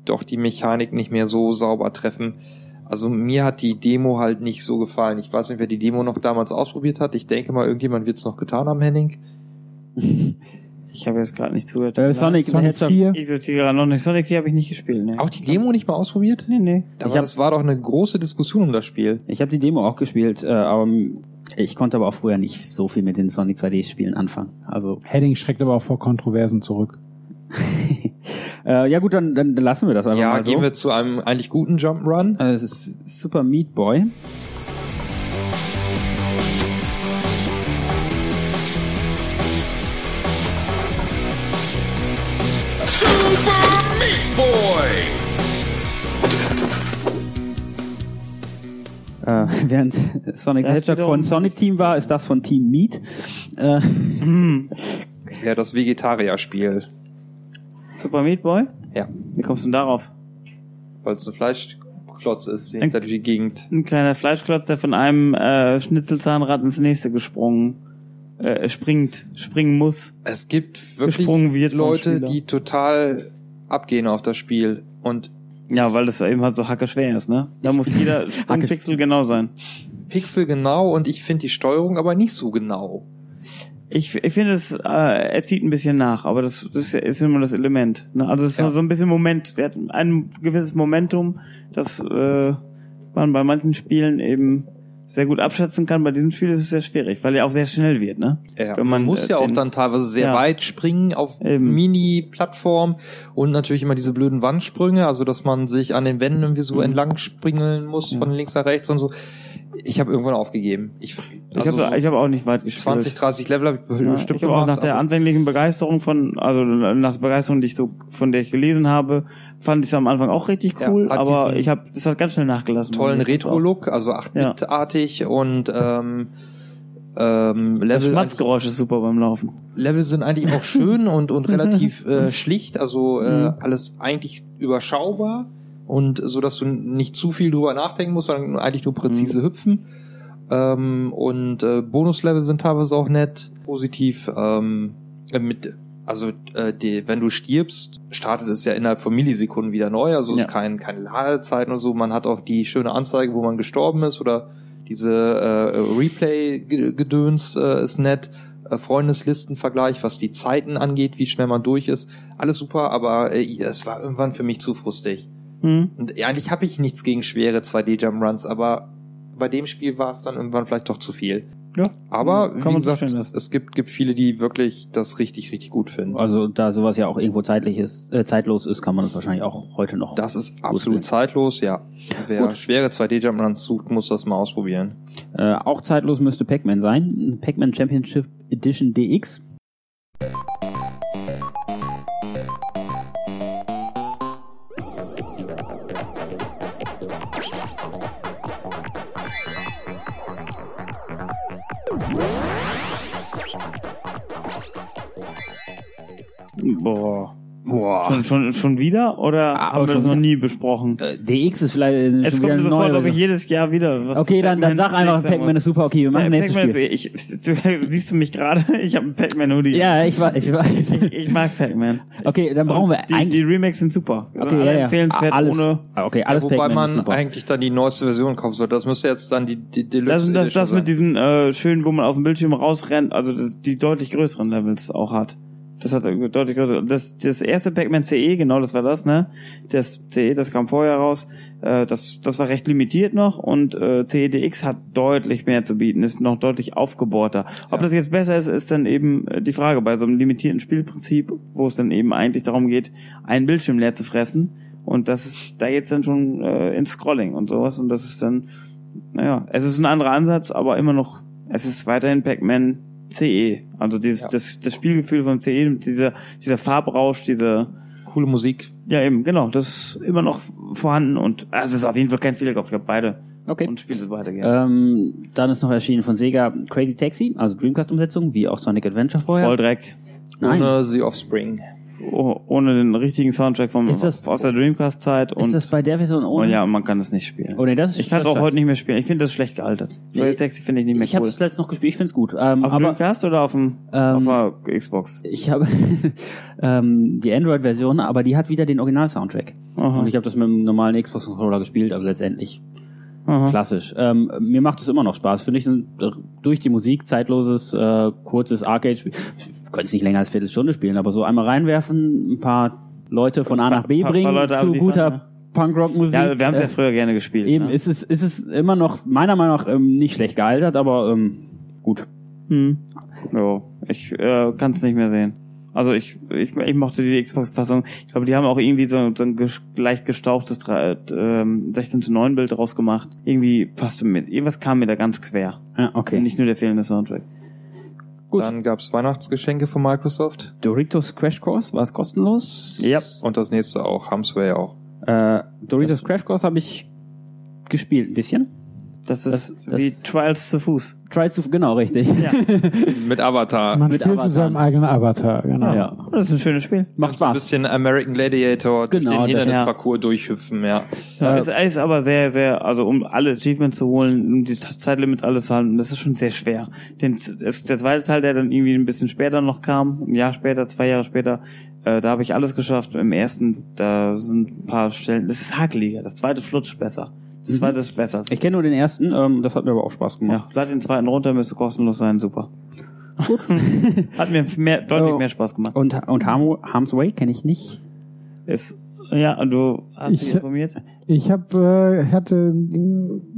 Speaker 3: doch die Mechanik nicht mehr so sauber treffen. Also mir hat die Demo halt nicht so gefallen. Ich weiß nicht, wer die Demo noch damals ausprobiert hat. Ich denke mal, irgendjemand wird es noch getan haben, Henning.
Speaker 1: Ich habe jetzt gerade nicht zugehört.
Speaker 2: Äh, Sonic
Speaker 4: Sonic
Speaker 2: Hedgehog
Speaker 4: 4.
Speaker 1: Ich sortiere gerade noch nicht. Sonic 4 habe ich nicht gespielt, ne?
Speaker 3: Auch die Demo nicht mal ausprobiert?
Speaker 1: Nee, nee.
Speaker 3: Aber
Speaker 2: Ich hab-
Speaker 3: das war doch eine große Diskussion um das Spiel.
Speaker 2: Ich habe die Demo auch gespielt, äh, aber ich konnte aber auch früher nicht so viel mit den Sonic 2D-Spielen anfangen. Also
Speaker 4: Heading schreckt aber auch vor Kontroversen zurück.
Speaker 2: äh, ja gut, dann, dann lassen wir das einfach
Speaker 3: Ja,
Speaker 2: mal so.
Speaker 3: gehen wir zu einem eigentlich guten Jump'n'Run.
Speaker 2: Äh, es ist Super Meat Boy. Äh, während Sonic the
Speaker 1: Das
Speaker 2: Hedgehog von Sonic Team war, ist das von Team Meat. Äh,
Speaker 3: Ja, das Vegetarier-Spiel.
Speaker 1: Super Meat Boy?
Speaker 3: Ja.
Speaker 1: Wie kommst du denn darauf?
Speaker 3: Weil es ein Fleischklotz ist, durch die Gegend.
Speaker 1: Ein kleiner Fleischklotz, der von einem äh, Schnitzelzahnrad ins nächste gesprungen, äh, springt, springen muss.
Speaker 3: Es gibt wirklich Leute, die total abgehen auf das Spiel. Und
Speaker 1: Ja, weil das eben halt so hackerschwer ist, ne? Da muss jeder Sprungpixel genau sein.
Speaker 3: Pixel genau und ich finde die Steuerung aber nicht so genau.
Speaker 1: Ich, ich finde, es äh, er zieht ein bisschen nach, aber das, das ist immer das Element. Ne? Also es ist
Speaker 3: Ja.
Speaker 1: so ein bisschen Moment. Der hat ein gewisses Momentum, das äh, man bei manchen Spielen eben sehr gut abschätzen kann. Bei diesem Spiel ist es sehr schwierig, weil er auch sehr schnell wird, ne?
Speaker 3: Ja, man
Speaker 1: man,
Speaker 3: muss
Speaker 1: äh,
Speaker 3: ja auch
Speaker 1: den-
Speaker 3: dann teilweise sehr
Speaker 1: Ja.
Speaker 3: weit springen auf. Mini-Plattform und natürlich immer diese blöden Wandsprünge, also dass man sich an den Wänden irgendwie so entlang springeln muss von links nach rechts und so. Ich habe irgendwann aufgegeben. Ich,
Speaker 1: Ich habe ich hab auch nicht weit gespielt.
Speaker 3: 20, 30 Level habe ich
Speaker 1: Ja,
Speaker 3: bestimmt
Speaker 1: ich habe auch nach der anfänglichen Begeisterung von, also nach der Begeisterung, die ich so, von der ich gelesen habe, fand ich es am Anfang auch richtig
Speaker 3: Ja,
Speaker 1: cool,
Speaker 3: hat
Speaker 1: aber ich habe, das hat ganz schnell nachgelassen.
Speaker 3: tollen Retro-Look, also 8-Bit-artig und ähm, ähm,
Speaker 1: Das
Speaker 3: Level,
Speaker 1: Schmatzgeräusch ist super beim Laufen.
Speaker 3: Level sind eigentlich auch schön und, und relativ äh, schlicht, also äh,
Speaker 1: Mhm.
Speaker 3: alles eigentlich überschaubar und so, dass du nicht zu viel drüber nachdenken musst, sondern eigentlich nur präzise
Speaker 1: Mhm.
Speaker 3: hüpfen. Ähm, und äh, Bonuslevel sind teilweise auch nett, positiv. Ähm, äh, mit, also äh, die, wenn du stirbst, startet es ja innerhalb von Millisekunden wieder neu, also es
Speaker 1: Ja.
Speaker 3: ist kein, keine Ladezeiten oder so. Man hat auch die schöne Anzeige, wo man gestorben ist oder diese äh, Replay-Gedöns äh, ist nett. Äh, Freundeslistenvergleich, was die Zeiten angeht, wie schnell man durch ist. Alles super, aber äh, es war irgendwann für mich zu frustig.
Speaker 1: Mhm.
Speaker 3: Und eigentlich habe ich nichts gegen schwere 2D-Jump-Runs, aber bei dem Spiel war es dann irgendwann vielleicht doch zu viel.
Speaker 1: Ja.
Speaker 3: Aber
Speaker 1: Kann
Speaker 3: wie gesagt, es gibt, gibt viele, die wirklich das richtig, richtig gut finden.
Speaker 2: Also da sowas ja auch irgendwo zeitlich ist, äh, zeitlos ist, kann man das wahrscheinlich auch heute noch.
Speaker 3: Das ist absolut
Speaker 2: spielen.
Speaker 3: zeitlos, ja. Wer
Speaker 2: Gut.
Speaker 3: schwere 2D-Jump-Runs sucht, muss das mal ausprobieren.
Speaker 2: Äh, auch zeitlos müsste Pac-Man sein. Pac-Man Championship Edition DX.
Speaker 1: Boah.
Speaker 2: Boah.
Speaker 1: Schon, schon, schon wieder? Oder
Speaker 2: Ah,
Speaker 1: haben wir
Speaker 2: schon
Speaker 1: das noch nie besprochen?
Speaker 2: Äh, DX ist vielleicht äh,
Speaker 1: es
Speaker 2: schon
Speaker 1: kommt
Speaker 2: wieder
Speaker 1: mir
Speaker 2: eine
Speaker 1: so vor,
Speaker 2: neue
Speaker 1: glaube ich, jedes Jahr wieder. Was
Speaker 2: Okay, dann, dann sag einfach, Pac-Man ist super. Okay, wir machen
Speaker 1: Ja,
Speaker 2: nächstes
Speaker 1: Pac-Man
Speaker 2: Spiel.
Speaker 1: ist, ich, du, siehst du mich gerade? Ich habe einen Pac-Man-Hoodie.
Speaker 2: Ja, ich weiß. Ich weiß.
Speaker 1: Ich, ich mag Pac-Man.
Speaker 2: Okay, dann brauchen wir
Speaker 1: die,
Speaker 2: eigentlich.
Speaker 1: die Remakes sind super.
Speaker 2: Okay,
Speaker 1: alle
Speaker 2: ja, ja.
Speaker 1: empfehlenswert
Speaker 2: alles,
Speaker 1: ohne.
Speaker 2: Ah, okay, alles
Speaker 3: Wobei
Speaker 2: Pac-Man ist
Speaker 3: man
Speaker 2: super.
Speaker 3: eigentlich dann die neueste Version kaufen sollte. Das müsste jetzt dann die, die Deluxe
Speaker 1: Das, das, das mit
Speaker 3: sein.
Speaker 1: diesen äh, schönen, wo man aus dem Bildschirm rausrennt, also das, die deutlich größeren Levels auch hat. Das hat deutlich. Das, das erste Pac-Man CE, genau, das war das, ne? Das CE, das kam vorher raus. Äh, das, das war recht limitiert noch und äh, CEDX hat deutlich mehr zu bieten, ist noch deutlich aufgebohrter. Ob das jetzt besser ist, ist dann eben äh, die Frage bei so einem limitierten Spielprinzip, wo es dann eben eigentlich darum geht, einen Bildschirm leer zu fressen. Und das ist da jetzt dann schon äh, ins Scrolling und sowas. Und das ist dann, naja, es ist ein anderer Ansatz, aber immer noch, es ist weiterhin Pac-Man CE. Also dieses,
Speaker 3: Ja.
Speaker 1: das, das Spielgefühl vom CE, dieser, dieser Farbrausch, diese,
Speaker 3: coole Musik.
Speaker 1: ja eben, genau, das ist immer noch vorhanden und also es ist auf jeden Fall kein Fehler Ich habe beide
Speaker 2: Okay.
Speaker 1: und spiele sie beide gerne.
Speaker 2: Ähm, dann ist noch erschienen von Sega Crazy Taxi, also Dreamcast-Umsetzung, wie auch Sonic Adventure vorher.
Speaker 1: Voll Dreck.
Speaker 2: Nein.
Speaker 3: Ohne The Offspring.
Speaker 1: Oh, ohne den richtigen Soundtrack vom,
Speaker 2: Ist das-
Speaker 1: aus der Dreamcast-Zeit und,
Speaker 2: ist das bei der Version ohne?
Speaker 1: und ja, man kann es nicht spielen.
Speaker 2: Oh nee, das ist
Speaker 1: ich kann es
Speaker 2: das
Speaker 1: auch heute nicht mehr spielen. Ich finde das schlecht gealtert.
Speaker 2: Nee,
Speaker 1: Taxi finde ich nicht mehr
Speaker 2: Ich habe
Speaker 1: cool.
Speaker 2: es letztens noch gespielt, ich find's gut. Ähm,
Speaker 1: Auf
Speaker 2: aber
Speaker 1: Dreamcast oder auf dem
Speaker 2: Ähm,
Speaker 1: auf der Xbox?
Speaker 2: ich habe ähm, die Android-Version, aber die hat wieder den Original-Soundtrack. Und ich habe das mit dem normalen Xbox-Controller gespielt, aber letztendlich
Speaker 1: Aha.
Speaker 2: klassisch. Ähm, mir macht es immer noch Spaß. Finde ich ein, durch die Musik zeitloses, äh, kurzes Arcade-Spiel. Ich könnte es nicht länger als Viertelstunde spielen, aber so einmal reinwerfen, ein paar Leute von A nach B
Speaker 1: Paar-
Speaker 2: bringen zu guter
Speaker 1: ne?
Speaker 2: Punkrock-Musik.
Speaker 1: Ja, wir haben es ja
Speaker 2: Äh,
Speaker 1: früher gerne gespielt.
Speaker 2: Eben,
Speaker 1: ne?
Speaker 2: ist es, ist es immer noch, meiner Meinung nach, ähm, nicht schlecht gealtert, aber ähm, gut.
Speaker 1: Hm. Ja, ich äh, kann es nicht mehr sehen. Also ich, ich, ich mochte die Xbox-Fassung. Ich glaube, die haben auch irgendwie so, so ein leicht gestauchtes ähm, 16 zu 9 Bild draus gemacht. Irgendwie passte mir, irgendwas kam mir da ganz quer.
Speaker 2: Ja, okay.
Speaker 1: Nicht nur der fehlende Soundtrack.
Speaker 2: Gut.
Speaker 3: Dann gab's Weihnachtsgeschenke von Microsoft.
Speaker 2: Doritos Crash Course, war es kostenlos?
Speaker 1: Ja.
Speaker 3: Und das nächste auch, Hamsway auch.
Speaker 2: Äh, Doritos Crash Course habe ich gespielt, ein bisschen.
Speaker 1: Das ist
Speaker 2: Das-
Speaker 1: wie
Speaker 2: das-
Speaker 1: Trials zu Fuß.
Speaker 2: Trials to, genau, richtig.
Speaker 1: Ja.
Speaker 3: Mit Avatar.
Speaker 4: Man
Speaker 2: Mit
Speaker 4: spielt
Speaker 2: Avatar.
Speaker 4: mit seinem eigenen Avatar, genau.
Speaker 2: Ja.
Speaker 1: Das ist ein schönes Spiel.
Speaker 2: Macht
Speaker 3: So ein
Speaker 2: Spaß.
Speaker 3: bisschen American Gladiator durch
Speaker 2: Genau,
Speaker 3: den
Speaker 2: das-
Speaker 3: Hindernisparcours durchhüpfen, ja.
Speaker 1: Ja. Es ist aber sehr, sehr, also um alle Achievements zu holen, um die Zeitlimits alles zu halten, das ist schon sehr schwer. Den, es, der zweite Teil, der dann irgendwie ein bisschen später noch kam, ein Jahr später, zwei Jahre später, äh, da habe ich alles geschafft. Im ersten, da sind ein paar Stellen, das ist hakeliger, das zweite flutscht besser. Das
Speaker 2: Mhm.
Speaker 1: zweite ist besser.
Speaker 2: Ich kenne nur den ersten, ähm, das hat mir aber auch Spaß gemacht.
Speaker 1: Ja, lad den zweiten runter, müsste kostenlos sein, super. Gut. Hat mir mehr, deutlich mehr Spaß gemacht.
Speaker 2: Und, und Harm, Harm's Way kenne ich nicht.
Speaker 1: Ist, ja, und du hast dich
Speaker 4: Ich-
Speaker 1: informiert?
Speaker 4: Ich habe äh, hatte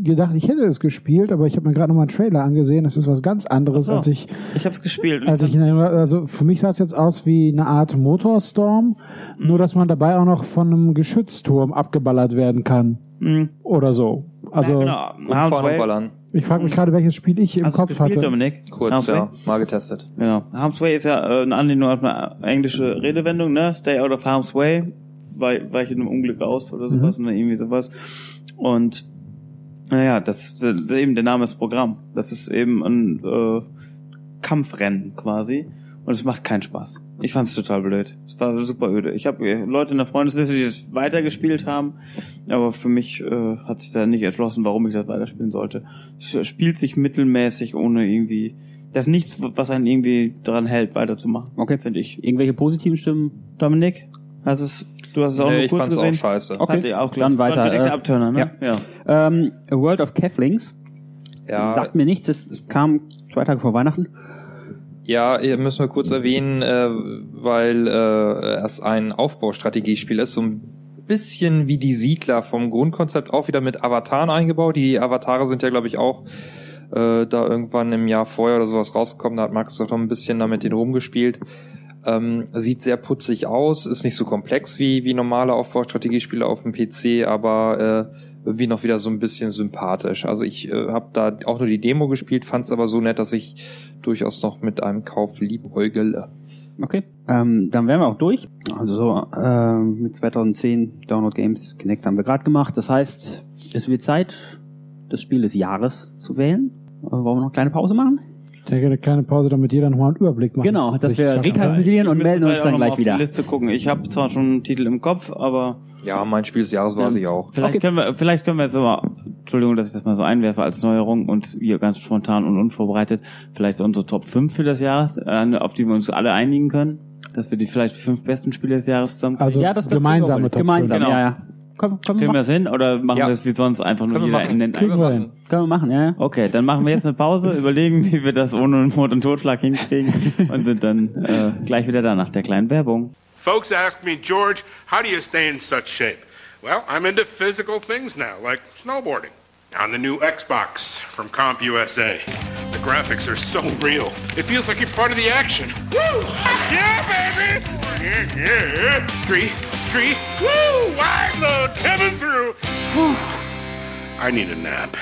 Speaker 4: gedacht, ich hätte es gespielt, aber ich habe mir gerade nochmal einen Trailer angesehen. Das ist was ganz anderes,
Speaker 1: so.
Speaker 4: als ich
Speaker 1: Ich habe es gespielt.
Speaker 4: als ich also für mich sah es jetzt aus wie eine Art Motorstorm, nur dass man dabei auch noch von einem Geschützturm abgeballert werden kann
Speaker 1: Mhm.
Speaker 4: oder so. Also
Speaker 1: ja, genau.
Speaker 3: Und
Speaker 1: Harm's
Speaker 3: vorne
Speaker 1: Way-
Speaker 3: ballern.
Speaker 4: Ich frage mich gerade, welches Spiel ich im
Speaker 1: Hast
Speaker 4: Kopf
Speaker 1: gespielt,
Speaker 4: hatte.
Speaker 1: Dominik?
Speaker 3: Kurz,
Speaker 1: Harm's Way?
Speaker 3: ja, mal getestet.
Speaker 1: Genau. Harm's Way ist ja äh, eine Anlehnung auf eine englische Redewendung, ne? Stay out of harm's way. Wei- Weiche dem Unglück aus oder sowas, oder irgendwie sowas. Und naja, das, das eben der Name ist Programm. Das ist eben ein äh, Kampfrennen quasi. Und es macht keinen Spaß. Ich fand's total blöd. Es war super öde. Ich habe Leute in der Freundesliste, die das weitergespielt haben, aber für mich äh, hat sich da nicht erschlossen, warum ich das weiterspielen sollte. Es spielt sich mittelmäßig, ohne irgendwie. Da ist nichts, was einen irgendwie daran hält, weiterzumachen.
Speaker 2: Okay.
Speaker 1: Finde ich.
Speaker 2: Irgendwelche positiven Stimmen?
Speaker 1: Dominik, hast es, du hast es auch
Speaker 3: Nee,
Speaker 1: nur
Speaker 3: ich
Speaker 1: kurz
Speaker 3: fand's auch
Speaker 1: gesehen.
Speaker 3: scheiße.
Speaker 2: Okay.
Speaker 1: Hat dir auch
Speaker 2: Dann
Speaker 1: war
Speaker 2: weiter,
Speaker 1: Direkt
Speaker 2: äh,
Speaker 1: Abturner, ne?
Speaker 2: ja. Ähm, A World of Keflings.
Speaker 3: Ja,
Speaker 2: Sagt mir nichts, es es kam zwei Tage vor Weihnachten.
Speaker 3: Ja, hier müssen wir kurz erwähnen, äh, weil äh, es ein Aufbaustrategiespiel ist, so ein bisschen wie die Siedler vom Grundkonzept auch wieder mit Avataren eingebaut. Die Avatare sind ja, glaube ich, auch äh, da irgendwann im Jahr vorher oder sowas rausgekommen. Da hat Microsoft noch ein bisschen damit den rumgespielt. Ähm, sieht sehr putzig aus, ist nicht so komplex wie, wie normale Aufbaustrategiespiele auf dem PC, aber äh, irgendwie noch wieder so ein bisschen sympathisch. Also ich äh, habe da auch nur die Demo gespielt, fand es aber so nett, dass ich durchaus noch mit einem Kauf liebäugele.
Speaker 2: Okay. Ähm, dann wären wir auch durch. Also so, ähm, mit 2010 Download Games Connect haben wir gerade gemacht. Das heißt, es wird Zeit, das Spiel des Jahres zu wählen. Äh, wollen wir noch eine kleine Pause machen?
Speaker 4: Ich denke, eine kleine Pause, damit jeder nochmal einen Überblick macht.
Speaker 2: Genau, dass wir rekapitulieren und melden uns dann gleich
Speaker 1: auf
Speaker 2: wieder.
Speaker 1: die Liste gucken. Ich habe zwar schon einen Titel im Kopf, aber
Speaker 3: Ja, mein Spiel des Jahres war sie auch.
Speaker 1: Vielleicht
Speaker 2: Okay.
Speaker 1: können wir, vielleicht können wir jetzt aber, Entschuldigung, dass ich das mal so einwerfe als Neuerung und wir ganz spontan und unvorbereitet, vielleicht unsere Top 5 für das Jahr, auf die wir uns alle einigen können, dass wir die vielleicht die fünf besten Spiele des Jahres zusammen
Speaker 4: Also
Speaker 2: ja, das, das
Speaker 4: gemeinsame Top
Speaker 2: Gemeinsam,
Speaker 1: fünf.
Speaker 2: ja, ja. Können, können, wir
Speaker 1: Kriegen wir das hin oder machen
Speaker 3: Ja.
Speaker 1: wir das wie sonst einfach nur
Speaker 3: Können wir
Speaker 1: jeder
Speaker 3: machen.
Speaker 1: nennt
Speaker 4: Kriegen
Speaker 1: einen?
Speaker 4: wir hin.
Speaker 2: Können wir machen, ja.
Speaker 1: Okay, dann machen wir jetzt eine Pause, überlegen, wie wir das ohne Mord und Totschlag hinkriegen und sind dann äh, gleich wieder da nach der kleinen Werbung.
Speaker 10: Folks ask me, George, how do you stay in such shape? Well, I'm into physical things now, like snowboarding. On the new Xbox from CompUSA. The graphics are so real. It feels like you're part of the action. Woo! Yeah, baby! Yeah, yeah. Three, three, woo! Wide load coming through. Whew. I need a nap.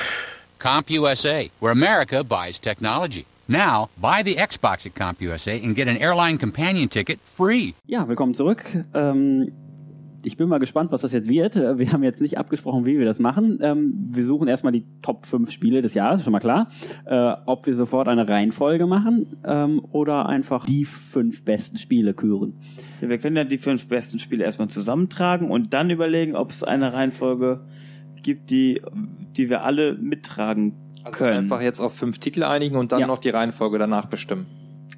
Speaker 12: CompUSA, where America buys technology. Now, buy the Xbox at CompUSA and get an airline companion ticket free.
Speaker 2: Ja, willkommen zurück. Ähm, ich bin mal gespannt, was das jetzt wird. Äh, Wir haben jetzt nicht abgesprochen, wie wir das machen. Ähm, wir suchen erstmal die Top 5 Spiele des Jahres, schon mal klar. Äh, ob wir sofort eine Reihenfolge machen ähm, oder einfach die fünf besten Spiele küren.
Speaker 1: Ja, wir können ja die fünf besten Spiele erstmal zusammentragen und dann überlegen, ob es eine Reihenfolge gibt, die, die wir alle mittragen
Speaker 3: Also
Speaker 1: können.
Speaker 3: einfach jetzt auf fünf Titel einigen und dann
Speaker 2: Ja.
Speaker 3: noch die Reihenfolge danach bestimmen.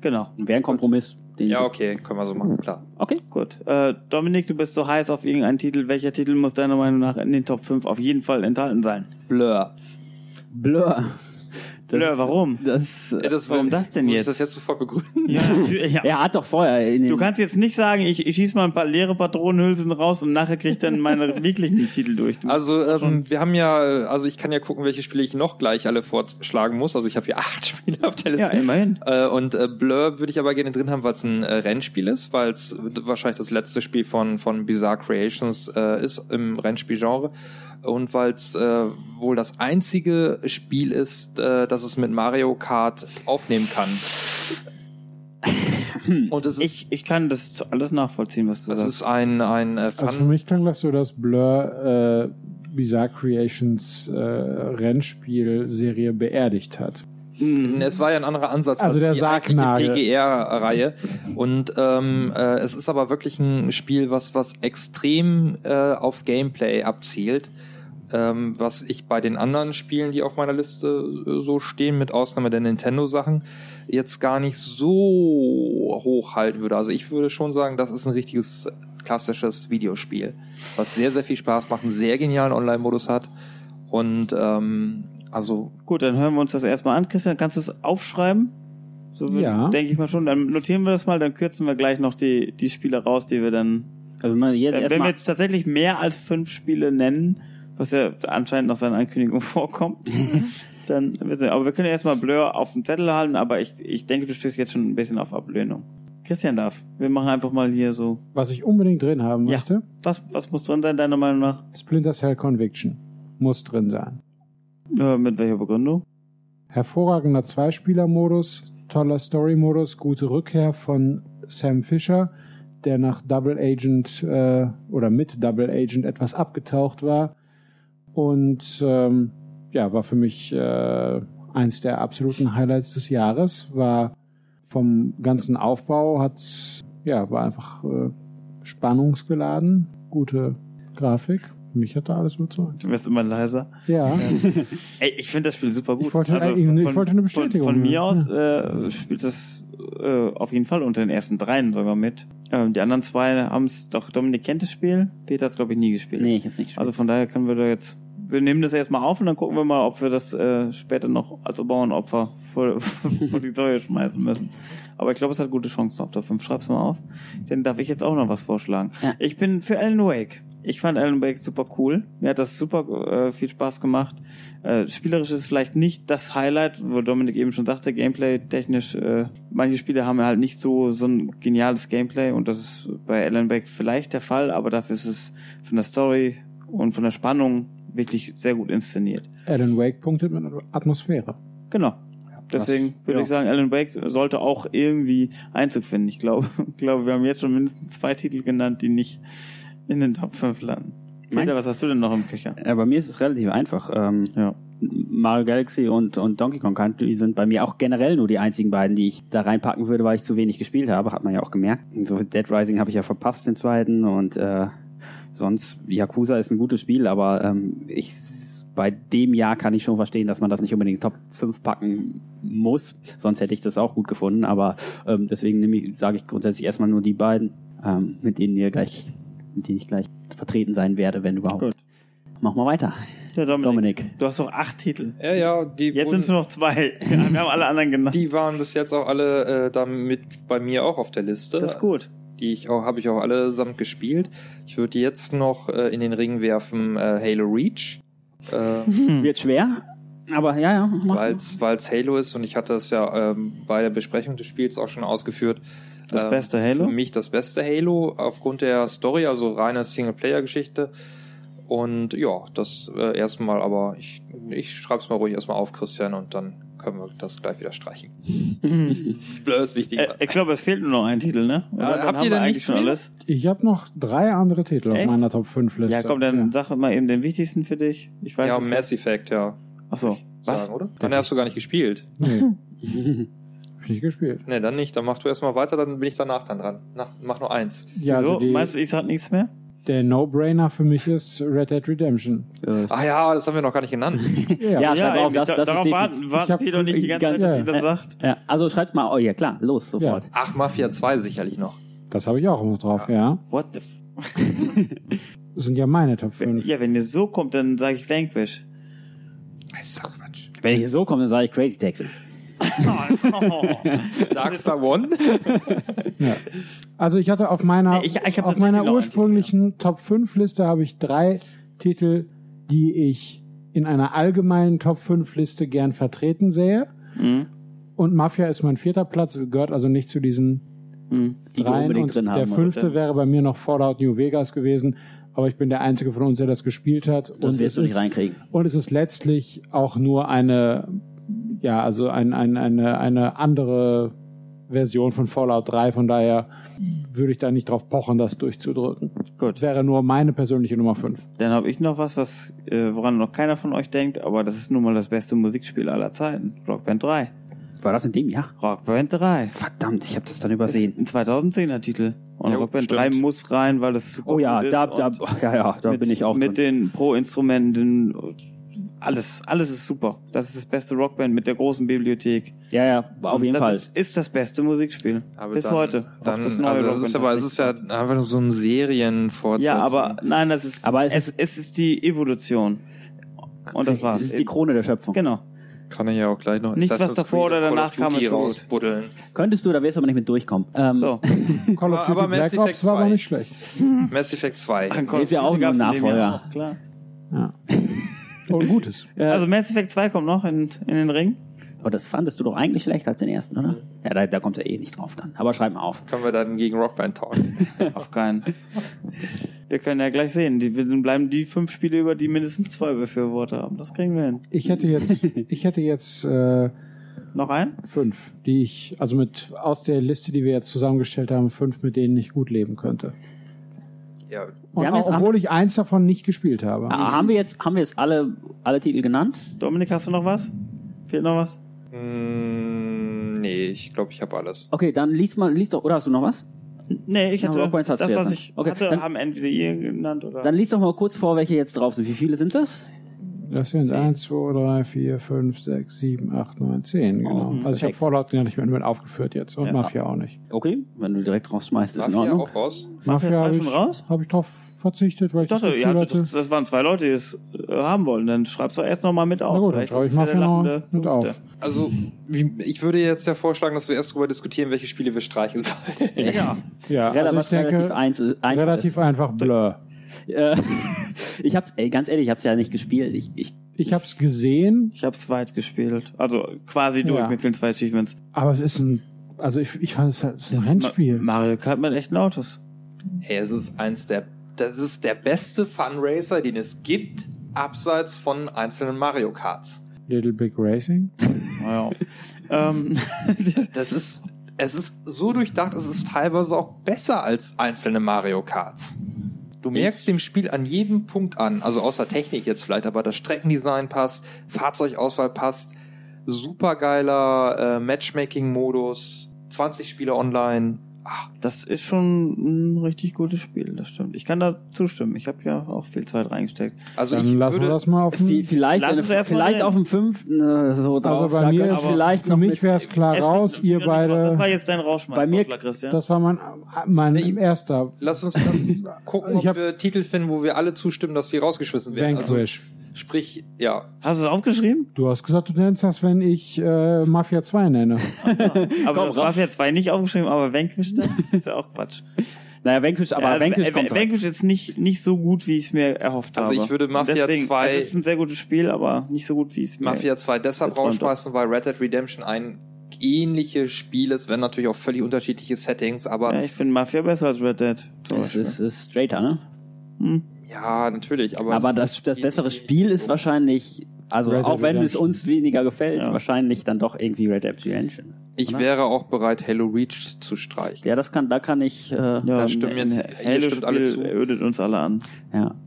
Speaker 1: Genau.
Speaker 2: Wäre ein Kompromiss. Den
Speaker 3: Ja, okay, können wir so machen, klar.
Speaker 2: Okay.
Speaker 1: Gut. Äh, Dominik, du bist so heiß auf irgendeinen Titel. Welcher Titel muss deiner Meinung nach in den Top 5 auf jeden Fall enthalten sein?
Speaker 3: Blur.
Speaker 2: Blur. Das,
Speaker 1: Blur, warum?
Speaker 2: Das,
Speaker 3: Ja, das
Speaker 1: Warum das denn
Speaker 3: muss
Speaker 1: jetzt?
Speaker 3: ich das jetzt sofort begründen?
Speaker 1: Ja, ja.
Speaker 2: er hat doch vorher
Speaker 1: Du kannst jetzt nicht sagen, ich, ich schieß mal ein paar leere Patronenhülsen raus und nachher krieg ich dann meine wirklichen Titel durch. Du-
Speaker 3: Also ähm, wir haben ja, also ich kann ja gucken, welche Spiele ich noch gleich alle vorschlagen muss. Also ich habe hier acht Spiele auf der
Speaker 1: ja,
Speaker 3: Liste.
Speaker 1: immerhin.
Speaker 3: Äh, und äh, Blur würde ich aber gerne drin haben, weil es ein äh, Rennspiel ist, weil es wahrscheinlich das letzte Spiel von, von Bizarre Creations äh, ist im Rennspielgenre. Und weil es äh, wohl das einzige Spiel ist, äh, das es mit Mario Kart aufnehmen kann. Und es ist,
Speaker 1: Ich, ich kann das alles nachvollziehen, was du
Speaker 3: es
Speaker 1: sagst.
Speaker 3: ist ein, ein äh,
Speaker 4: Also für mich klang das so, dass Blur äh, Bizarre Creations äh, Rennspielserie beerdigt hat.
Speaker 1: Mhm.
Speaker 3: Es war ja ein anderer Ansatz
Speaker 4: Also der
Speaker 3: die
Speaker 4: Sargnagel.
Speaker 3: PGR-Reihe. Und ähm, äh, es ist aber wirklich ein Spiel, was, was extrem äh, auf Gameplay abzielt. Ähm, was ich bei den anderen Spielen, die auf meiner Liste äh, so stehen, mit Ausnahme der Nintendo-Sachen, jetzt gar nicht so hoch halten würde. Also ich würde schon sagen, das ist ein richtiges klassisches Videospiel, was sehr, sehr viel Spaß macht, einen sehr genialen Online-Modus hat. Und ähm, also
Speaker 1: Gut, dann hören wir uns das erstmal an. Christian, kannst du es aufschreiben? So
Speaker 4: Ja.
Speaker 1: denke ich mal schon. Dann notieren wir das mal, dann kürzen wir gleich noch die, die Spiele raus, die wir dann.
Speaker 2: also wenn wir jetzt
Speaker 1: wenn wir jetzt tatsächlich mehr als fünf Spiele nennen, was ja anscheinend nach seiner Ankündigung vorkommt, dann aber wir können ja erstmal Blur auf dem Zettel halten, aber ich, ich denke, du stößt jetzt schon ein bisschen auf Ablehnung. Christian darf. Wir machen einfach mal hier so.
Speaker 4: Was ich unbedingt drin haben
Speaker 1: Ja.
Speaker 4: möchte,
Speaker 1: Was, was muss drin sein, deiner Meinung nach?
Speaker 4: Splinter Cell Conviction. Muss drin sein.
Speaker 1: Äh, mit welcher Begründung?
Speaker 4: hervorragender Zweispieler-Modus, toller Story-Modus, gute Rückkehr von Sam Fisher, der nach Double Agent äh, oder mit Double Agent etwas abgetaucht war. Und ähm, ja, war für mich äh, eins der absoluten Highlights des Jahres. War vom ganzen Aufbau hat's ja war einfach äh, spannungsgeladen, gute Grafik. Mich hat da alles überzeugt.
Speaker 1: Du wirst immer leiser.
Speaker 4: Ja.
Speaker 1: Ey, ich finde das Spiel super gut.
Speaker 4: Ich wollte- ich wollte eine Bestätigung,
Speaker 1: Von, von mir aus äh, spielt das äh, auf jeden Fall unter den ersten dreien sogar mit. Ähm, die anderen zwei haben es doch, Dominik kennt das Spiel, Peter hat es glaube ich nie gespielt.
Speaker 2: Nee, ich hab's nicht gespielt.
Speaker 1: Also von daher können wir da jetzt, wir nehmen das erstmal auf und dann gucken wir mal, ob wir das äh, später noch als Bauernopfer vor, vor die Säule schmeißen müssen. Aber ich glaube, es hat gute Chancen auf der 5. Schreib's mal auf. Dann darf ich jetzt auch noch was vorschlagen. Ich bin für Alan Wake. Ich fand Alan Wake super cool. Mir hat das super äh, viel Spaß gemacht. Äh, spielerisch ist es vielleicht nicht das Highlight, wo Dominik eben schon sagte, Gameplay technisch. Äh, manche Spiele haben ja halt nicht so so ein geniales Gameplay und das ist bei Alan Wake vielleicht der Fall, aber dafür ist es von der Story und von der Spannung wirklich sehr gut inszeniert.
Speaker 4: Alan Wake punktet mit Atmosphäre.
Speaker 1: Genau. Deswegen würde
Speaker 4: ja.
Speaker 1: ich sagen, Alan Wake sollte auch irgendwie Einzug finden. Ich glaube, ich glaube, wir haben jetzt schon mindestens zwei Titel genannt, die nicht in den Top 5 landen. Peter, was hast du denn noch im Köcher?
Speaker 2: Ja, bei mir ist es relativ einfach. Ähm,
Speaker 1: ja.
Speaker 2: Mario Galaxy und, und Donkey Kong Country sind bei mir auch generell nur die einzigen beiden, die ich da reinpacken würde, weil ich zu wenig gespielt habe, hat man ja auch gemerkt. So Dead Rising habe ich ja verpasst, den zweiten, und äh, sonst Yakuza ist ein gutes Spiel, aber ähm, ich bei dem Jahr kann ich schon verstehen, dass man das nicht unbedingt Top 5 packen muss. Sonst hätte ich das auch gut gefunden, aber ähm, deswegen nehme ich, sage ich grundsätzlich erstmal nur die beiden, ähm, mit denen ihr gleich, mit denen ich gleich vertreten sein werde, wenn überhaupt.
Speaker 1: Gut.
Speaker 2: Machen wir weiter.
Speaker 1: Ja, Dominik,
Speaker 2: Dominik.
Speaker 1: Du hast doch acht Titel.
Speaker 3: Ja, ja, die
Speaker 1: Jetzt sind es nur noch zwei. Wir haben alle anderen genannt.
Speaker 3: Die waren bis jetzt auch alle äh, damit bei mir auch auf der Liste.
Speaker 1: Das ist gut.
Speaker 3: Die ich auch habe ich auch allesamt gespielt. Ich würde jetzt noch äh, in den Ring werfen äh, Halo Reach. Äh,
Speaker 2: Wird schwer, aber ja, ja.
Speaker 3: weil es Halo ist und ich hatte es ja ähm, bei der Besprechung des Spiels auch schon ausgeführt.
Speaker 1: Das
Speaker 3: Ähm,
Speaker 1: beste Halo?
Speaker 3: Für mich das beste Halo aufgrund der Story, also reine Singleplayer-Geschichte. Und ja, das äh, erstmal, aber ich, ich schreib's mal ruhig erstmal auf, Christian, und dann können wir das gleich wieder streichen. Blöd, wichtig.
Speaker 1: Äh, ich glaube, es fehlt nur noch ein Titel, ne? Oder
Speaker 3: Ja, habt
Speaker 1: haben
Speaker 3: ihr
Speaker 1: wir
Speaker 3: denn
Speaker 1: eigentlich
Speaker 3: nichts
Speaker 1: schon
Speaker 3: mehr?
Speaker 1: alles?
Speaker 4: Ich habe noch drei andere Titel auf
Speaker 1: Echt?
Speaker 4: meiner Top 5 Liste.
Speaker 1: Ja, komm, dann sag mal eben den wichtigsten für dich. Ich weiß
Speaker 3: ja, Mass Effect, ja.
Speaker 1: Achso. Was?
Speaker 3: Sagen, oder? Dann hast du gar nicht gespielt.
Speaker 4: Nee. Hab ich nicht gespielt.
Speaker 3: Nee, dann nicht. Dann mach du erstmal weiter, dann bin ich danach dann dran. Nach, mach nur eins.
Speaker 4: Ja,
Speaker 1: so,
Speaker 4: also die,
Speaker 1: meinst du, ich sag nichts mehr?
Speaker 4: Der No-Brainer für mich ist Red Dead Redemption.
Speaker 3: Ah ja, das haben wir noch gar nicht genannt.
Speaker 4: Ja,
Speaker 2: Ja, schreib auf, das,
Speaker 1: da-
Speaker 2: das
Speaker 1: darauf
Speaker 2: ist
Speaker 1: warten, warten Peter nicht die ganze Zeit,
Speaker 2: Ja,
Speaker 1: dass ihr das
Speaker 4: ja.
Speaker 1: sagt.
Speaker 2: Ja, also schreibt mal, oh ja klar, los, sofort.
Speaker 3: Ach, Mafia 2 sicherlich noch.
Speaker 4: Das habe ich auch noch drauf, ja.
Speaker 1: What the f
Speaker 4: Das sind ja meine Top 5.
Speaker 1: Ja, wenn ihr so kommt, dann sage ich Vanquish.
Speaker 3: Das ist doch Quatsch.
Speaker 2: Wenn ich so komme, dann sage ich Crazy Taxi.
Speaker 3: Darkstar One?
Speaker 4: Ja. Also ich hatte auf meiner,
Speaker 1: ich- ich
Speaker 4: auf meiner ursprünglichen Top 5 Liste habe ich drei Titel, die ich in einer allgemeinen Top 5 Liste gern vertreten sähe.
Speaker 1: Mhm.
Speaker 4: Und Mafia ist mein vierter Platz, gehört also nicht zu diesen
Speaker 1: Mhm.
Speaker 2: Die
Speaker 4: dreien. Und
Speaker 2: haben.
Speaker 4: der
Speaker 2: muss.
Speaker 4: fünfte wäre bei mir noch Fallout New Vegas gewesen. Aber ich bin der Einzige von uns, der das gespielt hat.
Speaker 2: Das
Speaker 4: und
Speaker 2: wirst
Speaker 4: es
Speaker 2: du nicht
Speaker 4: ist-
Speaker 2: reinkriegen.
Speaker 4: Und es ist letztlich auch nur eine, ja, also ein, ein, eine, eine andere Version von Fallout 3. Von daher würde ich da nicht drauf pochen, das durchzudrücken.
Speaker 1: Gut.
Speaker 4: Wäre nur meine persönliche Nummer 5.
Speaker 1: Dann habe ich noch was, was äh, woran noch keiner von euch denkt, aber das ist nun mal das beste Musikspiel aller Zeiten. Rockband 3.
Speaker 2: War das in dem Jahr?
Speaker 1: Rockband 3.
Speaker 2: Verdammt, ich habe das dann
Speaker 1: Ist
Speaker 2: übersehen.
Speaker 1: ein 2010er Titel. Und
Speaker 3: Jo,
Speaker 1: Rockband
Speaker 3: stimmt.
Speaker 1: 3 muss rein, weil das super
Speaker 2: Oh ja,
Speaker 1: gut ist
Speaker 2: da, da, ja, ja, da
Speaker 1: mit,
Speaker 2: bin ich auch
Speaker 1: Mit
Speaker 2: drin.
Speaker 1: den Pro-Instrumenten, alles, alles ist super. Das ist das beste Rockband mit der großen Bibliothek.
Speaker 2: Ja, ja, auf
Speaker 1: Und
Speaker 2: jeden
Speaker 1: das
Speaker 2: Fall.
Speaker 1: Ist, ist das beste Musikspiel.
Speaker 3: Aber
Speaker 1: Bis
Speaker 3: dann,
Speaker 1: heute.
Speaker 3: Dann,
Speaker 1: das neue
Speaker 3: also das
Speaker 1: Rockband
Speaker 3: ist aber, es ist ja einfach nur so ein Serienfortsetzung.
Speaker 1: Ja, aber nein, das ist,
Speaker 2: Aber es
Speaker 1: es, es, ist die Evolution. Und das war's.
Speaker 2: Das ist die Krone der Schöpfung.
Speaker 1: genau.
Speaker 3: Kann ich ja auch gleich noch
Speaker 1: Nichts, was
Speaker 3: Assassin's
Speaker 1: davor
Speaker 3: Creed
Speaker 1: oder danach kam, ist
Speaker 3: rausbuddeln.
Speaker 2: Könntest du, da wirst du aber nicht mit durchkommen. Ähm,
Speaker 1: So.
Speaker 4: Call of
Speaker 3: Aber-
Speaker 4: Duty
Speaker 3: aber Mass
Speaker 4: Black Ops
Speaker 3: Effect
Speaker 4: war aber
Speaker 3: 2.
Speaker 4: nicht schlecht.
Speaker 3: Mass Effect 2.
Speaker 1: Ach,
Speaker 2: Ist ja auch nur ein Nachfolger.
Speaker 1: Klar.
Speaker 4: Ja. Und gutes.
Speaker 1: Also Mass Effect 2 kommt noch in, in den Ring.
Speaker 2: Aber das fandest du doch eigentlich schlechter als den ersten, oder? Ja, da, da kommt er eh nicht drauf dann. Aber schreib mal auf.
Speaker 3: Können wir dann gegen Rockband talken.
Speaker 1: Auf keinen. Wir können ja gleich sehen. Die, dann bleiben die fünf Spiele über, die mindestens zwei Befürworter haben. Das kriegen wir hin.
Speaker 4: Ich hätte jetzt, ich hätte jetzt äh,
Speaker 1: noch ein?
Speaker 4: Fünf, die ich, also mit aus der Liste, die wir jetzt zusammengestellt haben, fünf, mit denen ich gut leben könnte.
Speaker 3: Ja.
Speaker 4: Und auch, obwohl ich eins davon nicht gespielt habe.
Speaker 2: Ah, haben wir jetzt, haben wir jetzt alle, alle Titel genannt?
Speaker 1: Dominik, hast du noch was? Fehlt noch was?
Speaker 3: Mm, nee, ich glaube, ich habe alles.
Speaker 2: Okay, dann liest mal, liest doch, oder hast du noch was?
Speaker 1: Nee, ich hatte,
Speaker 2: hast
Speaker 1: das, was
Speaker 2: jetzt,
Speaker 1: ich
Speaker 2: ne? Okay,
Speaker 1: hatte,
Speaker 2: dann-
Speaker 1: haben entweder ihr genannt oder...
Speaker 2: Dann liest doch mal kurz vor, welche jetzt drauf sind. Wie viele sind das?
Speaker 4: Das sind 1, 2, 3, 4, 5, 6, 7, 8, 9, 10, genau.
Speaker 2: Oh,
Speaker 4: also ich habe. Fallout ja nicht mehr mit aufgeführt jetzt und
Speaker 2: Ja.
Speaker 4: Mafia auch nicht.
Speaker 2: Okay, wenn du direkt rausschmeißt, ist in
Speaker 3: Mafia
Speaker 2: Ordnung.
Speaker 3: auch raus?
Speaker 1: Mafia
Speaker 4: habe
Speaker 1: schon
Speaker 4: ich,
Speaker 1: raus?
Speaker 4: hab ich drauf verzichtet, weil ich
Speaker 1: dachte,
Speaker 4: das hatte.
Speaker 1: das, das waren zwei Leute, die es äh, haben wollen. Dann schreibst du erst noch mal mit auf.
Speaker 4: Na gut, dann
Speaker 1: Vielleicht
Speaker 4: schreibe
Speaker 1: ist
Speaker 4: ich
Speaker 1: es ja
Speaker 4: Mafia noch mit auf.
Speaker 3: Also, wie, ich würde jetzt ja vorschlagen, dass wir erst darüber diskutieren, welche Spiele wir streichen sollen.
Speaker 1: Ja.
Speaker 4: Ja,
Speaker 2: Relativ-
Speaker 4: also ich denke,
Speaker 2: relativ eins- einfach
Speaker 4: relativ einfach Blur.
Speaker 2: Äh, ich hab's, ey, ganz ehrlich, ich hab's ja nicht gespielt. Ich, ich,
Speaker 4: Ich habe es gesehen,
Speaker 1: Ich hab's weit gespielt. Also quasi durch
Speaker 4: Ja.
Speaker 1: mit vielen zwei Achievements.
Speaker 4: aber es ist ein, also ich, ich fand es halt- es ist ein Rennspiel.
Speaker 1: Ma Mario Kart mit echten Autos.
Speaker 3: Ey, es ist eins der, das ist der beste Funracer, den es gibt, abseits von einzelnen Mario Karts.
Speaker 4: Little Big Racing.
Speaker 1: Naja. ähm,
Speaker 3: Das ist, es ist so durchdacht, es ist teilweise auch besser als einzelne Mario Karts. Du merkst dem Spiel an jedem Punkt an, also außer Technik jetzt vielleicht, aber das Streckendesign passt, Fahrzeugauswahl passt, supergeiler äh, Matchmaking-Modus, 20 Spiele online.
Speaker 1: Das ist schon ein richtig gutes Spiel, das stimmt. Ich kann da zustimmen. Ich habe ja auch viel Zeit reingesteckt.
Speaker 3: Also
Speaker 4: Dann
Speaker 3: ich
Speaker 4: lassen
Speaker 3: würde,
Speaker 4: wir das mal auf den,
Speaker 2: vi- vielleicht, eine,
Speaker 1: es erst mal
Speaker 2: vielleicht auf dem fünften äh, so.
Speaker 4: Also bei mir ist-
Speaker 2: vielleicht
Speaker 4: für
Speaker 2: noch
Speaker 4: mich wäre es klar raus, ihr
Speaker 1: nicht raus. Das war
Speaker 4: beide,
Speaker 1: jetzt dein Rauschmeiß,
Speaker 2: Bei mir-
Speaker 1: Christian.
Speaker 4: das war mein, mein
Speaker 3: Nee,
Speaker 4: erster
Speaker 3: lass uns, lass uns gucken,
Speaker 4: Ich
Speaker 3: ob
Speaker 4: hab-
Speaker 3: wir Titel finden, wo wir alle zustimmen, dass sie rausgeschmissen werden. Also,
Speaker 4: Vanquish.
Speaker 3: Sprich, ja.
Speaker 1: Hast du es aufgeschrieben?
Speaker 4: Du hast gesagt, du nennst das, wenn ich äh, Mafia 2 nenne.
Speaker 1: Aber
Speaker 2: Komm,
Speaker 1: das ja zwei nicht aufgeschrieben, aber Vanquish dann? ist ja auch Quatsch.
Speaker 2: naja, Vanquish, aber
Speaker 1: Ja, also,
Speaker 2: Vanquish
Speaker 1: äh,
Speaker 2: kommt.
Speaker 1: Vanquish ist nicht, nicht so gut, wie ich es mir erhofft
Speaker 3: Also
Speaker 1: habe.
Speaker 3: ich würde Mafia
Speaker 1: Deswegen,
Speaker 3: 2
Speaker 1: Es ist ein sehr gutes Spiel, aber nicht so gut, wie es mir
Speaker 3: Mafia 2 deshalb rausschmeißen, weil Red Dead Redemption ein ähnliches Spiel ist, wenn natürlich auch völlig unterschiedliche Settings, aber
Speaker 1: Ja, ich finde Mafia besser als Red Dead.
Speaker 2: Es ist, ist straighter, ne?
Speaker 1: Hm.
Speaker 3: Ja, natürlich, aber,
Speaker 2: Aber das, das bessere Spiel ist wahrscheinlich, also
Speaker 4: Red
Speaker 2: auch wenn es uns weniger gefällt,
Speaker 1: Ja.
Speaker 2: wahrscheinlich dann doch irgendwie Red Dead Redemption.
Speaker 3: Ich
Speaker 2: oder?
Speaker 3: wäre auch bereit, Halo Reach zu streichen.
Speaker 2: Ja, das kann, da kann ich, äh, ja.
Speaker 1: Ja,
Speaker 3: Da stimmen jetzt- ihr stimmt alle zu.
Speaker 1: ödet uns alle an.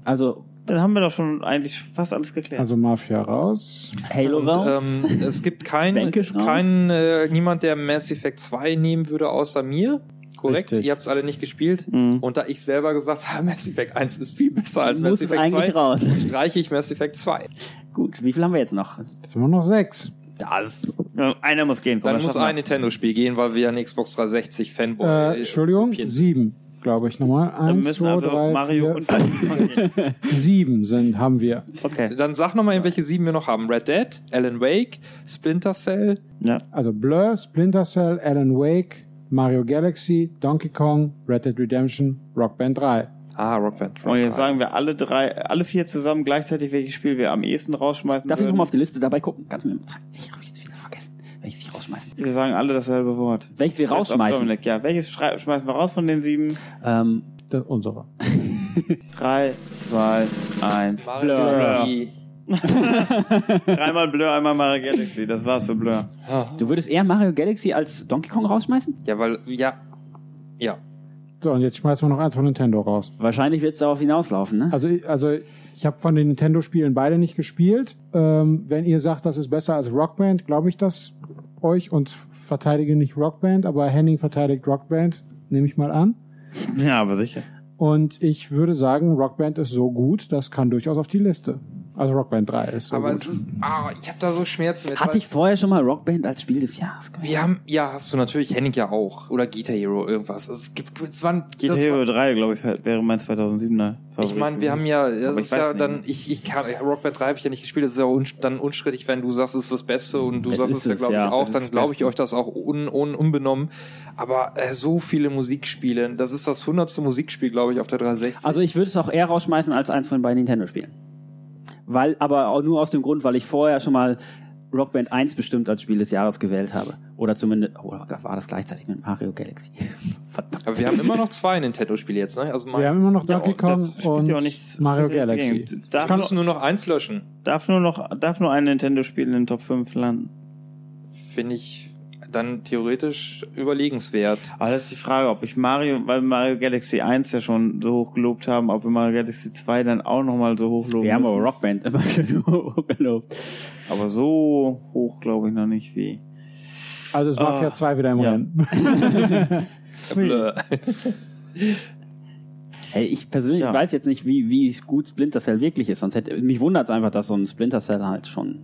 Speaker 2: Also
Speaker 1: Dann haben wir doch schon eigentlich fast alles geklärt.
Speaker 4: Also Mafia raus.
Speaker 2: Halo
Speaker 3: Und,
Speaker 2: raus.
Speaker 3: ähm, es gibt keinen, keinen äh, niemand, der Mass Effect 2 nehmen würde, außer mir. Korrekt,
Speaker 4: Richtig.
Speaker 3: ihr habt es alle nicht gespielt.
Speaker 1: Mhm.
Speaker 3: Und da ich selber gesagt habe, Mass Effect 1 ist viel besser als
Speaker 2: muss
Speaker 3: Mass Effect
Speaker 2: eigentlich
Speaker 3: 2,
Speaker 2: raus.
Speaker 3: streiche ich Mass Effect 2.
Speaker 2: Gut, wie viel haben wir jetzt noch?
Speaker 4: Jetzt haben wir noch sechs.
Speaker 2: Das.
Speaker 1: Ja, einer muss gehen. Komm,
Speaker 3: Dann muss ein Nintendo-Spiel gehen, weil wir ein Xbox 360 Fanboy
Speaker 4: Äh, Entschuldigung,
Speaker 3: Kopien-
Speaker 4: sieben, glaube ich nochmal.
Speaker 1: Dann
Speaker 4: Eins,
Speaker 1: müssen
Speaker 4: zwei,
Speaker 1: also
Speaker 4: drei,
Speaker 1: Mario
Speaker 4: vier,
Speaker 1: und
Speaker 4: sieben sind, haben wir.
Speaker 1: Okay.
Speaker 3: Dann sag nochmal, in welche sieben wir noch haben. Red Dead, Alan Wake, Splinter Cell,
Speaker 1: Ja.
Speaker 4: Also Blur, Splinter Cell, Alan Wake, Mario Galaxy, Donkey Kong, Red Dead Redemption, Rock Band 3.
Speaker 3: ah, Rock Band.
Speaker 1: Und jetzt sagen wir alle drei, alle vier zusammen gleichzeitig, welches Spiel wir am ehesten rausschmeißen
Speaker 2: Darf ich
Speaker 1: würden.
Speaker 2: nochmal auf die Liste dabei gucken? Kannst du mir mal zeigen? Ich habe jetzt wieder vergessen, welches ich rausschmeißen.
Speaker 1: Wir sagen alle dasselbe Wort.
Speaker 2: Welches wir rausschmeißen?
Speaker 1: Dominik, ja. Welches schmeißen wir raus von den sieben?
Speaker 2: Ähm,
Speaker 4: Das ist unsere.
Speaker 1: Drei, zwei, eins.
Speaker 3: Mario
Speaker 2: Blur.
Speaker 1: Dreimal Blur, einmal Mario Galaxy. Das war's für Blur.
Speaker 2: du würdest eher Mario Galaxy als Donkey Kong rausschmeißen?
Speaker 3: Ja, weil, ja, ja.
Speaker 4: So, und jetzt schmeißen wir noch eins von Nintendo raus.
Speaker 2: Wahrscheinlich wird es darauf hinauslaufen, ne?
Speaker 4: Also, ich- also ich habe von den Nintendo-Spielen beide nicht gespielt. Ähm, wenn ihr sagt, das ist besser als Rockband, glaube ich das euch und verteidige nicht Rockband, aber Henning verteidigt Rockband, nehme ich mal an.
Speaker 1: Ja, aber sicher.
Speaker 4: Und ich würde sagen, Rockband ist so gut, das kann durchaus auf die Liste. Also Rockband 3 ist so
Speaker 3: Aber
Speaker 4: gut.
Speaker 3: es ist, ah, ich habe da so Schmerzen mit.
Speaker 2: Hatte ich vorher schon mal Rockband als Spiel des Jahres gehört?
Speaker 3: Wir haben, ja, hast du natürlich, Henning ja auch. Oder Guitar Hero, irgendwas. Es gibt, es waren,
Speaker 1: GTA
Speaker 3: das war-
Speaker 1: Hero 3, glaube ich, wäre mein 2007er Favorit.
Speaker 3: Ich meine, wir haben ja, das ist ja
Speaker 1: nicht.
Speaker 3: dann, ich, ich kann, Rock Band 3 habe ich ja nicht gespielt, das ist ja un, dann unstrittig, wenn du sagst, es ist das Beste und du
Speaker 2: Es
Speaker 3: sagst
Speaker 2: ist
Speaker 3: es ja, glaube ich,
Speaker 2: ja.
Speaker 3: auch, dann glaube ich euch das auch un, un, unbenommen. Aber äh, so viele Musikspiele, das ist das hundertste Musikspiel, glaube ich, auf der 360.
Speaker 2: Also ich würde es auch eher rausschmeißen als eins von beiden Nintendo-Spielen. Weil, aber auch nur aus dem Grund, weil ich vorher schon mal Rock Band 1 bestimmt als Spiel des Jahres gewählt habe. Oder zumindest, oder war das gleichzeitig mit Mario Galaxy? Verdammt.
Speaker 3: Aber wir haben immer noch zwei Nintendo-Spiele jetzt, ne? Also
Speaker 4: Wir haben immer noch Donkey
Speaker 1: und
Speaker 4: Kong und
Speaker 1: ja auch nichts-
Speaker 4: Mario Galaxy.
Speaker 1: dagegen.
Speaker 3: ich
Speaker 1: Darf,
Speaker 3: kann
Speaker 1: nur,
Speaker 3: nur noch eins löschen.
Speaker 1: darf nur noch, darf nur ein Nintendo-Spiel in den Top 5 landen.
Speaker 3: Finde ich dann theoretisch überlegenswert.
Speaker 1: Aber das ist die Frage, ob ich Mario, weil wir Mario Galaxy 1 ja schon so hoch gelobt haben, ob wir Mario Galaxy 2 dann auch nochmal so hoch loben
Speaker 2: Wir haben
Speaker 1: müssen.
Speaker 2: aber Rock Band immer schön hochgelobt.
Speaker 1: Aber so hoch glaube ich noch nicht wie.
Speaker 4: Also ist Mafia
Speaker 1: Ah,
Speaker 4: 2 wieder im
Speaker 1: ja.
Speaker 4: Rennen.
Speaker 2: Hey, ich persönlich
Speaker 1: Tja.
Speaker 2: weiß jetzt nicht, wie, wie gut Splinter Cell wirklich ist. Sonst hätte mich wundert es einfach, dass so ein Splinter Cell halt schon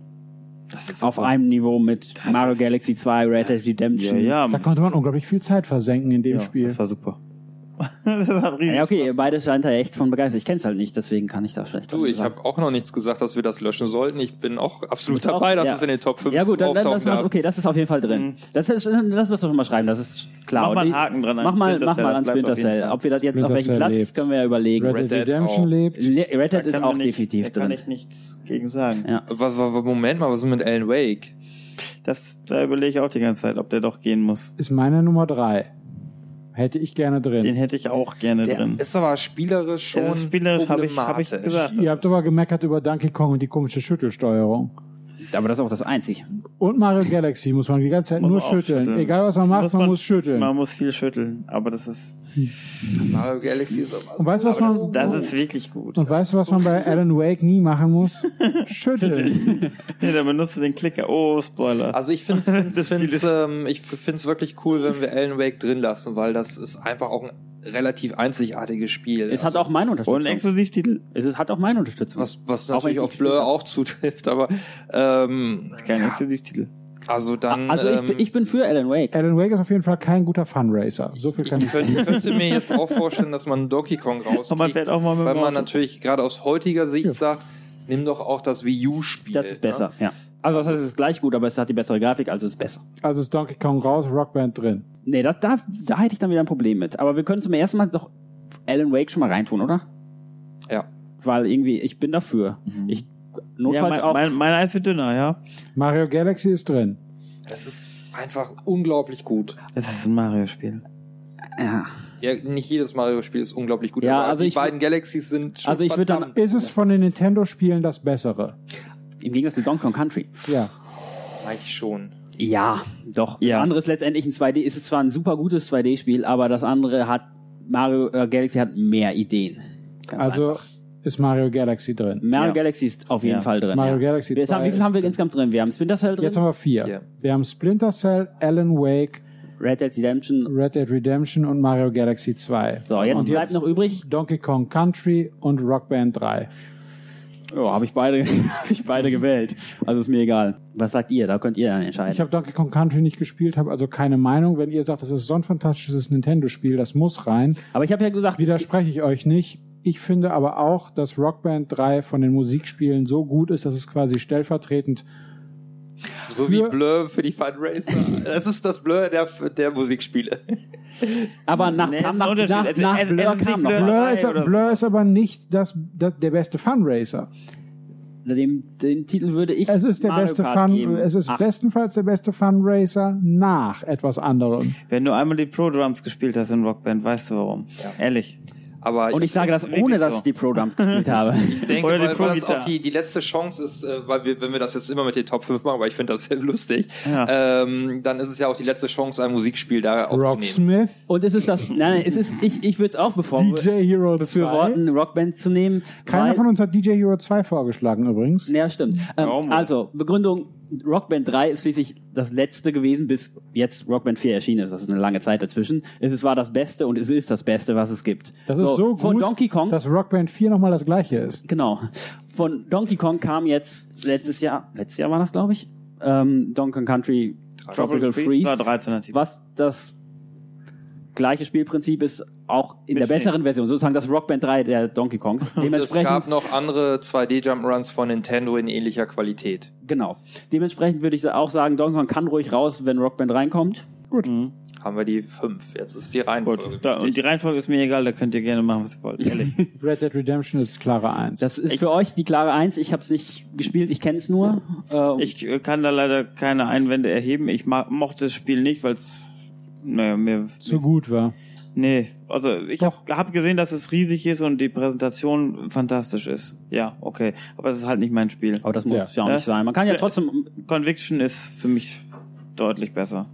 Speaker 2: auf einem Niveau mit
Speaker 1: Das
Speaker 2: Mario Galaxy 2, Red Dead
Speaker 1: Ja,
Speaker 2: Redemption.
Speaker 1: ja.
Speaker 4: Da konnte man unglaublich viel Zeit versenken in dem
Speaker 1: ja,
Speaker 4: Spiel.
Speaker 1: Das war super. das hat riesig
Speaker 2: Ja, okay, ihr beide scheint da echt von begeistert. Ich kenn's halt nicht, deswegen kann ich da schlecht was
Speaker 3: Du, ich habe auch noch nichts gesagt, dass wir das löschen sollten. Ich bin auch absolut
Speaker 2: bist auch-
Speaker 3: dabei, dass
Speaker 2: ja.
Speaker 3: es in den Top 5
Speaker 2: Ja gut, dann, dann das,
Speaker 3: darf.
Speaker 2: okay, das ist auf jeden Fall drin.
Speaker 1: Mhm.
Speaker 2: Das ist, lass das doch schon mal schreiben, das ist klar.
Speaker 1: Mach mal einen Haken dran an
Speaker 2: Mach mal, mach mal an Splinter Cell. Ob wir das jetzt
Speaker 4: Splinter
Speaker 2: auf welchen
Speaker 4: Cell
Speaker 2: Platz,
Speaker 4: lebt.
Speaker 2: können wir ja überlegen.
Speaker 4: Red,
Speaker 3: Red
Speaker 4: Dead Redemption
Speaker 3: auch.
Speaker 4: lebt.
Speaker 2: Le- Red
Speaker 1: Da
Speaker 2: Dead ist
Speaker 1: kann
Speaker 2: auch
Speaker 1: nicht-
Speaker 2: definitiv
Speaker 1: da kann
Speaker 2: drin.
Speaker 1: ich nichts gegen sagen.
Speaker 2: Ja.
Speaker 3: Was, was, Moment mal, was ist mit Alan Wake?
Speaker 1: Das, da überlege ich auch die ganze Zeit, ob der doch gehen muss.
Speaker 4: Ist meine Nummer 3. Hätte ich gerne drin.
Speaker 1: Den hätte ich auch gerne
Speaker 3: Der
Speaker 1: drin.
Speaker 3: ist aber spielerisch schon
Speaker 1: ist spielerisch, habe ich, hab ich
Speaker 3: problematisch.
Speaker 1: gesagt.
Speaker 4: Ihr habt aber gemeckert über Donkey Kong und die komische Schüttelsteuerung.
Speaker 2: Aber das ist auch das Einzige.
Speaker 4: Und Mario Galaxy muss man die ganze Zeit
Speaker 1: Muss
Speaker 4: nur
Speaker 1: man
Speaker 4: schütteln.
Speaker 1: schütteln.
Speaker 4: Egal was man macht, man, muss schütteln.
Speaker 1: Man muss viel schütteln, aber das ist,
Speaker 3: Mario Galaxy ist aber.
Speaker 4: Und weißt du, was man-
Speaker 1: das ist wirklich gut.
Speaker 4: und weißt du, was man bei Alan Wake nie machen muss? Schütteln.
Speaker 1: Nee, da benutzt du den Klicker. Oh, Spoiler.
Speaker 3: Also ich finde es
Speaker 1: Das
Speaker 3: ähm, ich find's wirklich cool, wenn wir Alan Wake drin lassen, weil das ist einfach auch ein relativ einzigartiges Spiel.
Speaker 2: Es
Speaker 3: also,
Speaker 2: hat auch meine
Speaker 1: Und
Speaker 2: Unterstützung.
Speaker 1: Exklusivtitel.
Speaker 2: Es ist, hat auch meine Unterstützung.
Speaker 3: was, was natürlich
Speaker 2: ich
Speaker 3: auf Blur auch zutrifft, aber ähm,
Speaker 1: Kein
Speaker 3: ja,
Speaker 1: Exklusivtitel.
Speaker 3: also dann
Speaker 2: also ich,
Speaker 3: ähm,
Speaker 2: bin- ich bin für Alan Wake.
Speaker 4: Alan Wake ist auf jeden Fall kein guter Funracer. So viel kann
Speaker 3: ich
Speaker 4: ich sagen.
Speaker 3: könnte, könnte mir jetzt auch vorstellen, dass man Donkey Kong
Speaker 1: Und man
Speaker 3: rauskriegt,
Speaker 1: fährt auch mal mit
Speaker 3: weil man
Speaker 1: Auto.
Speaker 3: natürlich gerade aus heutiger Sicht
Speaker 4: Ja.
Speaker 3: sagt, nimm doch auch das Wii U-Spiel.
Speaker 2: Das ist
Speaker 3: ne?
Speaker 2: besser, ja. Also das heißt, es ist gleich gut, aber es hat die bessere Grafik, also es ist besser.
Speaker 4: Also ist Donkey Kong raus, Rockband drin.
Speaker 2: Nee, das, da, da hätte ich dann wieder ein Problem mit. Aber wir können zum ersten Mal doch Alan Wake schon mal reintun, oder?
Speaker 3: Ja.
Speaker 2: Weil irgendwie, ich bin dafür. Ich
Speaker 1: Ja,
Speaker 2: notfalls
Speaker 1: mein,
Speaker 2: auch.
Speaker 1: mein, mein Eis wird dünner, ja.
Speaker 4: Mario Galaxy ist drin.
Speaker 3: Es ist einfach unglaublich gut.
Speaker 1: Es ist ein Mario-Spiel.
Speaker 2: ja.
Speaker 3: Ja, nicht jedes Mario-Spiel ist unglaublich gut.
Speaker 2: Ja,
Speaker 3: aber
Speaker 2: also
Speaker 3: die
Speaker 2: ich-
Speaker 3: beiden Galaxies sind schon
Speaker 2: Also ich würd dann-
Speaker 4: Ist es von den Nintendo-Spielen das Bessere?
Speaker 2: Im Gegensatz zu Donkey Kong Country.
Speaker 4: Ja.
Speaker 3: eigentlich schon.
Speaker 2: Ja, doch.
Speaker 1: Ja.
Speaker 2: Das andere ist letztendlich ein 2D. Es ist zwar ein super gutes 2D-Spiel, aber das andere hat Mario äh, Galaxy hat mehr Ideen. Ganz
Speaker 4: Also
Speaker 2: einfach.
Speaker 4: ist Mario Galaxy drin.
Speaker 2: Mario
Speaker 1: Ja.
Speaker 2: Galaxy ist auf jeden
Speaker 1: Ja.
Speaker 2: Fall drin.
Speaker 4: Mario
Speaker 2: ja.
Speaker 4: Galaxy
Speaker 2: Wir
Speaker 4: 2
Speaker 2: haben, wie viel haben wir
Speaker 4: drin.
Speaker 2: insgesamt drin? Wir haben Splinter Cell drin,
Speaker 4: Jetzt haben wir vier.
Speaker 3: Vier.
Speaker 4: Wir haben Splinter Cell, Alan Wake,
Speaker 2: Red Dead Redemption.
Speaker 4: Red Dead Redemption und Mario Galaxy 2.
Speaker 2: So, jetzt
Speaker 4: und
Speaker 2: bleibt noch übrig.
Speaker 4: Donkey Kong Country und Rock Band 3.
Speaker 2: Ja, habe ich beide, hab ich beide gewählt. Also ist mir egal. Was sagt ihr? Da könnt ihr dann entscheiden.
Speaker 4: Ich habe Donkey Kong Country nicht gespielt, habe also keine Meinung. Wenn ihr sagt, das ist so ein fantastisches Nintendo-Spiel, das muss rein,
Speaker 2: aber ich habe ja gesagt,
Speaker 4: widerspreche ich euch nicht. Ich finde aber auch, dass Rock Band 3 von den Musikspielen so gut ist, dass es quasi stellvertretend
Speaker 3: So wie Blur für die Funracer. Das ist das Blur der, der Musikspiele.
Speaker 2: aber nach,
Speaker 1: Nee,
Speaker 2: kam nach, nach,
Speaker 1: Es-
Speaker 2: nach
Speaker 1: es-
Speaker 2: Blur
Speaker 1: es
Speaker 2: kam noch
Speaker 1: Blur.
Speaker 4: Blur ist, Blur ist aber nicht das, das, der beste Funracer.
Speaker 2: Den, den Titel würde ich
Speaker 4: Es ist der
Speaker 2: Mario
Speaker 4: beste
Speaker 2: Kart
Speaker 4: Fun,
Speaker 2: geben.
Speaker 4: es ist
Speaker 2: Ach,
Speaker 4: bestenfalls der beste Funracer nach etwas anderem.
Speaker 1: Wenn du einmal die Pro Drums gespielt hast in Rockband, weißt du warum. Ehrlich.
Speaker 3: Aber
Speaker 2: Und ich sage das ohne, dass
Speaker 1: so.
Speaker 2: ich die Pro Drums gespielt habe.
Speaker 3: Ich denke,
Speaker 1: Oder die
Speaker 3: weil, weil das auch die, die letzte Chance ist, äh, weil wir, wenn wir das jetzt immer mit den Top 5 machen, weil ich finde das sehr lustig,
Speaker 1: Ja.
Speaker 3: ähm, dann ist es ja auch die letzte Chance, ein Musikspiel da aufzunehmen.
Speaker 4: Rocksmith,
Speaker 2: Und es ist das, nein, nein, es ist, ich, ich würde es auch bevor
Speaker 4: DJ Hero 2.
Speaker 2: befürworten, Rockbands zu nehmen.
Speaker 4: Keiner
Speaker 2: weil-
Speaker 4: von uns hat DJ Hero 2 vorgeschlagen übrigens.
Speaker 2: Ja, stimmt. Ähm, also, Begründung, Rockband 3 ist schließlich das letzte gewesen, bis jetzt Rockband 4 erschienen ist. Das ist eine lange Zeit dazwischen. Es ist- war das Beste und es ist das Beste, was es gibt.
Speaker 4: Das ist so
Speaker 2: Von
Speaker 4: gut,
Speaker 2: Donkey Kong,
Speaker 4: dass Rockband 4 nochmal das gleiche ist.
Speaker 2: genau. Von Donkey Kong kam jetzt letztes Jahr, letztes Jahr war das, glaube ich, ähm, Donkey Kong Country Tropical Freeze,
Speaker 1: war 13er Titel.
Speaker 2: was das gleiche Spielprinzip ist, auch in
Speaker 1: Mit
Speaker 2: der besseren
Speaker 1: Schnee.
Speaker 2: Version, sozusagen das Rockband 3 der Donkey Kongs.
Speaker 3: Und es
Speaker 2: Dementsprechend
Speaker 3: gab noch andere 2D-Jump-Runs von Nintendo in ähnlicher Qualität.
Speaker 2: Genau. Dementsprechend würde ich auch sagen, Donkey Kong kann ruhig raus, wenn Rockband reinkommt.
Speaker 4: Gut.
Speaker 1: Mhm.
Speaker 3: haben wir die fünf. Jetzt ist die Reihenfolge.
Speaker 1: Gut, da, und die Reihenfolge ist mir egal, da könnt ihr gerne machen, was ihr wollt. Ehrlich.
Speaker 4: Red Dead Redemption ist klare Eins.
Speaker 2: Das ist für euch die klare Eins. Ich habe es nicht gespielt, ich kenne es nur. Äh,
Speaker 1: ich äh, kann da leider keine Einwände erheben. Ich mochte das Spiel nicht, weil es naja, mir
Speaker 4: zu gut war.
Speaker 1: Nee, also ich habe hab gesehen, dass es riesig ist und die Präsentation fantastisch ist. Ja, okay. Aber es ist halt nicht mein Spiel.
Speaker 2: Aber das muss ja, ja auch nicht sein. Man kann ja trotzdem.
Speaker 1: Conviction ist für mich deutlich besser.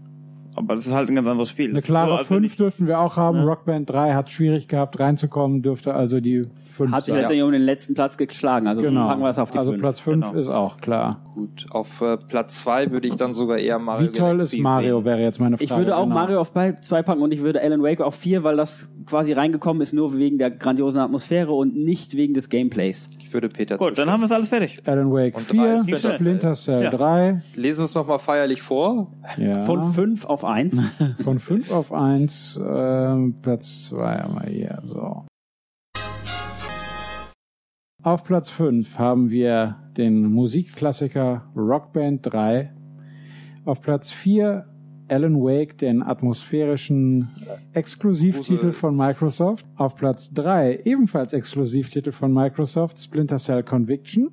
Speaker 1: Aber das ist halt ein ganz anderes Spiel.
Speaker 4: Eine
Speaker 1: Das
Speaker 4: klare
Speaker 1: so, als
Speaker 4: 5
Speaker 1: wenn ich-
Speaker 4: dürften wir auch haben.
Speaker 1: Ja.
Speaker 4: Rockband 3 hat schwierig gehabt, reinzukommen, dürfte also die 5
Speaker 2: Hat sich letztendlich um den letzten Platz geschlagen. Also
Speaker 4: Genau.
Speaker 2: packen wir es auf die
Speaker 4: also
Speaker 2: fünf.
Speaker 4: Platz 5
Speaker 2: Genau.
Speaker 4: ist auch klar.
Speaker 3: Gut, auf äh, Platz zwei würde ich dann sogar eher Mario
Speaker 4: Wie toll
Speaker 3: Galaxy
Speaker 4: ist Mario,
Speaker 3: sehen.
Speaker 4: wäre jetzt meine Frage.
Speaker 2: Ich würde auch
Speaker 4: genau.
Speaker 2: Mario auf 2 packen und ich würde Alan Wake auf 4, weil das quasi reingekommen ist nur wegen der grandiosen Atmosphäre und nicht wegen des Gameplays.
Speaker 3: Ich würde Peter
Speaker 1: Gut, dann haben wir es alles fertig.
Speaker 4: Alan Wake
Speaker 3: Und drei
Speaker 4: 4,
Speaker 3: Splinter Cell.
Speaker 4: Splinter Cell
Speaker 1: Ja.
Speaker 4: 3.
Speaker 3: Lesen wir es nochmal feierlich vor.
Speaker 4: Ja.
Speaker 2: Von 5 auf 1.
Speaker 4: Von 5 auf 1, ähm, Platz 2 haben wir hier. So. Auf Platz 5 haben wir den Musikklassiker Rockband 3. Auf Platz 4 Alan Wake, den atmosphärischen Exklusivtitel von Microsoft. Auf Platz 3 ebenfalls Exklusivtitel von Microsoft, Splinter Cell Conviction.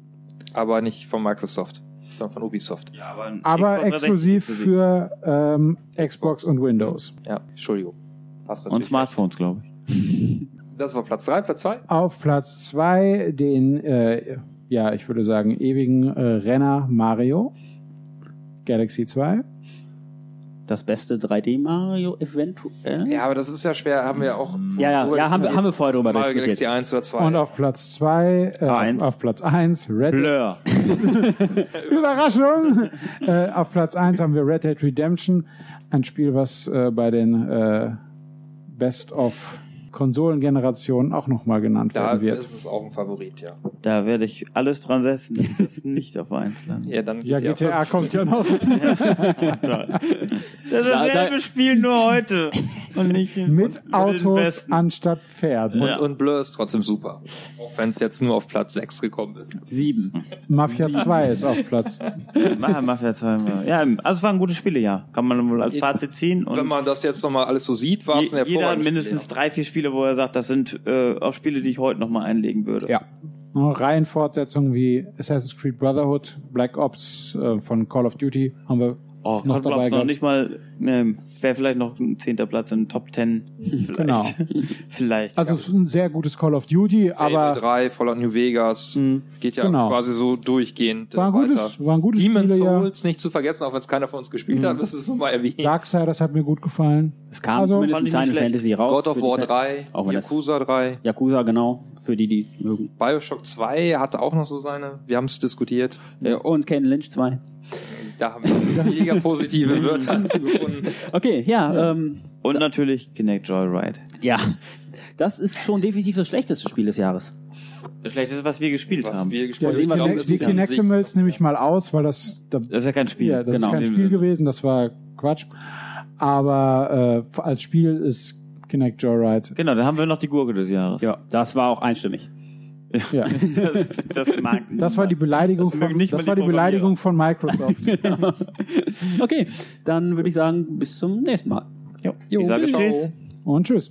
Speaker 3: Aber nicht von Microsoft, sondern von Ubisoft.
Speaker 1: Ja, aber
Speaker 4: Aber exklusiv
Speaker 1: 360
Speaker 4: für ähm, Xbox und Windows.
Speaker 3: Ja, Entschuldigung. Passt
Speaker 1: Und. Smartphones, glaube ich.
Speaker 3: Das war Platz drei, Platz zwei.
Speaker 4: Auf Platz 2 den, äh, ja, ich würde sagen, ewigen äh, Renner Mario. Galaxy 2.
Speaker 2: Das beste 3D Mario eventuell.
Speaker 3: Ja, aber das ist ja schwer, haben wir auch.
Speaker 2: Ja, ja,
Speaker 3: drüber
Speaker 2: ja haben, wir, haben wir vorher drüber
Speaker 3: Mario
Speaker 2: diskutiert.
Speaker 3: Galaxy 1 oder 2.
Speaker 4: Und auf Platz 2, äh,
Speaker 1: Eins.
Speaker 4: auf, auf Platz 1, Red
Speaker 1: Blur.
Speaker 4: Überraschung! äh, auf Platz 1 haben wir Red Dead Redemption. Ein Spiel, was äh, bei den äh, Best of Konsolengenerationen auch nochmal genannt
Speaker 3: da
Speaker 4: werden wird.
Speaker 3: ist es auch ein Favorit, ja.
Speaker 1: Da werde ich alles dran setzen, dass das nicht auf 1 landet.
Speaker 3: Ja, dann
Speaker 4: Ja, GTA
Speaker 3: 5.
Speaker 4: kommt ja noch.
Speaker 1: Das ist dasselbe Spiel nur heute. Und nicht in-
Speaker 4: Mit
Speaker 1: den
Speaker 4: Autos anstatt Pferden.
Speaker 3: Und,
Speaker 1: Ja.
Speaker 3: und Blur ist trotzdem super. Auch wenn es jetzt nur auf Platz 6 gekommen ist.
Speaker 2: 7.
Speaker 4: Mafia 2 ist auf Platz.
Speaker 1: Mafia, Mafia 2. Ja, also es waren gute Spiele, ja. Kann man wohl als Fazit ziehen. Und
Speaker 3: wenn man das jetzt nochmal alles so sieht, war es ein
Speaker 1: je, jeder hat
Speaker 3: hervorragendes
Speaker 1: mindestens
Speaker 3: Spiel.
Speaker 1: drei, vier Spiele, wo er sagt, das sind äh, auch Spiele, die ich heute nochmal einlegen würde.
Speaker 2: Ja.
Speaker 4: Reihenfortsetzungen wie Assassin's Creed Brotherhood, Black Ops äh, von Call of Duty haben wir
Speaker 1: Oh,
Speaker 4: noch
Speaker 1: Call
Speaker 4: dabei
Speaker 1: noch nicht mal, ähm, wäre vielleicht noch ein zehnter Platz in den Top 10. Vielleicht.
Speaker 4: Genau.
Speaker 1: vielleicht.
Speaker 4: Also es ist ein sehr gutes Call of Duty,
Speaker 3: Fable
Speaker 4: aber
Speaker 3: 3, Fallout New Vegas,
Speaker 1: Mhm.
Speaker 3: geht ja
Speaker 4: Genau.
Speaker 3: quasi so durchgehend äh,
Speaker 4: war ein
Speaker 3: weiter.
Speaker 4: gutes, war ein gutes
Speaker 3: Demon's
Speaker 4: Spiel, ja.
Speaker 3: Souls nicht zu vergessen, auch wenn es keiner von uns gespielt hat, müssen wir es nochmal erwähnen.
Speaker 4: Darksiders hat mir gut gefallen.
Speaker 2: Es kam
Speaker 4: Also,
Speaker 2: zumindest Final
Speaker 1: schlecht.
Speaker 2: Fantasy raus.
Speaker 3: God of War
Speaker 2: Fan-
Speaker 3: 3,
Speaker 2: Auch
Speaker 3: Yakuza 3,
Speaker 2: Yakuza, genau. Für die, die mögen.
Speaker 3: Bioshock 2 hatte auch noch so seine, wir haben es diskutiert.
Speaker 2: Äh, Und Ken Lynch 2.
Speaker 3: Da haben wir weniger positive Wörter zu gefunden.
Speaker 2: Okay, ja, ähm,
Speaker 1: Und natürlich Kinect Joyride.
Speaker 2: ja. Das ist schon definitiv das schlechteste Spiel des Jahres.
Speaker 1: Das Schlechteste, was wir gespielt
Speaker 3: Was
Speaker 1: haben.
Speaker 3: wir
Speaker 4: Ja,
Speaker 3: gespielt
Speaker 4: die
Speaker 2: was
Speaker 3: haben,
Speaker 2: auch
Speaker 3: ist
Speaker 4: die Kinectimals nehme ich mal aus, weil das, da,
Speaker 1: Das ist ja kein Spiel.
Speaker 4: ja, das
Speaker 1: genau.
Speaker 4: ist kein Spiel
Speaker 1: Sinne.
Speaker 4: gewesen, das war Quatsch. Aber äh, als Spiel ist Kinect Joyride.
Speaker 1: Genau, dann haben wir noch die Gurke des Jahres.
Speaker 2: Ja, das war auch einstimmig.
Speaker 4: Ja.
Speaker 1: Das, das mag
Speaker 4: Das war die Beleidigung
Speaker 1: Das
Speaker 4: von,
Speaker 1: nicht
Speaker 4: das war
Speaker 1: die
Speaker 4: Beleidigung von Microsoft.
Speaker 2: Okay, dann würde ich sagen, bis zum nächsten Mal.
Speaker 1: Jo, ich sage. Tschüss.
Speaker 4: Und tschüss.